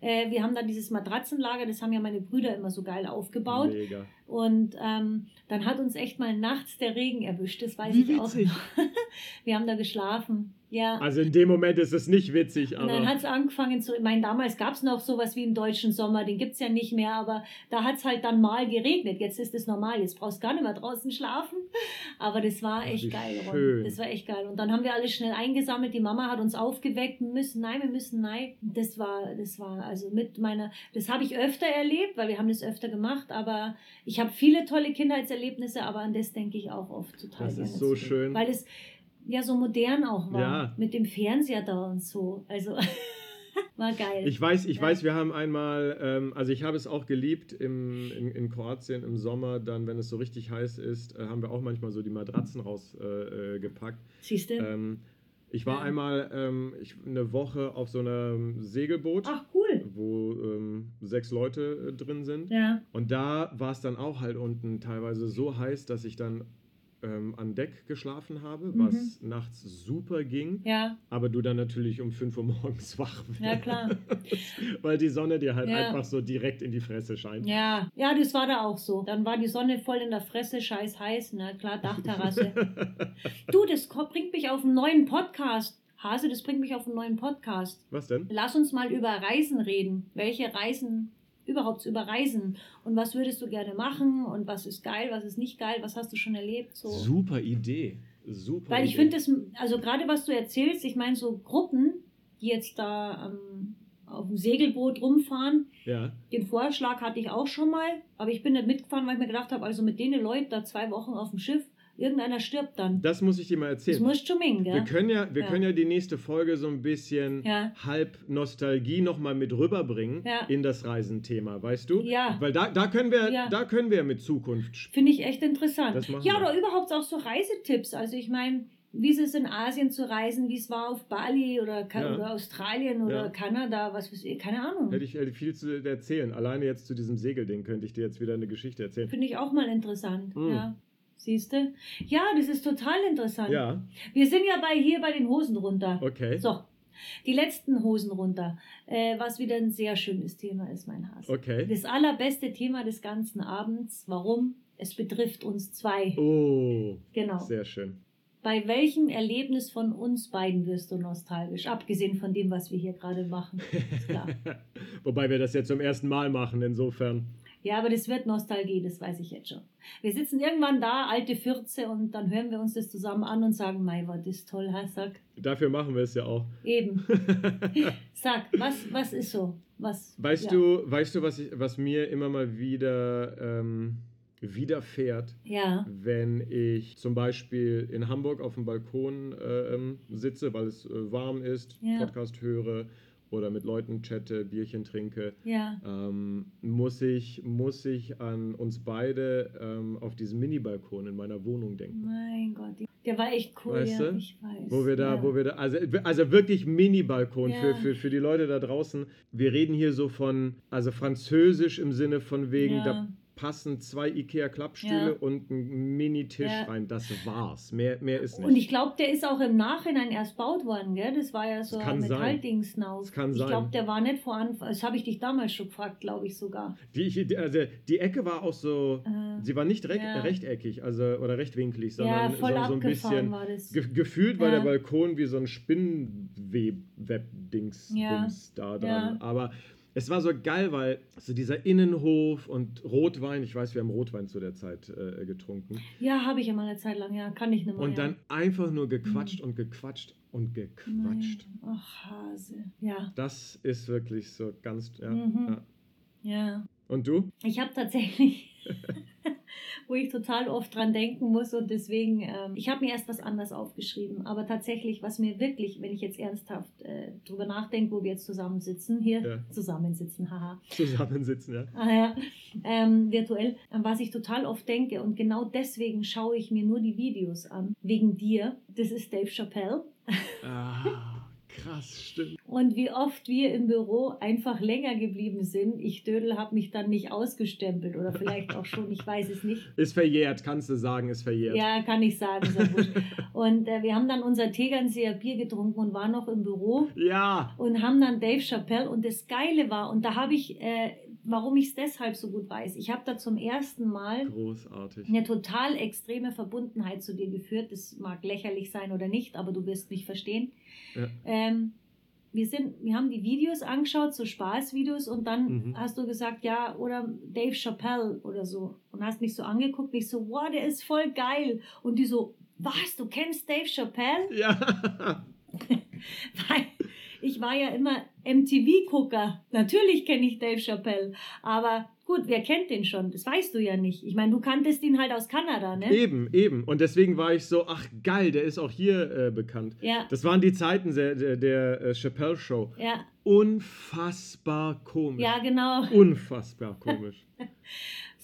Äh, wir haben dann dieses Matratzenlager, das haben ja meine Brüder immer so geil aufgebaut. Mega. Und ähm, dann hat uns echt mal nachts der Regen erwischt, das weiß Wie ich auch. witzig. noch. wir haben da geschlafen. Ja. Also in dem Moment ist es nicht witzig, Und dann aber hat es angefangen zu. Ich meine, damals gab es noch sowas wie einen deutschen Sommer, den gibt es ja nicht mehr, aber da hat es halt dann mal geregnet. Jetzt ist es normal, jetzt brauchst du gar nicht mehr draußen schlafen. Aber das war echt geil, schön. Das war echt geil. Und dann haben wir alles schnell eingesammelt. Die Mama hat uns aufgeweckt, müssen, nein, wir müssen, nein. Das war, das war also mit meiner, das habe ich öfter erlebt, weil wir haben das öfter gemacht, aber ich habe viele tolle Kindheitserlebnisse, aber an das denke ich auch oft total Das ist so schön. Weil es ja so modern auch war. Ja. Mit dem Fernseher da und so. Also war geil. Ich weiß, ich Ja. weiß, wir haben einmal, ähm, also ich habe es auch geliebt im, in, in Kroatien im Sommer, dann, wenn es so richtig heiß ist, äh, haben wir auch manchmal so die Matratzen rausgepackt. Äh, gepackt. Siehst du? ähm, ich war Ja. einmal ähm, ich, eine Woche auf so einem Segelboot, Ach, cool. wo ähm, sechs Leute äh, drin sind. Ja. Und da war es dann auch halt unten teilweise so heiß, dass ich dann ähm, an Deck geschlafen habe, Mhm. was nachts super ging. Ja, Aber du dann natürlich um 5 Uhr morgens wach wirst. ja klar. Weil die Sonne dir halt Ja. einfach so direkt in die Fresse scheint. Ja, ja, das war da auch so. Dann war die Sonne voll in der Fresse, scheiß heiß, na klar, Dachterrasse. du, das bringt mich auf einen neuen Podcast. Hase, das bringt mich auf einen neuen Podcast. Was denn? Lass uns mal über Reisen reden. Welche Reisen überhaupt über Reisen und was würdest du gerne machen und was ist geil, was ist nicht geil, was hast du schon erlebt? So. Super Idee. Super Weil ich finde das, also gerade was du erzählst, ich meine so Gruppen, die jetzt da ähm, auf dem Segelboot rumfahren, Ja. den Vorschlag hatte ich auch schon mal, aber ich bin nicht mitgefahren, weil ich mir gedacht habe, also mit denen Leuten da zwei Wochen auf dem Schiff, irgendeiner stirbt dann. Das muss ich dir mal Das erzählen. musst du mengen, Wir gell? können ja, wir Ja. können ja die nächste Folge so ein bisschen Ja. halb Nostalgie nochmal mit rüberbringen Ja. in das Reisenthema, weißt du? Ja. Weil da, da können wir, Ja. da können wir mit Zukunft sp- Finde ich echt interessant. Das machen Ja, wir. oder überhaupt auch so Reisetipps. Also ich meine, wie ist es in Asien zu reisen, wie es war auf Bali oder, Ja. oder Australien oder Ja. Kanada, was weiß ich, keine Ahnung. Hätte ich hätte viel zu erzählen. Alleine jetzt zu diesem Segelding könnte ich dir jetzt wieder eine Geschichte erzählen. Finde ich auch mal interessant. Mm. Ja. Siehst du? Ja, das ist total interessant. Ja, Wir sind ja bei hier bei den Hosen runter. okay. So, die letzten Hosen runter, äh, was wieder ein sehr schönes Thema ist, mein Hass. Okay. Das allerbeste Thema des ganzen Abends. Warum? Es betrifft uns zwei. Oh, Genau. sehr schön. Bei welchem Erlebnis von uns beiden wirst du nostalgisch? Abgesehen von dem, was wir hier gerade machen. Wobei wir das jetzt zum ersten Mal machen, insofern. Ja, aber das wird Nostalgie, das weiß ich jetzt schon. Wir sitzen irgendwann da, alte Fürze, und dann hören wir uns das zusammen an und sagen, Mai, war das toll? Sag. Dafür machen wir es ja auch. Eben. Sag, was, was ist so? Was, Weißt ja. du, weißt du, was, ich, was mir immer mal wieder ähm, widerfährt, Ja, wenn ich zum Beispiel in Hamburg auf dem Balkon äh, ähm, sitze, weil es äh, warm ist, Ja. Podcast höre oder mit Leuten chatte, Bierchen trinke, ja. ähm, muss, ich, muss ich an uns beide ähm, auf diesem Mini-Balkon in meiner Wohnung denken. Mein Gott, der war echt cool, Weißt ja, du? ich weiß. Wo wir da, ja. wo wir da, also, also wirklich Mini-Balkon Ja. für, für, für die Leute da draußen. Wir reden hier so von, also französisch im Sinne von wegen, da passen zwei Ikea-Klappstühle Ja. und ein Mini-Tisch Ja. rein. Das war's. Mehr, mehr ist nicht. Und ich glaube, der ist auch im Nachhinein erst baut worden, gell? Das war ja so ein. Metalldings. Das kann ich sein. glaube, der war nicht vor Anfang. Das habe ich dich damals schon gefragt, glaube ich sogar. die, also die Ecke war auch so, Äh, sie war nicht recht, Ja. rechteckig also, oder rechtwinklig, sondern so, so ein bisschen. war das. Ge gefühlt war der Balkon wie so ein Spinnenweb-Dings Ja. da dran. Ja. Aber es war so geil, weil so dieser Innenhof und Rotwein, ich weiß, wir haben Rotwein zu der Zeit äh, getrunken. Ja, habe ich ja mal eine Zeit lang, ja, kann ich nicht mehr. Und ja. dann einfach nur gequatscht und gequatscht und gequatscht. Nein. Ach, Hase. Ja. Das ist wirklich so ganz. Ja, Mhm. ja. Ja. Und du? Ich habe tatsächlich, wo ich total oft dran denken muss und deswegen, ähm, ich habe mir erst was anderes aufgeschrieben, aber tatsächlich, was mir wirklich, wenn ich jetzt ernsthaft äh, drüber nachdenke, wo wir jetzt zusammensitzen, hier Ja. zusammensitzen, haha, Zusammensitzen, ja. ah, ja, ähm, virtuell, an was ich total oft denke und genau deswegen schaue ich mir nur die Videos an, wegen dir, das ist Dave Chappelle. Ah, krass. Stimmt. Und wie oft wir im Büro einfach länger geblieben sind. Ich Dödel habe mich dann nicht ausgestempelt oder vielleicht auch schon, ich weiß es nicht. Ist verjährt, kannst du sagen, ist verjährt. Ja, kann ich sagen, wurscht. Und äh, wir haben dann unser Tegernseer Bier getrunken und waren noch im Büro Ja. und haben dann Dave Chappelle und das Geile war, und da habe ich, äh, warum ich es deshalb so gut weiß, ich habe da zum ersten Mal Großartig. eine total extreme Verbundenheit zu dir geführt. Das mag lächerlich sein oder nicht, aber du wirst mich verstehen. Ja. Ähm, wir, sind, wir haben die Videos angeschaut, so Spaßvideos, und dann Mhm. hast du gesagt, ja, oder Dave Chappelle oder so. Und hast mich so angeguckt, ich so, wow, der ist voll geil. Und die so, was, du kennst Dave Chappelle? Ja. Weil ich war ja immer MTV-Gucker. Natürlich kenne ich Dave Chappelle. Aber gut, wer kennt den schon? Das weißt du ja nicht. Ich meine, du kanntest ihn halt aus Kanada, ne? Eben, eben. Und deswegen war ich so, ach geil, der ist auch hier äh, bekannt. Ja, Das waren die Zeiten der, der, der äh, Chappelle Show. ja, Unfassbar komisch. ja, genau. Unfassbar komisch.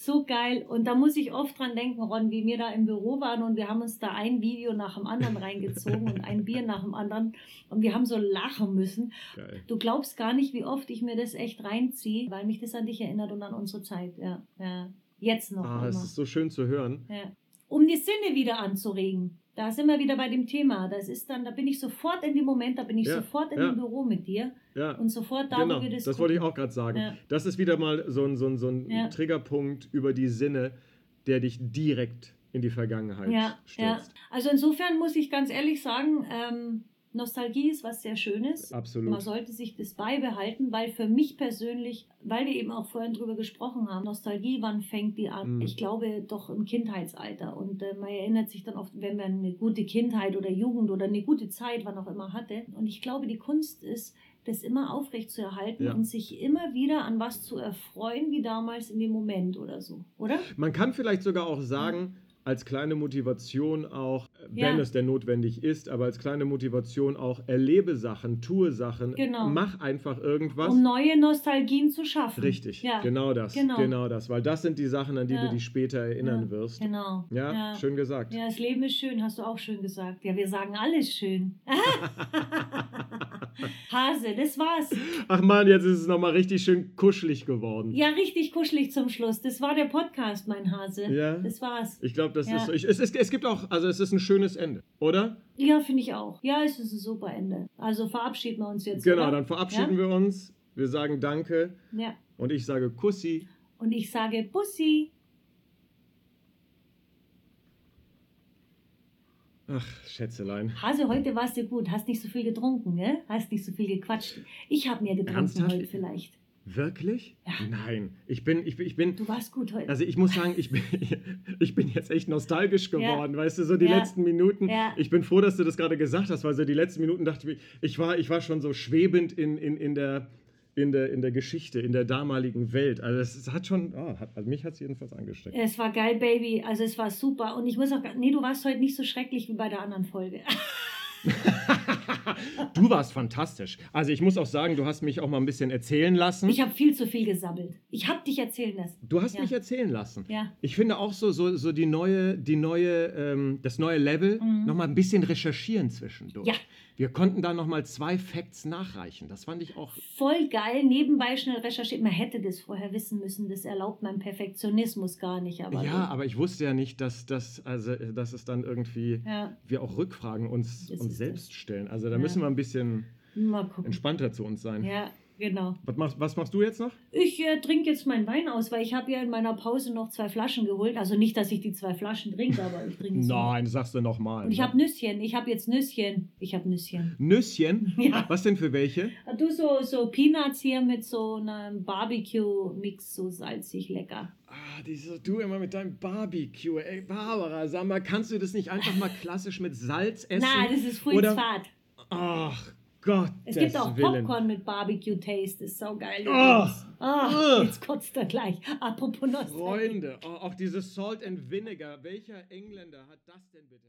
So geil. Und da muss ich oft dran denken, Ron, wie wir da im Büro waren und wir haben uns da ein Video nach dem anderen reingezogen und ein Bier nach dem anderen. Und wir haben so lachen müssen. Geil. Du glaubst gar nicht, wie oft ich mir das echt reinziehe, weil mich das an dich erinnert und an unsere Zeit. Ja, ja. Jetzt noch. Ah, es ist so schön zu hören. Ja. Um die Sinne wieder anzuregen. Da sind wir wieder bei dem Thema. Das ist dann, da bin ich sofort in dem Moment, da bin ich Ja, sofort in ja. dem Büro mit dir Ja. und sofort da, genau, das das wollte ich gucken. auch gerade sagen. Ja. Das ist wieder mal so ein, so ein, so ein Ja. Triggerpunkt über die Sinne, der dich direkt in die Vergangenheit ja. stürzt. Also insofern muss ich ganz ehrlich sagen, ähm, Nostalgie ist was sehr Schönes. Absolut. Man sollte sich das beibehalten, weil für mich persönlich, weil wir eben auch vorhin drüber gesprochen haben, Nostalgie, wann fängt die an? Mhm. Ich glaube doch im Kindheitsalter. Und äh, man erinnert sich dann oft, wenn man eine gute Kindheit oder Jugend oder eine gute Zeit, wann auch immer hatte. Und ich glaube, die Kunst ist, das immer aufrecht zu erhalten Ja. und sich immer wieder an was zu erfreuen, wie damals in dem Moment oder so, oder? Man kann vielleicht sogar auch sagen, als kleine Motivation auch, äh, wenn Ja. es denn notwendig ist, aber als kleine Motivation auch, erlebe Sachen, tue Sachen, Genau. mach einfach irgendwas. Um neue Nostalgien zu schaffen. Richtig, Ja. genau das, Genau. genau. das, weil das sind die Sachen, an die Ja. du dich später erinnern wirst. Genau. Ja, schön gesagt. Ja, das Leben ist schön, hast du auch schön gesagt. Ja, wir sagen alles schön. Hase, das war's. Ach man, jetzt ist es nochmal richtig schön kuschelig geworden. Ja, richtig kuschelig zum Schluss. Das war der Podcast, mein Hase. Ja. Das war's. Ich glaube, das Ja. ist so. Ich, es, es, es gibt auch, also es ist ein schönes Ende, oder? Ja, finde ich auch. Ja, es ist ein super Ende. Also verabschieden wir uns jetzt. Genau, oder? dann verabschieden wir uns. Wir sagen Danke Ja. und ich sage Kussi. Und ich sage Bussi. Ach, Schätzelein. Hase, heute warst du gut. Hast nicht so viel getrunken, ne? Hast nicht so viel gequatscht. Ich habe mehr getrunken Ernsthaft? heute vielleicht. Wirklich? Ja. Nein. Ich bin, ich bin, ich bin, Du warst gut heute. also ich muss sagen, ich bin, ich bin jetzt echt nostalgisch geworden, weißt du, so die Ja. letzten Minuten. Ja. Ich bin froh, dass du das gerade gesagt hast, weil so die letzten Minuten dachte ich, ich war, ich war schon so schwebend in, in, in der, in der, in der Geschichte, in der damaligen Welt. Also es, es hat schon, oh, hat, also mich hat es jedenfalls angesteckt. Es war geil, Baby. Also es war super. Und ich muss auch, nee, du warst heute nicht so schrecklich wie bei der anderen Folge. du warst fantastisch. Also ich muss auch sagen, du hast mich auch mal ein bisschen erzählen lassen. Ich habe viel zu viel gesammelt. Ich habe dich erzählen lassen. du hast Ja. mich erzählen lassen. Ja. Ich finde auch so, so, so die neue, die neue, ähm, das neue Level, Mhm. noch mal ein bisschen recherchieren zwischendurch. Ja. Wir konnten da noch mal zwei Facts nachreichen. Das fand ich auch. Voll geil, nebenbei schnell recherchiert. Man hätte das vorher wissen müssen. Das erlaubt mein Perfektionismus gar nicht. Aber ja, aber ich wusste ja nicht, dass, dass, also, dass es dann irgendwie ja. wir auch Rückfragen uns, Das uns selbst stellen. Also da Ja. müssen wir ein bisschen entspannter zu uns sein. Ja, genau. Was, machst, was machst du jetzt noch? Ich äh, trinke jetzt meinen Wein aus, weil ich habe ja in meiner Pause noch zwei Flaschen geholt. Also nicht, dass ich die zwei Flaschen trinke, aber ich trinke es. Nein, sagst du nochmal. Und ich habe Nüsschen. Ich habe jetzt Nüsschen. Ich habe Nüsschen. Nüsschen? Ja. Was denn für welche? Du so, so Peanuts hier mit so einem Barbecue-Mix, so salzig lecker. Ah, diese, du immer mit deinem Barbecue. Ey, Barbara, sag mal, kannst du das nicht einfach mal klassisch mit Salz essen? Na, das ist Oder- Fulzfahrt. Ach Gott. Es gibt auch Willen. Popcorn mit Barbecue-Taste. Das ist so geil. Oh. Jetzt kotzt er gleich. Apropos Nostalgie. Freunde, oh, auch dieses Salt and Vinegar. Welcher Engländer hat das denn bitte?